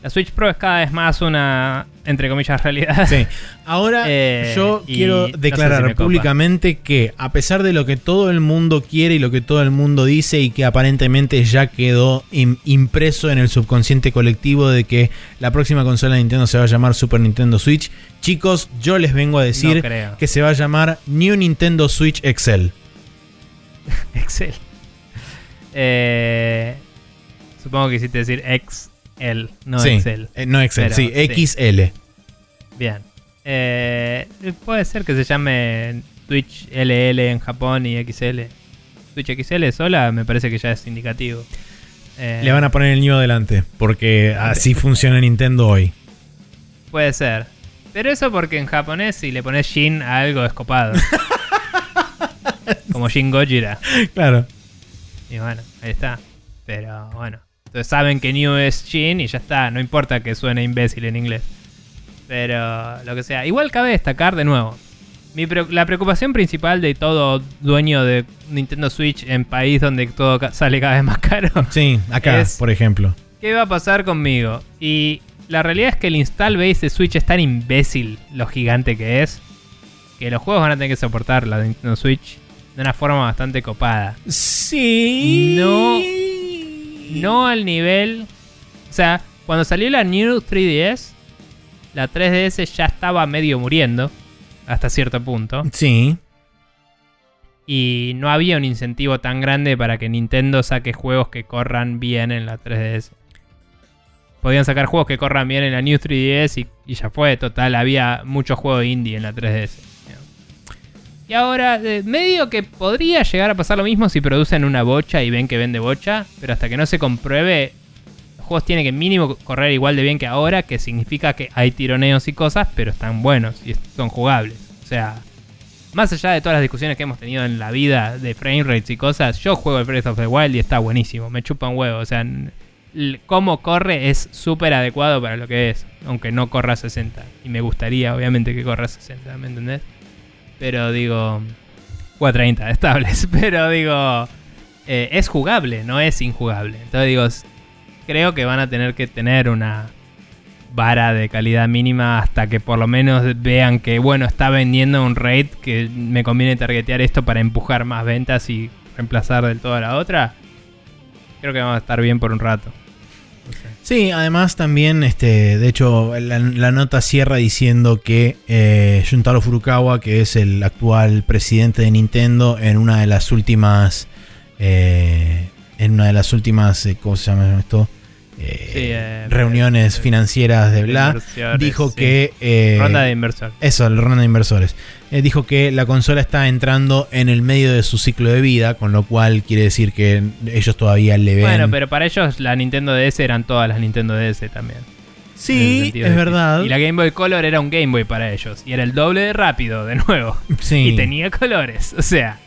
la Switch Pro es cada vez más una, entre comillas, realidad. Sí. Ahora [LAUGHS] Eh, yo quiero no sé si declarar públicamente que a pesar de lo que todo el mundo quiere y lo que todo el mundo dice y que aparentemente ya quedó im- impreso en el subconsciente colectivo de que la próxima consola de Nintendo se va a llamar Super Nintendo Switch, chicos, yo les vengo a decir No que se va a llamar New Nintendo Switch Excel. [LAUGHS] Excel. Eh, supongo que hiciste decir XL, no sí, Excel. eh, no Excel, Pero, sí, sí. XL. Bien. Eh, puede ser que se llame Switch LL en Japón y XL. Switch XL sola me parece que ya es indicativo. Eh, Le van a poner el New adelante, porque así funciona Nintendo hoy. Puede ser. Pero eso porque en japonés si le pones Shin a algo es copado. [LAUGHS] Como Shin Gojira. Claro. Y bueno, ahí está. Pero bueno. Entonces saben que New es Shin y ya está. No importa que suene imbécil en inglés. Pero lo que sea. Igual cabe destacar de nuevo. Mi pre- la preocupación principal de todo dueño de Nintendo Switch en país donde todo ca- sale cada vez más caro. Sí, acá, Es- por ejemplo. ¿Qué va a pasar conmigo? Y la realidad es que el install base de Switch es tan imbécil, lo gigante que es, que los juegos van a tener que soportar la Nintendo Switch de una forma bastante copada. Sí. No. No al nivel. O sea, cuando salió la New 3DS, la 3DS ya estaba medio muriendo. Hasta cierto punto. Sí. Y no había un incentivo tan grande para que Nintendo saque juegos que corran bien en la 3DS. Podían sacar juegos que corran bien en la New 3DS y, y ya fue. Total, había mucho juego indie en la 3DS. Y ahora, eh, medio que podría llegar a pasar lo mismo si producen una bocha y ven que vende bocha. Pero hasta que no se compruebe, los juegos tienen que mínimo correr igual de bien que ahora. Que significa que hay tironeos y cosas, pero están buenos y son jugables. O sea, más allá de todas las discusiones que hemos tenido en la vida de frame rates y cosas, yo juego el Breath of the Wild y está buenísimo. Me chupa un huevo. O sea, cómo corre es súper adecuado para lo que es. Aunque no corra a 60. Y me gustaría, obviamente, que corra a 60, ¿me entendés? Pero digo. 430 estables. [LAUGHS] Pero digo. eh, es jugable, no es injugable. Entonces digo. Creo que van a tener que tener una vara de calidad mínima hasta que por lo menos vean que, bueno, está vendiendo un rate que me conviene targetear esto para empujar más ventas y reemplazar del todo a la otra. Creo que vamos a estar bien por un rato. Sí, además también, este, de hecho, la, la nota cierra diciendo que eh, Juntaro Furukawa, que es el actual presidente de Nintendo, en una de las últimas, eh, en una de las últimas, eh, ¿cómo se llama esto? Eh, Sí, reuniones financieras de bla, dijo sí. que Ronda de inversor. Eso, la ronda de inversores. Eh, dijo que la consola está entrando en el medio de su ciclo de vida, con lo cual quiere decir que ellos todavía le ven. Bueno, pero para ellos la Nintendo DS eran todas las Nintendo DS también. sí, es que- verdad. Y la Game Boy Color era un Game Boy para ellos. Y era el doble de rápido, de nuevo. [LAUGHS] Sí. Y tenía colores. O sea.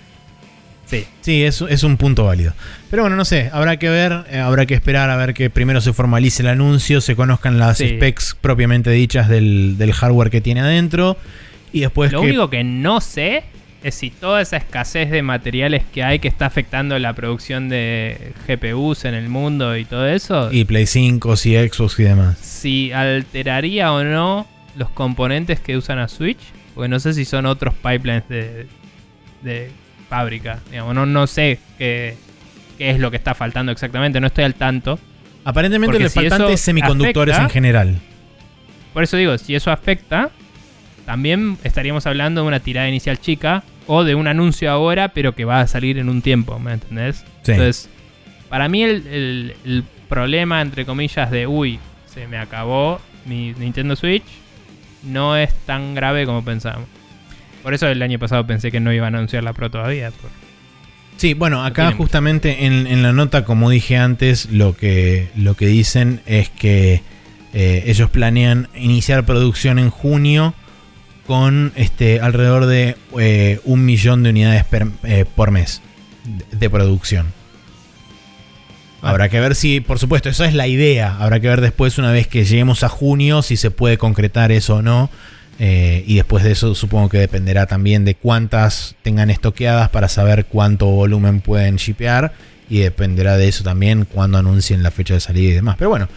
Sí. Sí, es, es un punto válido. Pero bueno, no sé, habrá que ver, eh, habrá que esperar a ver que primero se formalice el anuncio, se conozcan las Sí. specs propiamente dichas del, del hardware que tiene adentro. Y después Lo que. único que no sé es si toda esa escasez de materiales que hay que está afectando la producción de GPUs en el mundo y todo eso, Y Play 5, y Xbox y demás. si alteraría o no los componentes que usan a Switch. Porque no sé si son otros pipelines de, de fábrica. Digamos, no, no sé qué, qué es lo que está faltando exactamente, no estoy al tanto. Aparentemente le si faltan eso semiconductores afecta- en general. Por eso digo, si eso afecta, también estaríamos hablando de una tirada inicial chica o de un anuncio ahora, pero que va a salir en un tiempo, ¿me entendés? Sí. Entonces, para mí el, el- el problema, entre comillas, de, uy, se me acabó mi Nintendo Switch, no es tan grave como pensábamos. Por eso el año pasado pensé que no iban a anunciar la Pro todavía. Sí, bueno, acá justamente en, en la nota, como dije antes, lo que, lo que dicen es que eh, ellos planean iniciar producción en junio con este alrededor de eh, un millón de unidades per- eh, por mes de, de producción. Ah. Habrá que ver si, por supuesto, esa es la idea. Habrá que ver después, una vez que lleguemos a junio, si se puede concretar eso o no. Eh, y después de eso supongo que dependerá también de cuántas tengan estoqueadas para saber cuánto volumen pueden shipear. Y dependerá de eso también cuando anuncien la fecha de salida y demás. Pero bueno,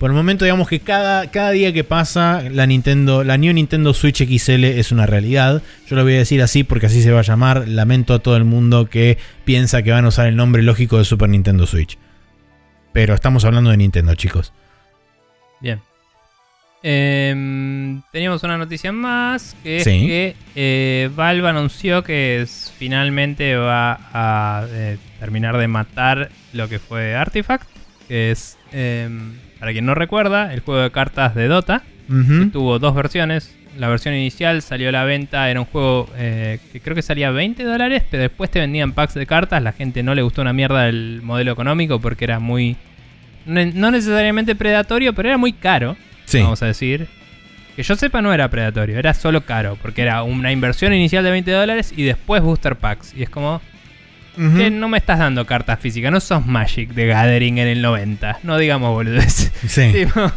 por el momento digamos que cada, cada día que pasa la Nintendo, la New Nintendo Switch XL es una realidad. Yo lo voy a decir así porque así se va a llamar. Lamento a todo el mundo que piensa que van a usar el nombre lógico de Super Nintendo Switch. Pero estamos hablando de Nintendo, chicos. Bien. Em, teníamos una noticia más, que es Sí. que eh, Valve anunció que es- finalmente va a eh, terminar de matar lo que fue Artifact, que es, em, para quien no recuerda, el juego de cartas de Dota. Que tuvo dos versiones. La versión inicial salió a la venta, era un juego eh, que creo que salía 20 dólares, pero después te vendían packs de cartas. La gente no le gustó una mierda el modelo económico porque era muy. No no necesariamente predatorio, pero era muy caro, Sí. vamos a decir. Que yo sepa, no era predatorio, era solo caro, porque era una inversión inicial de 20 dólares y después booster packs. Y es como, Que no me estás dando cartas físicas, no sos Magic de Gathering en el 90, no digamos boludeces. [LAUGHS] Sí. Tipo,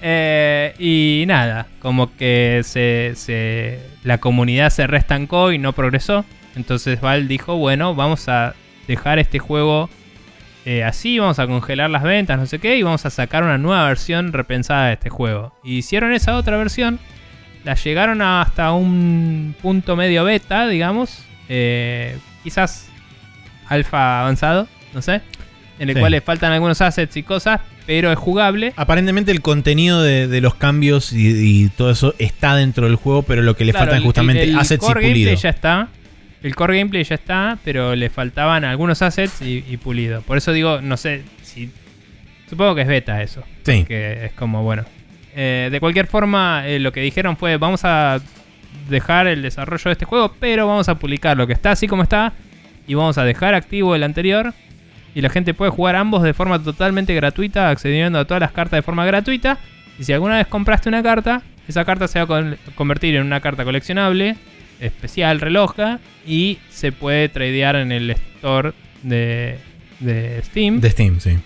eh, y nada, como que se, se- la comunidad se restancó y no progresó. Entonces Val dijo, bueno, vamos a dejar este juego eh, así, vamos a congelar las ventas, no sé qué, y vamos a sacar una nueva versión repensada de este juego. Y hicieron esa otra versión, la llegaron hasta un punto medio beta, digamos, eh, quizás alfa avanzado, no sé, en el Sí. cual le faltan algunos assets y cosas, pero es jugable. Aparentemente el contenido de, de los cambios y, y todo eso está dentro del juego, pero lo que le Claro, faltan el- justamente el, assets y core pulido. gameplay ya está. El core gameplay ya está, pero le faltaban algunos assets y, y pulido. Por eso digo, no sé si. Supongo que es beta eso. Sí. Que es como, bueno. Eh, de cualquier forma, eh, lo que dijeron fue: vamos a dejar el desarrollo de este juego, pero vamos a publicar lo que está así como está. Y vamos a dejar activo el anterior. Y la gente puede jugar ambos de forma totalmente gratuita, accediendo a todas las cartas de forma gratuita. Y si alguna vez compraste una carta, esa carta se va a con- convertir en una carta coleccionable, especial, reloja, y se puede tradear en el store de, de Steam. De Steam, sí.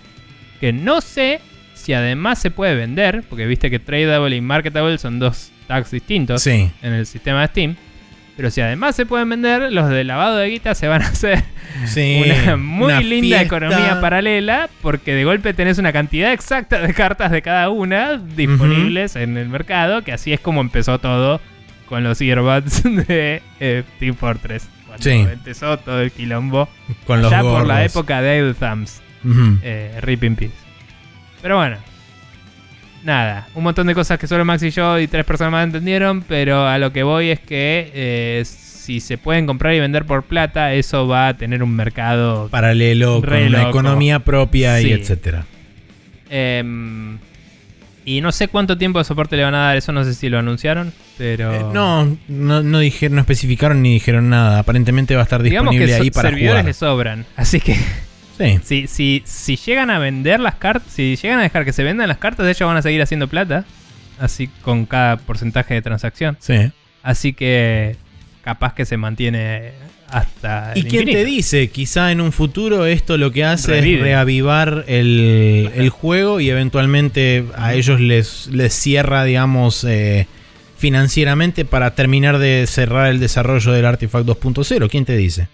Que no sé si además se puede vender, porque viste que tradable y marketable son dos tags distintos Sí. en el sistema de Steam. Pero si además se pueden vender, los de lavado de guita se van a hacer Sí. [LAUGHS] una muy Una linda fiesta. economía paralela, porque de golpe tenés una cantidad exacta de cartas de cada una disponibles en el mercado, que así es como empezó todo con los earbuds [LAUGHS] de eh, Team Fortress. Cuando Sí. empezó todo el quilombo. Con los ya por la época de Idle Thumbs. Ujú. Eh, Rip in Peace. Pero bueno. Nada, un montón de cosas que solo Max y yo y tres personas más entendieron, pero a lo que voy es que eh, si se pueden comprar y vender por plata, eso va a tener un mercado Paralelo, con Re una loco. economía propia Sí. y etcétera. Em, y no sé cuánto tiempo de soporte le van a dar, eso no sé si lo anunciaron, pero... Eh, no, no, no dijeron, no especificaron ni dijeron nada. Aparentemente va a estar digamos que disponible ahí para servidores jugar. le sobran, así que Sí. si, si, si llegan a vender las cartas, si llegan a dejar que se vendan las cartas, ellos van a seguir haciendo plata, así con cada porcentaje de transacción. Sí. Así que capaz que se mantiene hasta... ¿Y el quién te dice? Quizá en un futuro esto lo que hace Revive. es reavivar el, el juego y eventualmente a ellos les, les cierra, digamos, eh, financieramente para terminar de cerrar el desarrollo del Artifact 2.0. ¿Quién te dice?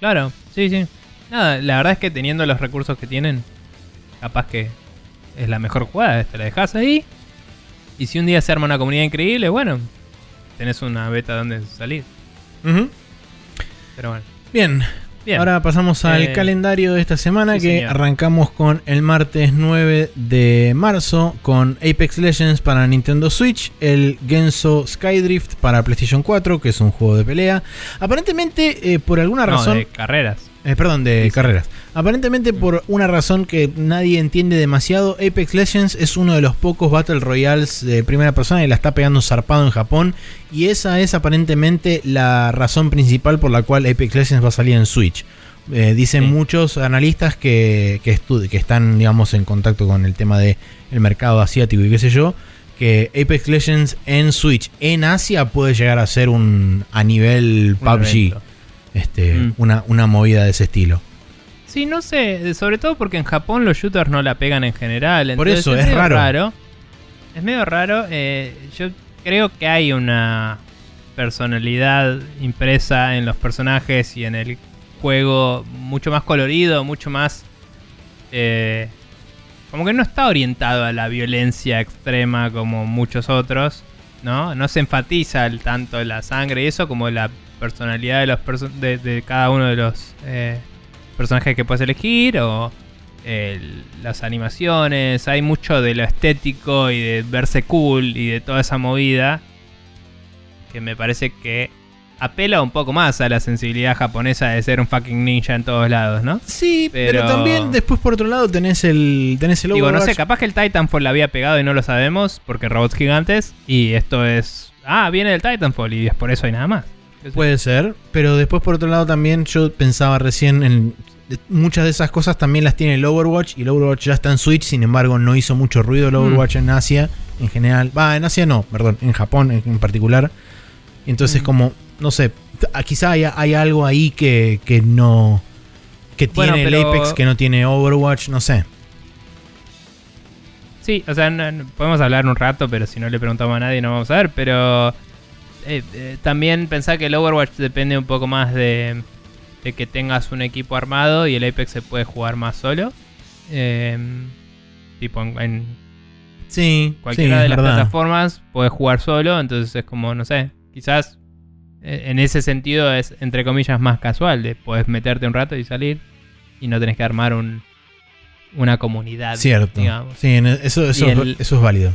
Claro, sí, sí. Nada, la verdad es que teniendo los recursos que tienen, capaz que es la mejor jugada. Te la dejas ahí. Y si un día se arma una comunidad increíble, bueno, tenés una beta donde salir. Pero bueno. Bien, Bien. ahora pasamos al Eh, calendario de esta semana sí, que señor. arrancamos con el martes 9 de marzo con Apex Legends para Nintendo Switch, el Genso Skydrift para PlayStation 4, que es un juego de pelea. Aparentemente, eh, por alguna no, razón... de carreras. Eh, perdón, de Sí, carreras. Aparentemente, por una razón que nadie entiende demasiado, Apex Legends es uno de los pocos Battle Royales de primera persona y la está pegando zarpado en Japón. Y esa es aparentemente la razón principal por la cual Apex Legends va a salir en Switch. Eh, dicen Sí. muchos analistas que, que, que están, digamos, en contacto con el tema del mercado asiático y qué sé yo, que Apex Legends en Switch en Asia puede llegar a ser un a nivel PUBG. Este, Mm. una, una movida de ese estilo. Sí, no sé, sobre todo porque en Japón los shooters no la pegan en general. Por eso, es medio raro. Es medio raro. eh, yo creo que hay una personalidad impresa en los personajes y en el juego mucho más colorido, mucho más... eh, como que no está orientado a la violencia extrema como muchos otros, ¿no? No se enfatiza tanto la sangre y eso como la personalidad de, los perso- de, de cada uno de los eh, personajes que puedes elegir o el- las animaciones. Hay mucho de lo estético y de verse cool y de toda esa movida que me parece que apela un poco más a la sensibilidad japonesa de ser un fucking ninja en todos lados, ¿no? Sí, pero, Pero- también después por otro lado tenés el tenés el Digo, no sé, capaz que el Titanfall la había pegado y no lo sabemos porque robots gigantes y esto es... Ah, viene del Titanfall y es por eso hay nada más. Puede ser, pero después por otro lado también yo pensaba recién en muchas de esas cosas también las tiene el Overwatch y el Overwatch ya está en Switch, sin embargo no hizo mucho ruido el Mm. Overwatch en Asia en general. Va, en Asia no, perdón, en Japón en, en particular. Entonces Mm. como, no sé, ah, quizá hay, hay algo ahí que, que no... Que Bueno, tiene el Apex que no tiene Overwatch, no sé. Sí, o sea, no- no- podemos hablar un rato, pero si no le preguntamos a nadie no vamos a ver. Pero eh, eh, también pensar que el Overwatch depende un poco más de, de que tengas un equipo armado y el Apex se puede jugar más solo. Eh, tipo en, en Sí, cualquiera sí, de las verdad. plataformas puedes jugar solo, entonces es como, no sé, quizás eh, en ese sentido es entre comillas más casual, de puedes meterte un rato y salir y no tenés que armar un, una comunidad. Cierto. digamos. Sí, en- eso, el- eso es válido.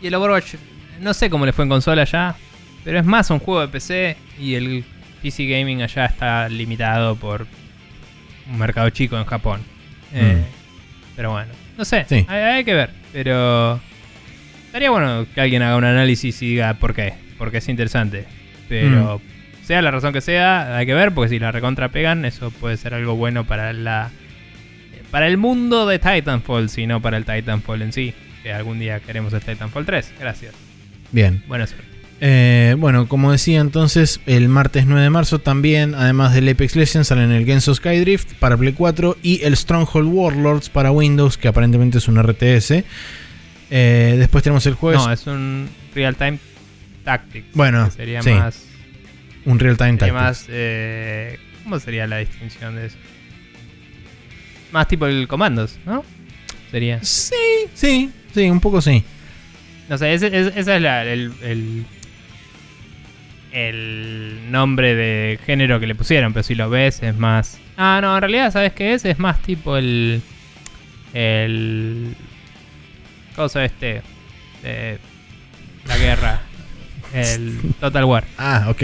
Y el Overwatch, no sé cómo le fue en consola ya, pero es más un juego de PC y el PC Gaming allá está limitado por un mercado chico en Japón. Eh, Pero bueno, no sé, Sí. hay, hay que ver, pero estaría bueno que alguien haga un análisis y diga por qué, porque es interesante. Pero sea la razón que sea, hay que ver, porque si la recontra pegan, eso puede ser algo bueno para la para el mundo de Titanfall, si no para el Titanfall en sí. Que algún día queremos el Titanfall 3. Gracias. Bien. Buena suerte. Eh, bueno, como decía entonces, el martes 9 de marzo también, además del Apex Legends, salen el Genso Skydrift para Play 4 y el Stronghold Warlords para Windows, que aparentemente es un RTS. Eh, después tenemos el jueves no, es un Real Time Tactics. Bueno, sería sí, más. un Real Time sería Tactics. más eh, ¿Cómo sería la distinción de eso? Más tipo el comandos, ¿no? Sería. Sí, sí, sí, un poco sí. No sé, ese, ese- ese es la- el, el, el nombre de género que le pusieron, pero si lo ves es más... Ah, no, en realidad, ¿sabes qué es? Es más tipo el... El... Cosa este... De la guerra. El Total War. Ah, ok.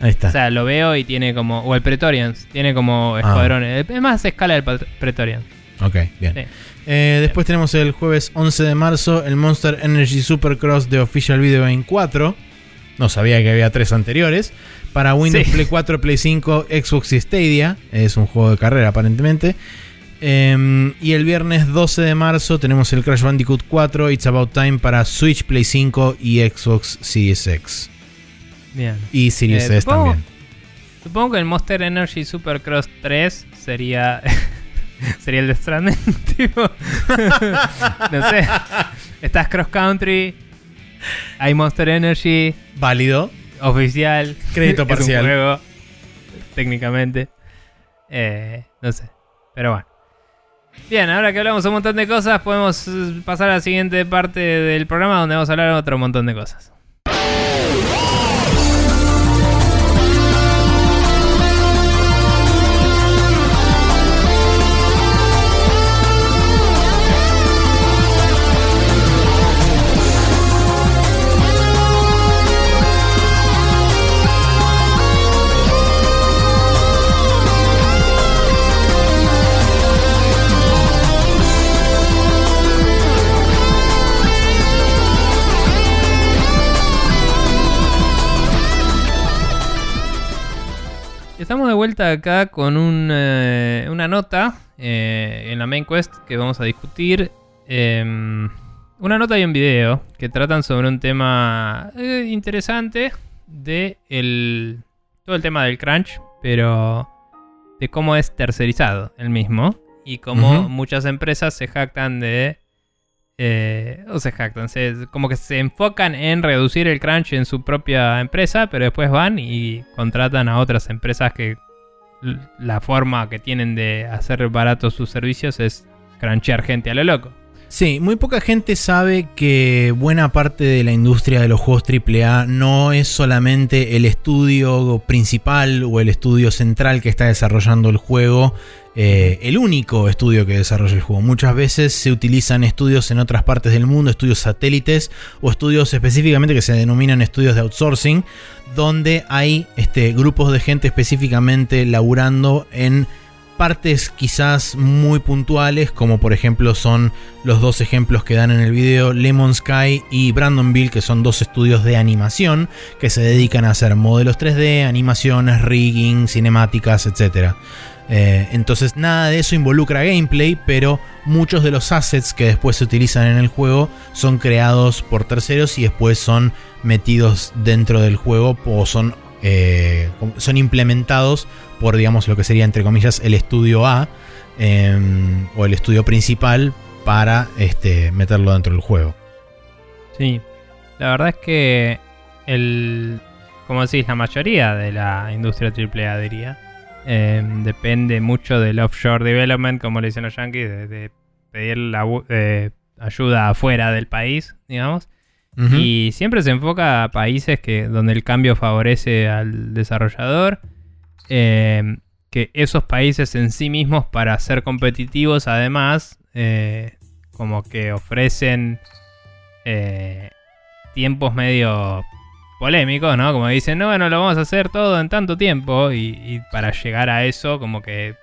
Ahí está. O sea, lo veo y tiene como... O el Pretorians. Tiene como escuadrones. Es más escala del Pretorians. ok, bien. Sí. Eh, después tenemos el jueves 11 de marzo el Monster Energy Supercross de Official Video Game 4. No sabía que había tres anteriores. Para Windows Sí. Play 4, Play 5, Xbox y Stadia. Es un juego de carrera aparentemente. Eh, y el viernes 12 de marzo tenemos el Crash Bandicoot 4, It's About Time para Switch, Play 5 y Xbox Series X. Bien. Y Series Eh, S supongo- también. Supongo que el Monster Energy Supercross 3 sería. [LAUGHS] sería el de Stranding. [LAUGHS] tipo. [LAUGHS] no sé. Estás cross country. Hay Monster Energy. Válido. Oficial. Crédito [LAUGHS] es parcial. Un juego. Técnicamente. Eh, no sé. Pero bueno. Bien, ahora que hablamos un montón de cosas, podemos eh, pasar a la siguiente parte del programa donde vamos a hablar otro montón de cosas. Vuelta acá con un, eh, una nota eh, en la main quest que vamos a discutir. Em, una nota y un video que tratan sobre un tema eh, interesante de el, todo el tema del crunch, pero de cómo es tercerizado el mismo y cómo muchas empresas se jactan de... eh, o se jactan, como que se enfocan en reducir el crunch en su propia empresa, pero después van y contratan a otras empresas que la forma que tienen de hacer baratos sus servicios es crunchear gente a lo loco. Sí, muy poca gente sabe que buena parte de la industria de los juegos AAA no es solamente el estudio principal o el estudio central que está desarrollando el juego, eh, el único estudio que desarrolla el juego. Muchas veces se utilizan estudios en otras partes del mundo, estudios satélites o estudios específicamente que se denominan estudios de outsourcing, donde hay este, grupos de gente específicamente laburando en partes quizás muy puntuales, como por ejemplo son los dos ejemplos que dan en el video, Lemon Sky y Brandonville, que son dos estudios de animación que se dedican a hacer modelos 3D, animaciones, rigging, cinemáticas, etc. Eh, entonces nada de eso involucra gameplay, pero muchos de los assets que después se utilizan en el juego son creados por terceros y después son metidos dentro del juego o son, eh, son implementados por, digamos, lo que sería, entre comillas, el estudio A eh, o el estudio principal para este, meterlo dentro del juego. Sí, la verdad es que el, como decís, la mayoría de la industria AAA diría, eh, depende mucho del offshore development, como le dicen los yankees, de, de pedir la, eh, ayuda afuera del país, digamos. Y siempre se enfoca a países que, donde el cambio favorece al desarrollador. eh, que esos países en sí mismos, para ser competitivos, además, eh, como que ofrecen eh, tiempos medio polémicos, ¿no? Como dicen, no, bueno, lo vamos a hacer todo en tanto tiempo. Y, y para llegar a eso, como que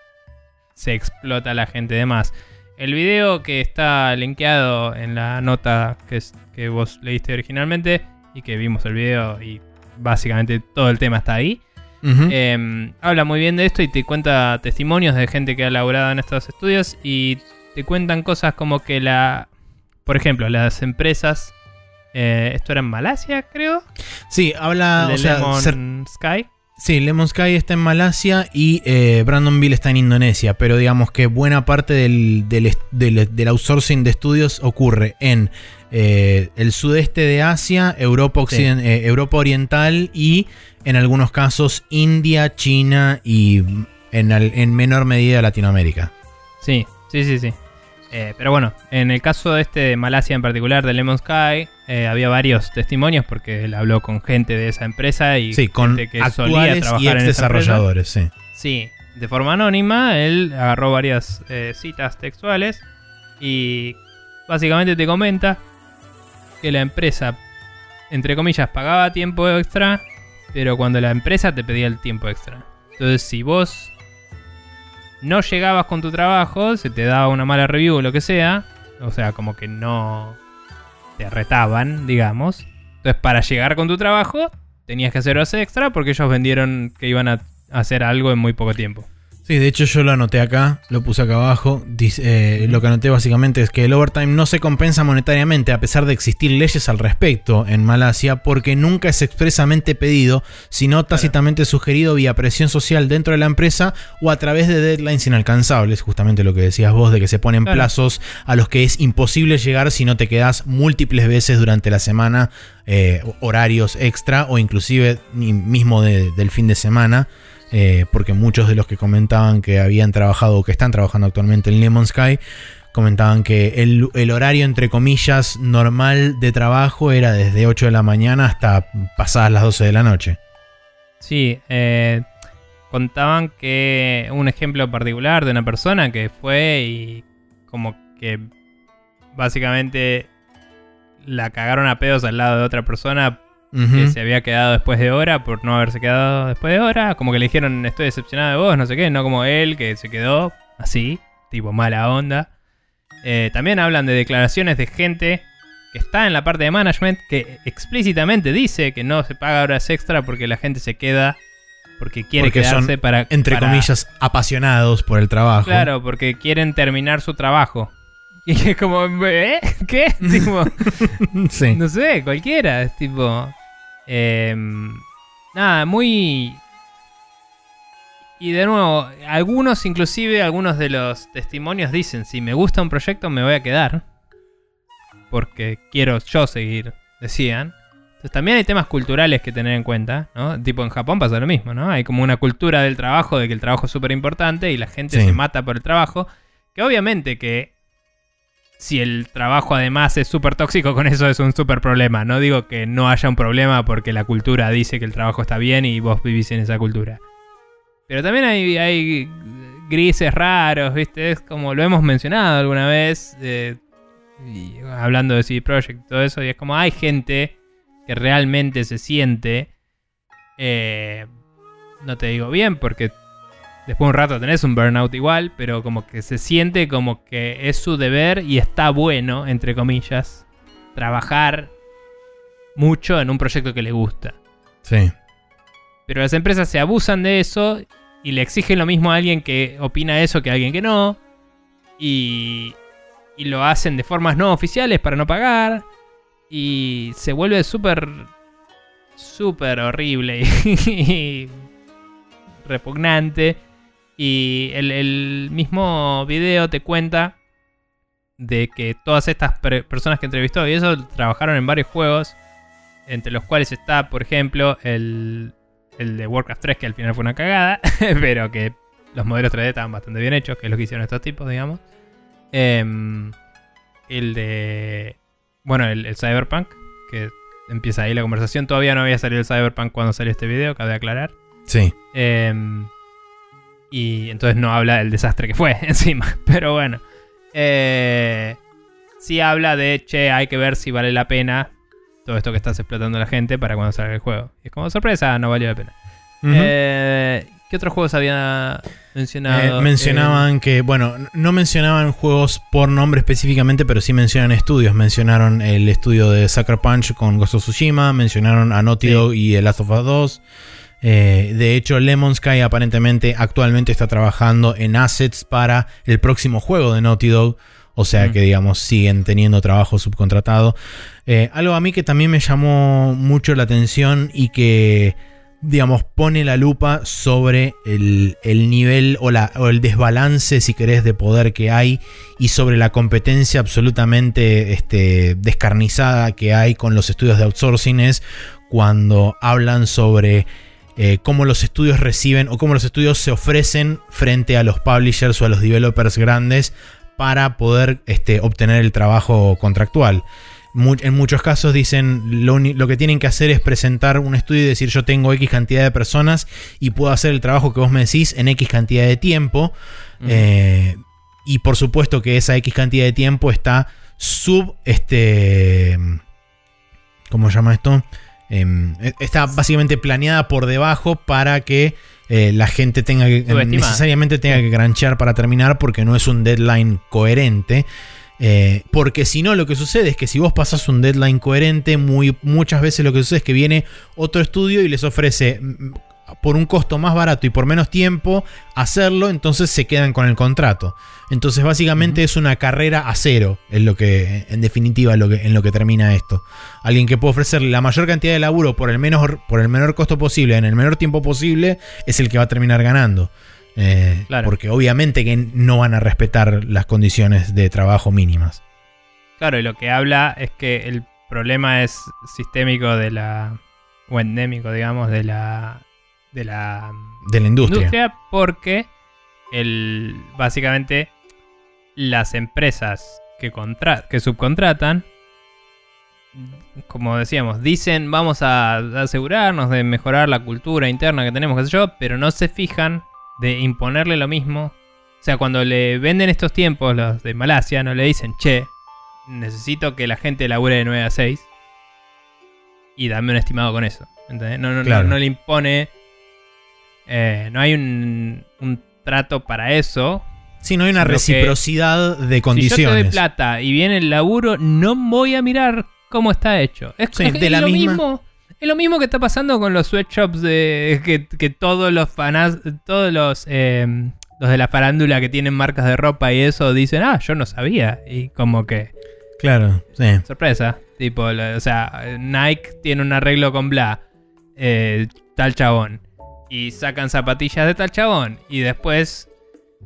se explota la gente de más. El video que está linkeado en la nota que, es- que vos leíste originalmente y que vimos el video y básicamente todo el tema está ahí. Eh, habla muy bien de esto y te cuenta testimonios de gente que ha laburado en estos estudios y te cuentan cosas como que la... Por ejemplo, las empresas... eh, esto era en Malasia, creo. sí, habla, de o Lemon Sky. Sí, Lemon Sky está en Malasia y eh, Brandonville está en Indonesia, pero digamos que buena parte del, del del- del outsourcing de estudios ocurre en eh, el sudeste de Asia, Europa, Occiden- eh, Europa Oriental y en algunos casos India, China y en, al- en menor medida Latinoamérica. Sí, sí, sí, sí. Eh, pero bueno, en el caso de este de Malasia en particular, de Lemon Sky, eh, había varios testimonios porque él habló con gente de esa empresa y Sí, con gente que solía y trabajar ex en desarrolladores, sí. Sí, de forma anónima, él agarró varias eh, citas textuales y básicamente te comenta que la empresa, entre comillas, pagaba tiempo extra, pero cuando la empresa te pedía el tiempo extra. Entonces, si vos no llegabas con tu trabajo, se te daba una mala review o lo que sea, o sea, como que no te retaban, digamos. Entonces, para llegar con tu trabajo, tenías que hacer horas extra porque ellos vendieron que iban a hacer algo en muy poco tiempo. Sí, de hecho yo lo anoté acá, lo puse acá abajo. Dice, eh, lo que anoté básicamente es que el overtime no se compensa monetariamente a pesar de existir leyes al respecto en Malasia porque nunca es expresamente pedido, sino tácitamente sugerido vía presión social dentro de la empresa o a través de deadlines inalcanzables, justamente lo que decías vos de que se ponen Claro. plazos a los que es imposible llegar si no te quedas múltiples veces durante la semana, eh, horarios extra o inclusive mismo de- del fin de semana eh, porque muchos de los que comentaban que habían trabajado o que están trabajando actualmente en Lemon Sky comentaban que el, horario entre comillas normal de trabajo era desde 8 de la mañana hasta pasadas las 12 de la noche. Sí, eh, contaban que un ejemplo particular de una persona que fue y como que básicamente la cagaron a pedos al lado de otra persona Que se había quedado después de hora por no haberse quedado después de hora. Como que le dijeron estoy decepcionado de vos, no sé qué, no como él que se quedó así, tipo mala onda. Eh, también hablan de declaraciones de gente que está en la parte de management que explícitamente dice que no se paga horas extra porque la gente se queda porque quiere Porque son, quedarse para. Entre para- comillas, apasionados por el trabajo. Claro, porque quieren terminar su trabajo. [LAUGHS] Y es como, ¿eh? ¿Qué? [LAUGHS] tipo, [LAUGHS] Sí. no sé, cualquiera. Es tipo. Em, nada, muy. Y de nuevo, algunos, inclusive algunos de los testimonios dicen: si me gusta un proyecto, me voy a quedar. Porque quiero yo seguir, decían. Entonces también hay temas culturales que tener en cuenta, ¿no? Tipo en Japón pasa lo mismo, ¿no? Hay como una cultura del trabajo, de que el trabajo es súper importante y la gente Sí. se mata por el trabajo. Que obviamente que si el trabajo además es súper tóxico, con eso es un súper problema. No digo que no haya un problema porque la cultura dice que el trabajo está bien y vos vivís en esa cultura. Pero también hay, hay grises raros, ¿viste? Es como lo hemos mencionado alguna vez, eh, hablando de CD Projekt y todo eso, y es como hay gente que realmente se siente, eh, no te digo bien, porque después de un rato tenés un burnout igual, pero como que se siente como que es su deber y está bueno, entre comillas, trabajar mucho en un proyecto que le gusta. Sí. Pero las empresas se abusan de eso y le exigen lo mismo a alguien que opina eso que a alguien que no. Y, y lo hacen de formas no oficiales para no pagar. Y se vuelve súper, súper horrible [LAUGHS] y, repugnante. Y el, el mismo video te cuenta de que todas estas per- personas que entrevistó y eso trabajaron en varios juegos. Entre los cuales está, por ejemplo, el, el de Warcraft 3, que al final fue una cagada, [LAUGHS] pero que los modelos 3D estaban bastante bien hechos, que es lo que hicieron estos tipos, digamos. Em, el de. Bueno, el, el Cyberpunk, que empieza ahí la conversación. Todavía no había salido el Cyberpunk cuando salió este video, cabe aclarar. Sí. Em, y entonces no habla del desastre que fue [LAUGHS] encima. Pero bueno. Eh, sí habla de, che, hay que ver si vale la pena todo esto que estás explotando a la gente para cuando salga el juego. Y es como sorpresa, no valió la pena. Eh, ¿Qué otros juegos había mencionado? Eh, mencionaban que, bueno, no mencionaban juegos por nombre específicamente, pero sí mencionan estudios. Mencionaron el estudio de Sucker Punch con Ghost of Tsushima, mencionaron a Naughty Sí. Dog y The Last of Us 2. Eh, de hecho, Lemon Sky aparentemente actualmente está trabajando en assets para el próximo juego de Naughty Dog. O sea Mm. que, digamos, siguen teniendo trabajo subcontratado. Eh, algo a mí que también me llamó mucho la atención y que, digamos, pone la lupa sobre el, el nivel o, la, o el desbalance, si querés, de poder que hay y sobre la competencia absolutamente este, descarnizada que hay con los estudios de outsourcing es cuando hablan sobre eh, cómo los estudios reciben o cómo los estudios se ofrecen frente a los publishers o a los developers grandes para poder este, obtener el trabajo contractual. En muchos casos dicen lo, que tienen que hacer es presentar un estudio y decir yo tengo X cantidad de personas y puedo hacer el trabajo que vos me decís en X cantidad de tiempo. Ujú. Eh, y por supuesto que esa X cantidad de tiempo está sub este... ¿Cómo se llama esto? Em, e- está básicamente planeada por debajo para que eh, la gente tenga que necesariamente tenga que granchear para terminar porque no es un deadline coherente. Eh, porque si no, lo que sucede es que si vos pasas un deadline coherente, muy, muchas veces lo que sucede es que viene otro estudio y les ofrece mm, por un costo más barato y por menos tiempo hacerlo, entonces se quedan con el contrato. Entonces básicamente es una carrera a cero, es lo que, en definitiva, lo que, en lo que termina esto. Alguien que puede ofrecerle la mayor cantidad de laburo por el, menor, por el menor costo posible, en el menor tiempo posible, es el que va a terminar ganando. Eh, Claro. Porque obviamente que no van a respetar las condiciones de trabajo mínimas. Claro, y lo que habla es que el problema es sistémico de la. o endémico, digamos, de la. De la De la industria. industria porque el, básicamente las empresas que, contra- que subcontratan, como decíamos, dicen vamos a asegurarnos de mejorar la cultura interna que tenemos, qué sé yo, pero no se fijan de imponerle lo mismo. O sea, cuando le venden estos tiempos los de Malasia, no le dicen, che, necesito que la gente labure de 9 a 6 y dame un estimado con eso. ¿entendés? No, no, no- no le impone eh, no hay un, un trato para eso. Sí, no hay una reciprocidad de Si yo te condiciones. doy plata y viene el laburo, no voy a mirar cómo está hecho. Es, Sí, es de la lo misma- mismo. Es lo mismo que está pasando con los sweatshops de que, que todos los fanas, todos los, eh, los de la farándula que tienen marcas de ropa y eso dicen, ah, yo no sabía. Y como que, Claro, sí. sorpresa. Tipo, o sea, Nike tiene un arreglo con bla, eh, tal chabón. Y sacan zapatillas de tal chabón. Y después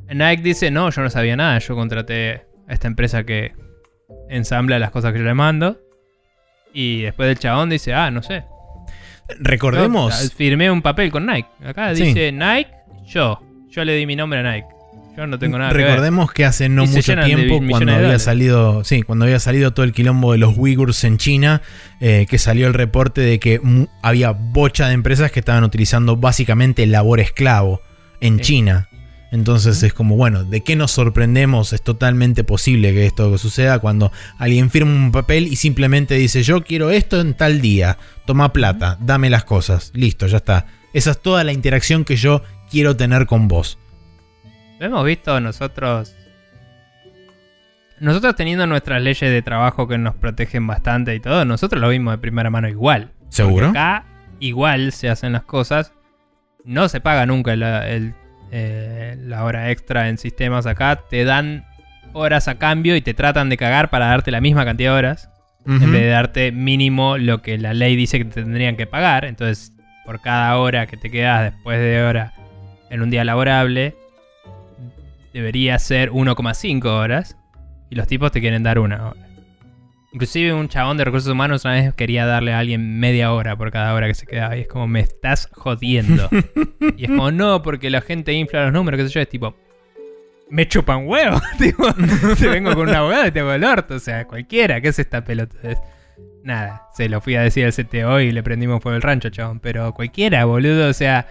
Nike dice, no, yo no sabía nada. Yo contraté a esta empresa que ensambla las cosas que yo le mando. Y después el chabón dice, ah, no sé. Recordemos. Yo, firmé un papel con Nike. Acá Sí. dice Nike, yo. Yo le di mi nombre a Nike. Yo no tengo nada que ver. Recordemos que hace no Y mucho tiempo, cuando había salido, sí, cuando había salido todo el quilombo de los Uyghurs en China, eh, que salió el reporte de que había bocha de empresas que estaban utilizando básicamente labor esclavo en Sí. China. Entonces es como, bueno, ¿de qué nos sorprendemos? Es totalmente posible que esto suceda cuando alguien firma un papel y simplemente dice, yo quiero esto en tal día, toma plata, dame las cosas, listo, ya está. Esa es toda la interacción que yo quiero tener con vos. Lo hemos visto nosotros. Nosotros teniendo nuestras leyes de trabajo que nos protegen bastante y todo, nosotros lo vimos de primera mano igual. ¿Seguro? Porque acá igual se hacen las cosas. No se paga nunca la, el- eh, la hora extra en sistemas acá. Te dan horas a cambio y te tratan de cagar para darte la misma cantidad de horas. En vez de darte mínimo lo que la ley dice que te tendrían que pagar. Entonces, por cada hora que te quedas después de hora en un día laborable, debería ser 1,5 horas. Y los tipos te quieren dar una hora. Inclusive un chabón de recursos humanos una vez quería darle a alguien media hora por cada hora que se quedaba. Y es como, me estás jodiendo. [LAUGHS] y es como, no, porque la gente infla los números, qué sé yo. Es tipo, me chupan huevo. [LAUGHS] tipo, te vengo con un abogado y te hago el orto. O sea, cualquiera, ¿qué es esta pelota? Nada, se lo fui a decir al CTO y le prendimos fuego el rancho, chabón. Pero cualquiera, boludo. O sea,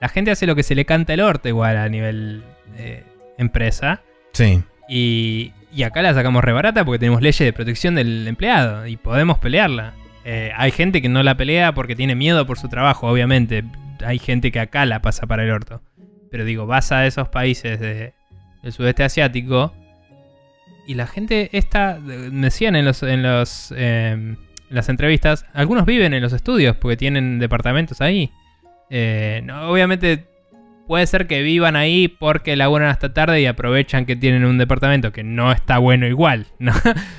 la gente hace lo que se le canta el orto igual a nivel eh, empresa. Sí. Y, y acá la sacamos re barata porque tenemos leyes de protección del empleado y podemos pelearla. Eh, hay gente que no la pelea porque tiene miedo por su trabajo, obviamente. Hay gente que acá la pasa para el orto. Pero digo, vas a esos países de- del sudeste asiático y la gente esta, me decían en, los, en, los, eh, en las entrevistas, algunos viven en los estudios porque tienen departamentos ahí. Eh, no, obviamente puede ser que vivan ahí porque laburan hasta tarde y aprovechan que tienen un departamento que no está bueno igual, ¿no?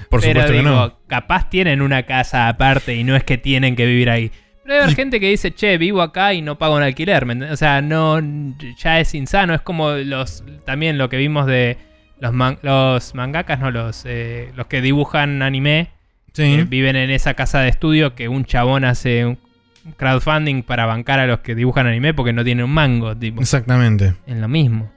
Por [LAUGHS] Pero supuesto que digo, no. capaz tienen una casa aparte y no es que tienen que vivir ahí. Pero hay gente que dice, che, vivo acá y no pago un alquiler. ¿me? O sea, no, ya es insano. Es como los también lo que vimos de los, man- los mangakas, no los, eh, los que dibujan anime, Sí. que viven en esa casa de estudio que un chabón hace crowdfunding para bancar a los que dibujan anime porque no tienen un mango, tipo. Exactamente. Es lo mismo.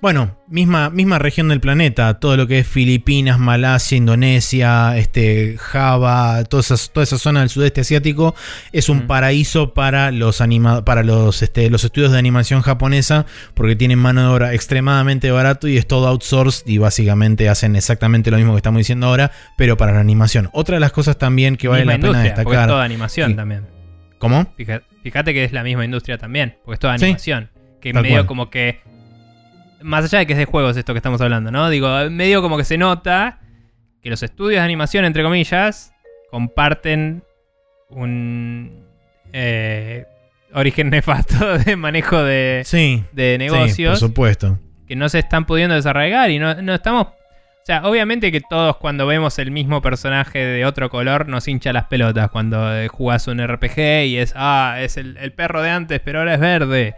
Bueno, misma, misma región del planeta, todo lo que es Filipinas, Malasia, Indonesia, este, Java, toda esa, toda esa zona del sudeste asiático es un Mm. paraíso para los anima, para los, este, los estudios de animación japonesa, porque tienen mano de obra extremadamente barato y es todo outsourced y básicamente hacen exactamente lo mismo que estamos diciendo ahora, pero para la animación. Otra de las cosas también que vale la pena porque es destacar. toda animación también. ¿Cómo? Fíjate que es la misma industria también, porque es toda Sí. animación. que Tal medio cual. como que. Más allá de que es de juegos esto que estamos hablando, ¿no? Digo, medio como que se nota que los estudios de animación, entre comillas, comparten un eh, origen [LAUGHS] nefasto de manejo de, Sí. de Sí, negocios por supuesto. que no se están pudiendo desarraigar y no, no estamos... O sea, obviamente que todos cuando vemos el mismo personaje de otro color nos hincha las pelotas cuando eh, jugás un RPG y es, ah, es el, el perro de antes, pero ahora es verde.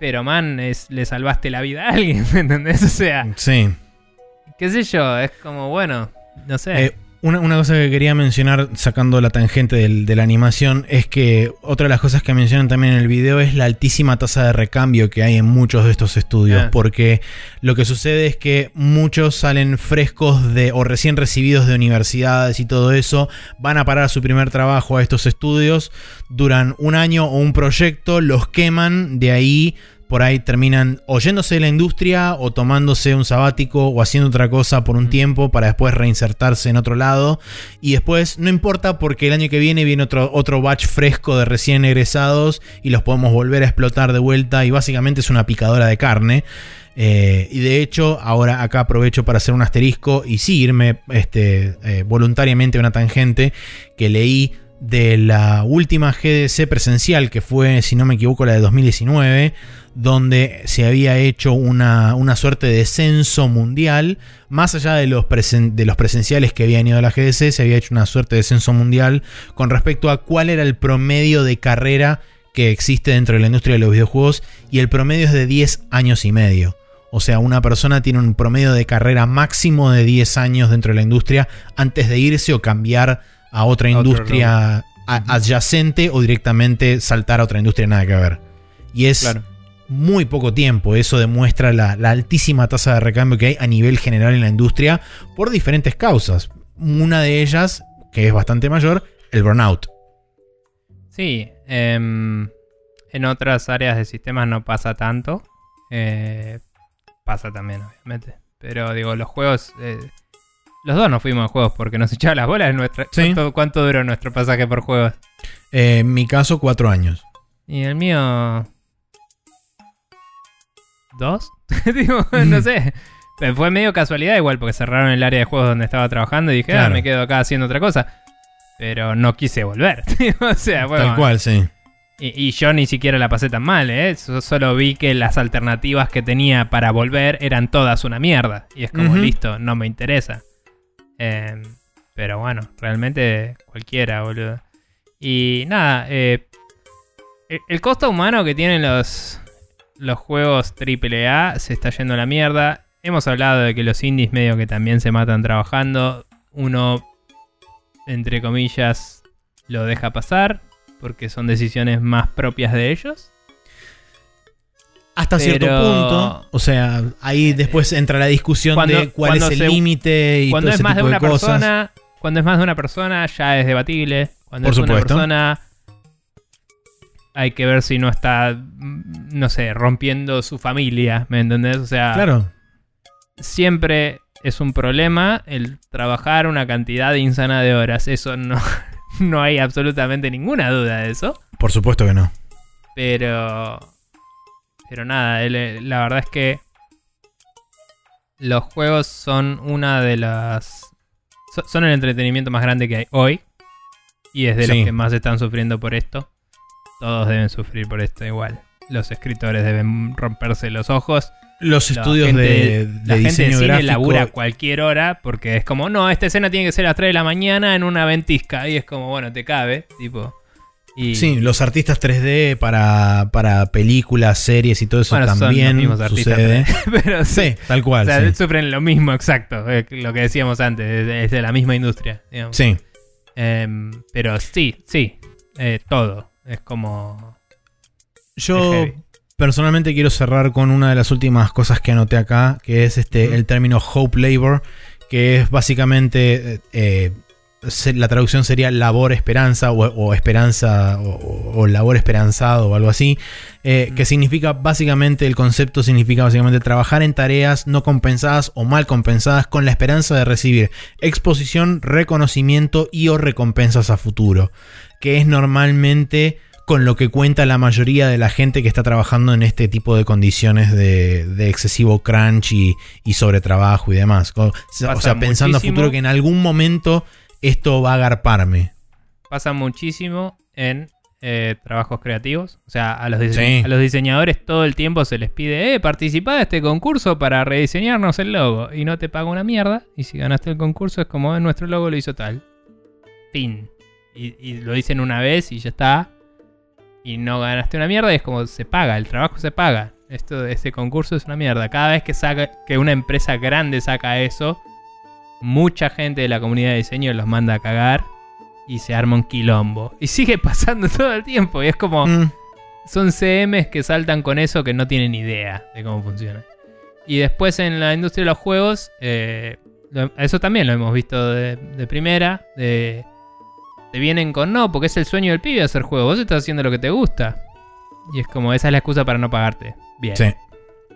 Pero man, es, le salvaste la vida a alguien, [LAUGHS] ¿me entendés? O sea, Sí. qué sé yo, es como, bueno, no sé. Eh, una, una cosa que quería mencionar, sacando la tangente del- de la animación, es que otra de las cosas que mencionan también en el video es la altísima tasa de recambio que hay en muchos de estos estudios. Ah. Porque lo que sucede es que muchos salen frescos de o recién recibidos de universidades y todo eso, van a parar a su primer trabajo a estos estudios, duran un año o un proyecto, los queman, de ahí por ahí terminan oyéndose de la industria o tomándose un sabático o haciendo otra cosa por un Mm. tiempo para después reinsertarse en otro lado. Y después no importa porque el año que viene viene otro, otro batch fresco de recién egresados y los podemos volver a explotar de vuelta y básicamente es una picadora de carne. Eh, y de hecho, ahora acá aprovecho para hacer un asterisco y sí irme este, eh, voluntariamente a una tangente que leí de la última GDC presencial, que fue, si no me equivoco, la de 2019, donde se había hecho una, una suerte de censo mundial, más allá de los, de los presenciales que habían ido a la GDC, se había hecho una suerte de censo mundial con respecto a cuál era el promedio de carrera que existe dentro de la industria de los videojuegos, y el promedio es de 10 años y medio. O sea, una persona tiene un promedio de carrera máximo de 10 años dentro de la industria antes de irse o cambiar a otra industria adyacente o directamente saltar a otra industria nada que ver. Y es muy poco tiempo. Eso demuestra la, altísima tasa de recambio que hay a nivel general en la industria por diferentes causas. Una de ellas, que es bastante mayor, el burnout. Sí, em, en otras áreas de sistemas no pasa tanto. Eh, pasa también, obviamente. Pero digo, los juegos... Eh, los dos nos fuimos a juegos porque nos [LAUGHS] echaba las bolas. Nuestra, ¿cuánto, duró nuestro pasaje por juegos? Eh, en mi caso, cuatro años. Y el mío. ¿Dos? [LAUGHS] Digo, no sé. Fue medio casualidad igual porque cerraron el área de juegos donde estaba trabajando y dije, ah, me quedo acá haciendo otra cosa. Pero no quise volver. [LAUGHS] o sea, bueno. Tal cual, sí. Y, yo ni siquiera la pasé tan mal, ¿eh? solo vi que las alternativas que tenía para volver eran todas una mierda. Y es como, listo, no me interesa. Em, pero bueno, realmente cualquiera, boludo. Y nada, eh, el costo humano que tienen los, los juegos AAA se está yendo a la mierda. Hemos hablado de que los indies medio que también se matan trabajando. Uno, entre comillas, lo deja pasar porque son decisiones más propias de ellos. Hasta cierto punto. O sea, ahí después entra la discusión de cuál es el límite y cuando todo es más de una persona, Cuando es más de una persona, ya es debatible. Cuando es una persona, hay que ver si no está, no sé, rompiendo su familia. ¿Me entendés? O sea, claro. siempre es un problema el trabajar una cantidad insana de horas. Eso no, [LAUGHS] no hay absolutamente ninguna duda de eso. Por supuesto que no. Pero pero nada, la verdad es que los juegos son una de las... Son el entretenimiento más grande que hay hoy. Y es de los que más están sufriendo por esto. Todos deben sufrir por esto igual. Los escritores deben romperse los ojos. Los estudios de, de, la gente de cine labura cualquier hora porque es como, no, esta escena tiene que ser a las 3 de la mañana en una ventisca. Y es como, bueno, te cabe, tipo. Sí, los artistas 3D para, para películas, series y todo eso también sucede. [LAUGHS] pero sí, tal cual. O sea, sufren lo mismo, exacto, lo que decíamos antes, es de la misma industria. Sí. Em, pero sí, sí, eh, todo. Es como... Yo personalmente quiero cerrar con una de las últimas cosas que anoté acá, que es este el término hope labor, que es básicamente... Eh, la traducción sería labor esperanza o, esperanza o, labor esperanzado o algo así, eh, que significa básicamente, el concepto significa básicamente trabajar en tareas no compensadas o mal compensadas con la esperanza de recibir exposición, reconocimiento y o recompensas a futuro, que es normalmente con lo que cuenta la mayoría de la gente que está trabajando en este tipo de condiciones de, excesivo crunch y, y sobretrabajo y demás. O, sea, pensando a futuro que en algún momento esto va a agarparme. Pasa muchísimo en eh, trabajos creativos. O sea, a los, los, diseñadores todo el tiempo se les pide, eh, participa de este concurso para rediseñarnos el logo. Y no te paga una mierda. Y si ganaste el concurso es como, eh, nuestro logo lo hizo tal. Fin. Y, lo dicen una vez y ya está. Y no ganaste una mierda y es como, se paga, el trabajo se paga. Esto, este concurso es una mierda. Cada vez que, saca, que una empresa grande saca eso, mucha gente de la comunidad de diseño los manda a cagar y se arma un quilombo. Y sigue [LAUGHS] pasando todo el tiempo. Y es como. Mm. Son CMs que saltan con eso que no tienen idea de cómo funciona. Y después en la industria de los juegos, eh, eso también lo hemos visto de, primera. De, te vienen con no, porque es el sueño del pibe hacer juegos. Vos estás haciendo lo que te gusta. Y es como, esa es la excusa para no pagarte. Bien. Sí.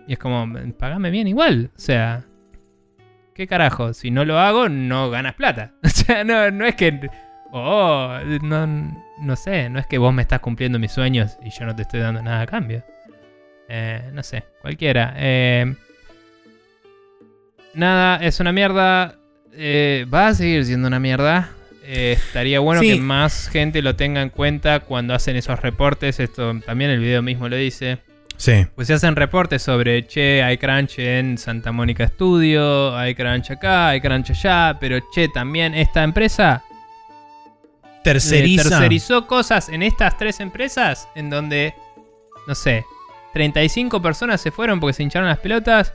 Y es como, pagame bien igual. O sea, ¿qué carajo? Si no lo hago, no ganas plata. [LAUGHS] O sea, no, no es que. Oh, no, no sé, no es que vos me estás cumpliendo mis sueños y yo no te estoy dando nada a cambio. Eh, no sé, cualquiera. Eh, nada, es una mierda. Eh, va a seguir siendo una mierda. Eh, estaría bueno Sí. que más gente lo tenga en cuenta cuando hacen esos reportes. Esto también el video mismo lo dice. Sí. Pues se hacen reportes sobre, che, hay crunch en Santa Mónica Studio, hay crunch acá, hay crunch allá, pero che, también esta empresa Terceriza. tercerizó cosas en estas tres empresas en donde, no sé, 35 personas se fueron porque se hincharon las pelotas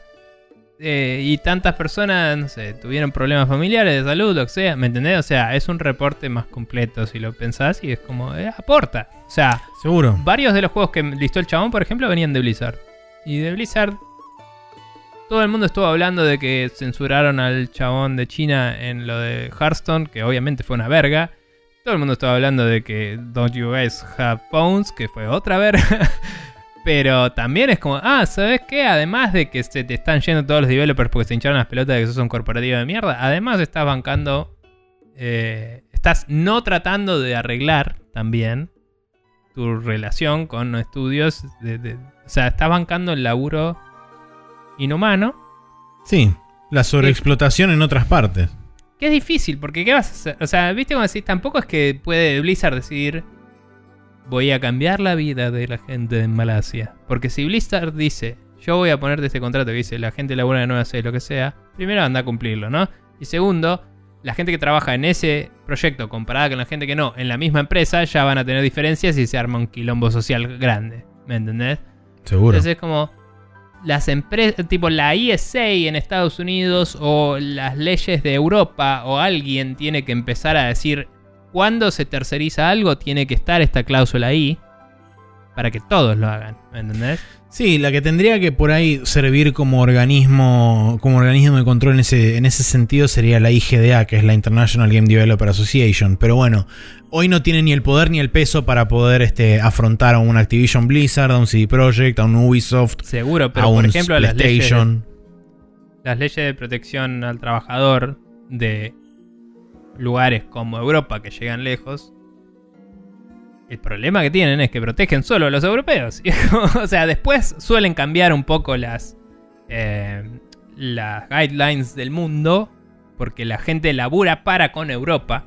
eh, y tantas personas, no sé, tuvieron problemas familiares de salud, lo que sea, ¿me entendés? O sea, es un reporte más completo si lo pensás y es como, eh, aporta. O sea, Seguro. varios de los juegos que listó el chabón, por ejemplo, venían de Blizzard. Y de Blizzard, todo el mundo estuvo hablando de que censuraron al chabón de China en lo de Hearthstone, que obviamente fue una verga. Todo el mundo estaba hablando de que Don't You Guys Have Phones, que fue otra verga. [LAUGHS] Pero también es como, ah, ¿sabes qué? Además de que se te están yendo todos los developers porque se hincharon las pelotas de que sos un corporativo de mierda, además estás bancando, eh, estás no tratando de arreglar también tu relación con estudios. De, de- o sea, estás bancando el laburo inhumano. Sí. La sobreexplotación en otras partes. Que es difícil, porque ¿qué vas a hacer? O sea, viste como decís, tampoco es que puede Blizzard decidir voy a cambiar la vida de la gente en Malasia. Porque si Blizzard dice, yo voy a ponerte este contrato que dice la gente labura de 9 a 6, lo que sea, primero anda a cumplirlo, ¿no? Y segundo, la gente que trabaja en ese proyecto comparada con la gente que no, en la misma empresa, ya van a tener diferencias y se arma un quilombo social grande. ¿Me entendés? Seguro. Entonces es como las empresas, tipo la ISA en Estados Unidos o las leyes de Europa o alguien tiene que empezar a decir cuando se terceriza algo tiene que estar esta cláusula ahí para que todos lo hagan, ¿me entendés? Sí, la que tendría que por ahí servir como organismo, como organismo de control en ese, en ese sentido sería la IGDA, que es la International Game Developer Association. Pero bueno, hoy no tiene ni el poder ni el peso para poder este, afrontar a un Activision Blizzard, a un CD Projekt, a un Ubisoft, Seguro, pero a por un ejemplo las leyes, de, PlayStation. las leyes de protección al trabajador de lugares como Europa que llegan lejos el problema que tienen es que protegen solo a los europeos. [LAUGHS] O sea, después suelen cambiar un poco las, eh, las guidelines del mundo. Porque la gente labura para con Europa.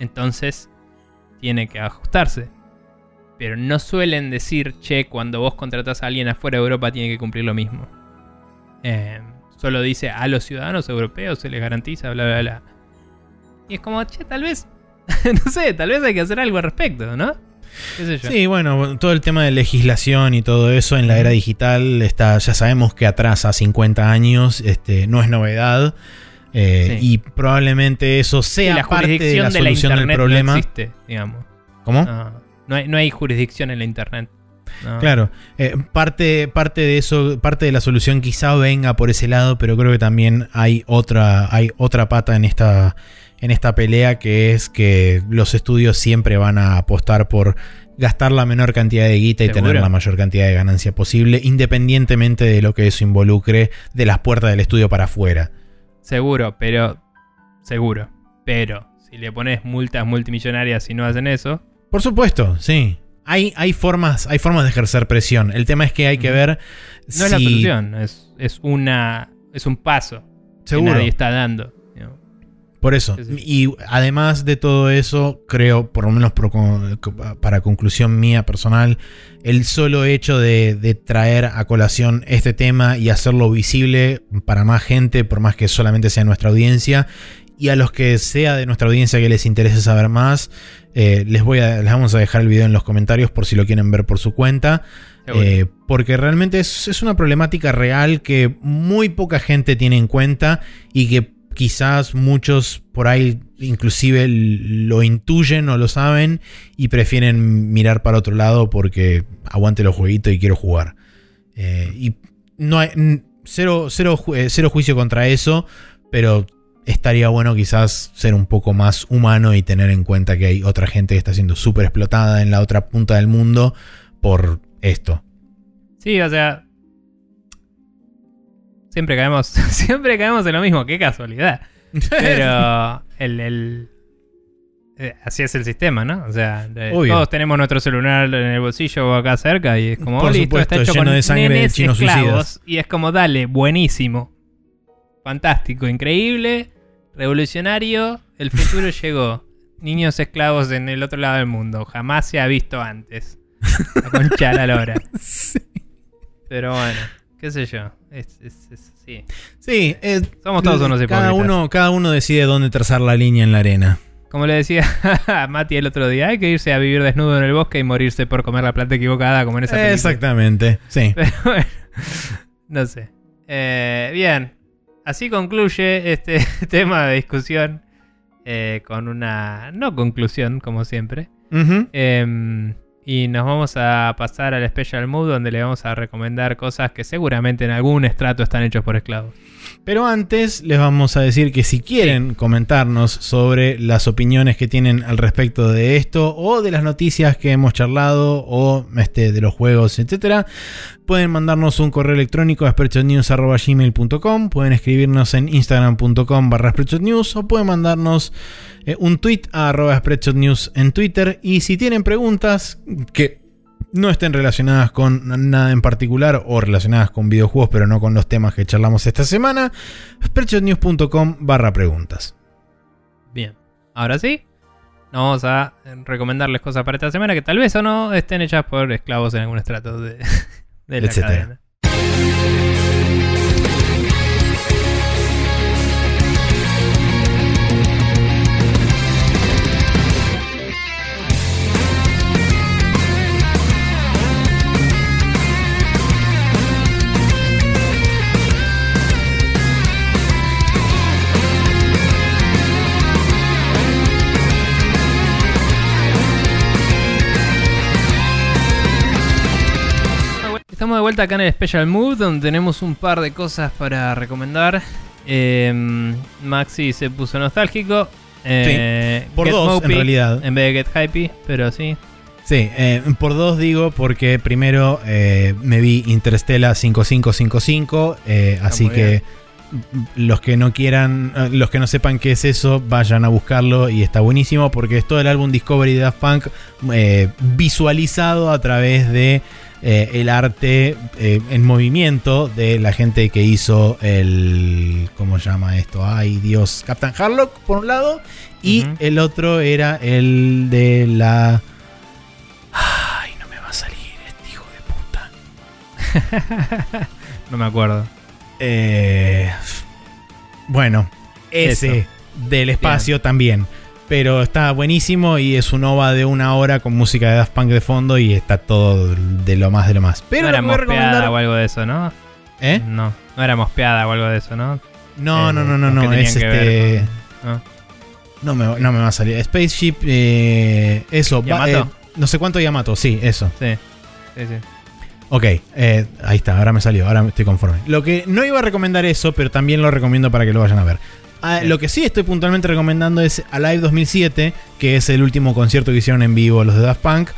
Entonces tiene que ajustarse. Pero no suelen decir, che, cuando vos contratás a alguien afuera de Europa tiene que cumplir lo mismo. Eh, solo dice a los ciudadanos europeos se les garantiza, bla, bla, bla. Y es como, che, tal vez, [LAUGHS] no sé, tal vez hay que hacer algo al respecto, ¿no? ¿Qué sé yo? Sí, bueno, todo el tema de legislación y todo eso en la era digital está, ya sabemos que atrasa 50 años, este, no es novedad. eh, Sí. Y probablemente eso Sí, sea la parte de la de la, solución del problema. no existe, digamos. ¿Cómo? No, no hay, no hay jurisdicción en la internet. No. Claro, eh, parte, parte de eso, parte de la solución quizá venga por ese lado, pero creo que también hay otra, hay otra pata en esta, en esta pelea que es que los estudios siempre van a apostar por gastar la menor cantidad de guita y Seguro. tener la mayor cantidad de ganancia posible, independientemente de lo que eso involucre de las puertas del estudio para afuera. Seguro, pero. Seguro. Pero, si le pones multas multimillonarias si no hacen eso. Por supuesto, sí. Hay, hay, formas, hay formas de ejercer presión. El tema es que hay que ver No es la solución, es, es una. es un paso Seguro. que nadie está dando. Por eso. Sí, sí. Y además de todo eso, creo, por lo menos por para conclusión mía personal, el solo hecho de, de traer a colación este tema y hacerlo visible para más gente, por más que solamente sea nuestra audiencia, y a los que sea de nuestra audiencia que les interese saber más, eh, les, voy a, les vamos a dejar el video en los comentarios por si lo quieren ver por su cuenta. Eh, porque realmente es, es una problemática real que muy poca gente tiene en cuenta y que quizás muchos por ahí inclusive lo intuyen o lo saben y prefieren mirar para otro lado porque aguante los jueguitos y quiero jugar. Eh, y no hay cero, cero, eh, cero juicio contra eso, pero estaría bueno quizás ser un poco más humano y tener en cuenta que hay otra gente que está siendo súper explotada en la otra punta del mundo por esto. Sí, o sea. Siempre caemos. [LAUGHS] Siempre caemos en lo mismo, qué casualidad. [LAUGHS] Pero el, el- eh, así es el sistema, ¿no? O sea, Obvio. todos tenemos nuestro celular en el bolsillo o acá cerca y es como, Por "Oh, listo, supuesto, está hecho lleno con de sangre de chinos esclavos", suicidas. Y es como, dale, buenísimo. Fantástico, increíble, revolucionario, el futuro [LAUGHS] llegó. niños esclavos en el otro lado del mundo. Jamás se ha visto antes. La concha de la lora. Pero bueno, qué sé yo. Es, es- es- sí. Sí, eh, Somos todos unos cada hipócritas. uno, cada uno decide dónde trazar la línea en la arena. Como le decía a [LAUGHS] Mati el otro día, hay que irse a vivir desnudo en el bosque y morirse por comer la planta equivocada, como en esa película. Exactamente, sí. [LAUGHS] Pero bueno, no sé. Eh, bien, así concluye este [LAUGHS] tema de discusión eh, con una no conclusión, como siempre. Em, y nos vamos a pasar al Special Mood, donde le vamos a recomendar cosas que seguramente en algún estrato están hechos por esclavos. Pero antes les vamos a decir que si quieren comentarnos sobre las opiniones que tienen al respecto de esto o de las noticias que hemos charlado o este, de los juegos, etcétera, pueden mandarnos un correo electrónico a spreadshotnews.gmail.com, pueden escribirnos en instagram.com barra spreadshotnews o pueden mandarnos eh, un tweet a arroba spreadshotnews en Twitter. Y si tienen preguntas que no estén relacionadas con nada en particular o relacionadas con videojuegos, pero no con los temas que charlamos esta semana, spreadshotnews.com barra preguntas. Bien, ahora sí, nos vamos a recomendarles cosas para esta semana que tal vez o no estén hechas por esclavos en algún estrato de, [LAUGHS] de la Etcétera. cadena. Estamos de vuelta acá en el Special Mood, donde tenemos un par de cosas para recomendar. Eh, Maxi se puso nostálgico. Eh, por Get dos, en realidad. En vez de Get Hypey, pero sí. Sí, eh, por dos digo porque primero eh, me vi Interstellar 5555, eh, así que los que no quieran, los que no sepan qué es eso, vayan a buscarlo y está buenísimo porque es todo el álbum Discovery de Daft Punk visualizado a través de eh, el arte eh, en movimiento de la gente que hizo el, ¿cómo se llama esto? Ay Dios, Captain Harlock por un lado y el otro era el de la... Ay, no me va a salir este hijo de puta. [LAUGHS] no me acuerdo. Eh, bueno, ese Eso. del espacio también. Pero está buenísimo y es un OVA de una hora con música de Daft Punk de fondo y está todo de lo más de lo más. Pero no era mospeada o algo de eso, ¿no? ¿Eh? No, no era mospeada o algo de eso, ¿no? No, Eh, no, no, no, no. tenían Es este. con- ¿no? No me, no me va a salir. Spaceship, eh, eso. ¿Yamato? eh, no sé cuánto Yamato, sí, eso. Sí, sí, sí. Ok, eh, ahí está, ahora me salió, ahora estoy conforme. Lo que no iba a recomendar eso, pero también lo recomiendo para que lo vayan a ver. Ah, lo que sí estoy puntualmente recomendando es Alive 2007, que es el último concierto que hicieron en vivo los de Daft Punk,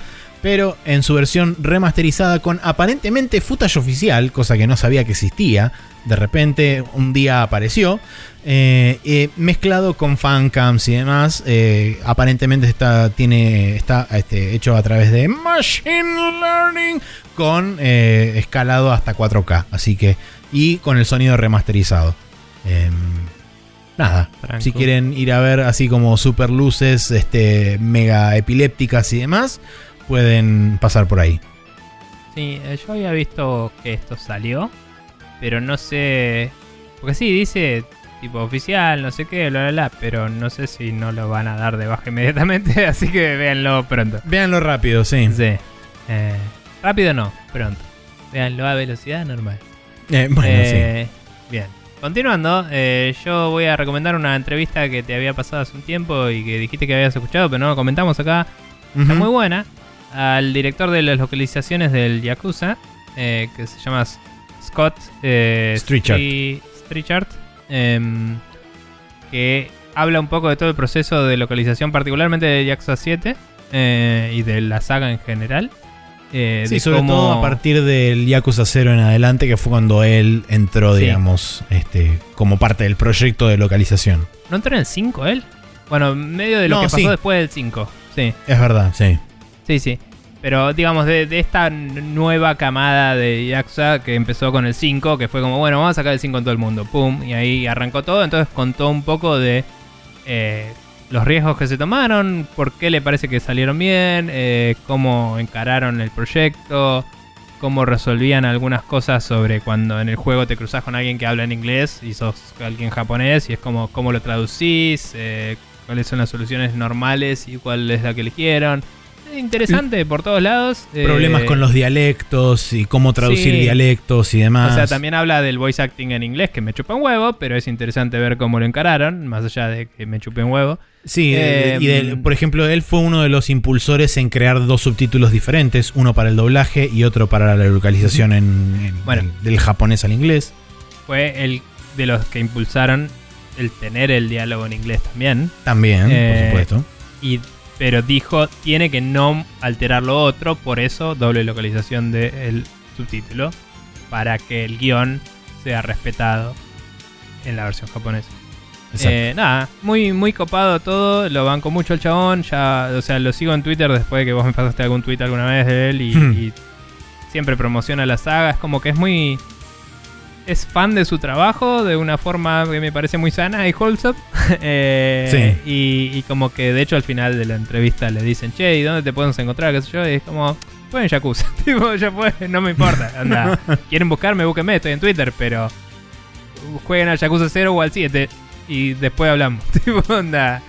pero en su versión remasterizada con aparentemente footage oficial, cosa que no sabía que existía. De repente un día apareció, eh, eh, mezclado con fancams y demás. eh, aparentemente está, tiene, está este, hecho a través de Machine Learning con escalado hasta 4K. Así que, y con el sonido remasterizado. Nada, Franco. si quieren ir a ver así como super luces, este, mega epilépticas y demás, pueden pasar por ahí. Sí, eh, yo había visto que esto salió, pero no sé. Porque sí, dice tipo oficial, no sé qué, bla, bla, bla, pero no sé si no lo van a dar de baja [LAUGHS] inmediatamente, así que véanlo pronto. Véanlo rápido, sí. Sí. Eh, rápido no, pronto. Véanlo a velocidad normal. Eh, bueno, Eh, Bien. Continuando, eh, yo voy a recomendar una entrevista que te había pasado hace un tiempo y que dijiste que habías escuchado, pero no lo comentamos acá. Está muy buena. Al director de las localizaciones del Yakuza, eh, que se llama Scott eh, Strichard. Stri- Strichard, em, que habla un poco de todo el proceso de localización, particularmente de Yakuza 7 eh, y de la saga en general. Eh, Sí, sobre cómo- todo a partir del Yakuza 0 en adelante, que fue cuando él entró, Sí. digamos, este, como parte del proyecto de localización. ¿No entró en el 5 él? Bueno, medio de lo No, que pasó sí. después del 5. Sí, Es verdad, sí. sí, sí. Pero digamos, de, de esta nueva camada de Yakuza que empezó con el 5, que fue como, bueno, vamos a sacar el 5 en todo el mundo. Pum, y ahí arrancó todo. Entonces contó un poco de eh, los riesgos que se tomaron, por qué le parece que salieron bien, eh, cómo encararon el proyecto, cómo resolvían algunas cosas sobre cuando en el juego te cruzas con alguien que habla en inglés y sos alguien japonés y es como cómo lo traducís, eh, cuáles son las soluciones normales y cuál es la que eligieron. Interesante por todos lados. Problemas eh, con los dialectos y cómo traducir sí. dialectos y demás. O sea, también habla del voice acting en inglés, que me chupa un huevo, pero es interesante ver cómo lo encararon, más allá de que me chupe un huevo. Sí, Eh, y de- por ejemplo, él fue uno de los impulsores en crear dos subtítulos diferentes, uno para el doblaje y otro para la localización en, en- Bueno. del, del japonés al inglés. Fue el de los que impulsaron el tener el diálogo en inglés también. También, Eh, por supuesto. Y, pero dijo, tiene que no alterar lo otro, por eso doble localización del subtítulo, para que el guion sea respetado en la versión japonesa. Eh, nada, muy, muy copado todo, lo banco mucho el chabón, ya, o sea, lo sigo en Twitter después de que vos me pasaste algún tweet alguna vez de él y, [LAUGHS] y siempre promociona la saga, es como que es muy... Es fan de su trabajo de una forma que me parece muy sana y wholesome. [LAUGHS] Eh, y, y como que de hecho al final de la entrevista le dicen, che, ¿y dónde te podemos encontrar? ¿Qué sé yo? Y es como, en Yakuza. [LAUGHS] tipo, ya fue, no me importa. Anda, [LAUGHS] quieren buscarme, búsquenme, estoy en Twitter, pero jueguen al Yakuza 0 o al 7 y después hablamos. tipo, onda.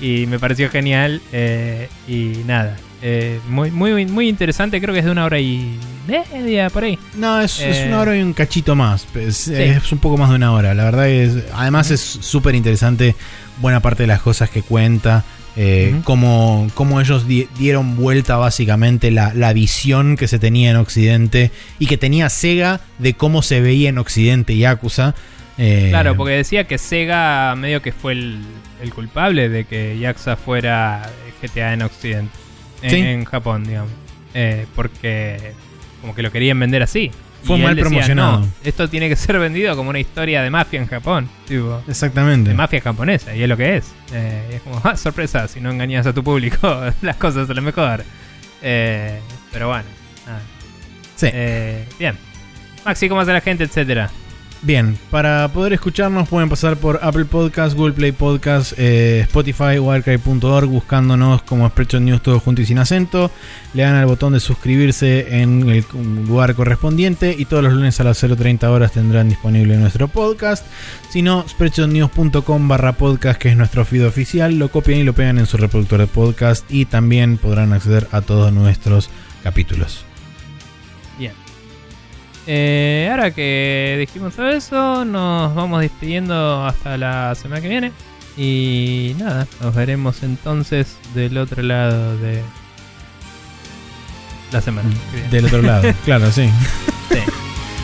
Y me pareció genial. eh, y nada. Eh, muy, muy, muy interesante. Creo que es de una hora y media por ahí. No, es, es eh, una hora y un cachito más. Es, es un poco más de una hora. La verdad es. Además, es súper interesante buena parte de las cosas que cuenta. eh, cómo, cómo ellos di- dieron vuelta básicamente la, la visión que se tenía en Occidente y que tenía Sega de cómo se veía en Occidente Yakuza. Eh, Claro, porque decía que Sega medio que fue el, el culpable de que Yakuza fuera GTA en Occidente. En, Sí. en Japón, digamos. Eh, porque como que lo querían vender así. Fue Y mal decía, promocionado. "No, esto tiene que ser vendido como una historia de mafia en Japón. Tipo, Exactamente. de mafia japonesa, y es lo que es. Eh, y es como, [LAUGHS] ah, sorpresa, si no engañas a tu público, [LAUGHS] las cosas son lo mejor. Eh, pero bueno. Sí. Eh, bien. Maxi, ¿cómo hace la gente, etcétera? Bien, para poder escucharnos pueden pasar por Apple Podcast, Google Play Podcast, eh, Spotify archive.org buscándonos como Spreadshot News todo junto y sin acento. Le dan al botón de suscribirse en el lugar correspondiente y todos los lunes a las 0.30 horas tendrán disponible nuestro podcast. Si no, spreadshotnews.com barra podcast que es nuestro feed oficial, lo copian y lo pegan en su reproductor de podcast y también podrán acceder a todos nuestros capítulos. Eh, ahora que dijimos todo eso, nos vamos despidiendo hasta la semana que viene. Y nada, nos veremos entonces del otro lado de la semana. Del otro lado, [LAUGHS] claro, sí. Sí.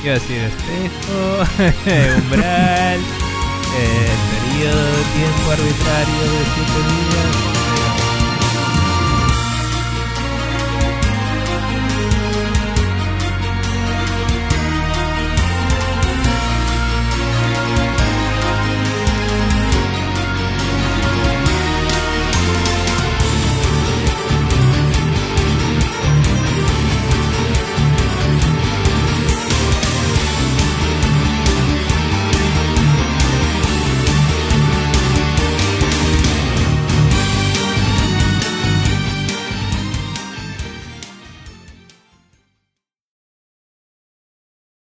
Iba a decir espejo, [LAUGHS] umbral, eh, periodo de tiempo arbitrario de 7 días.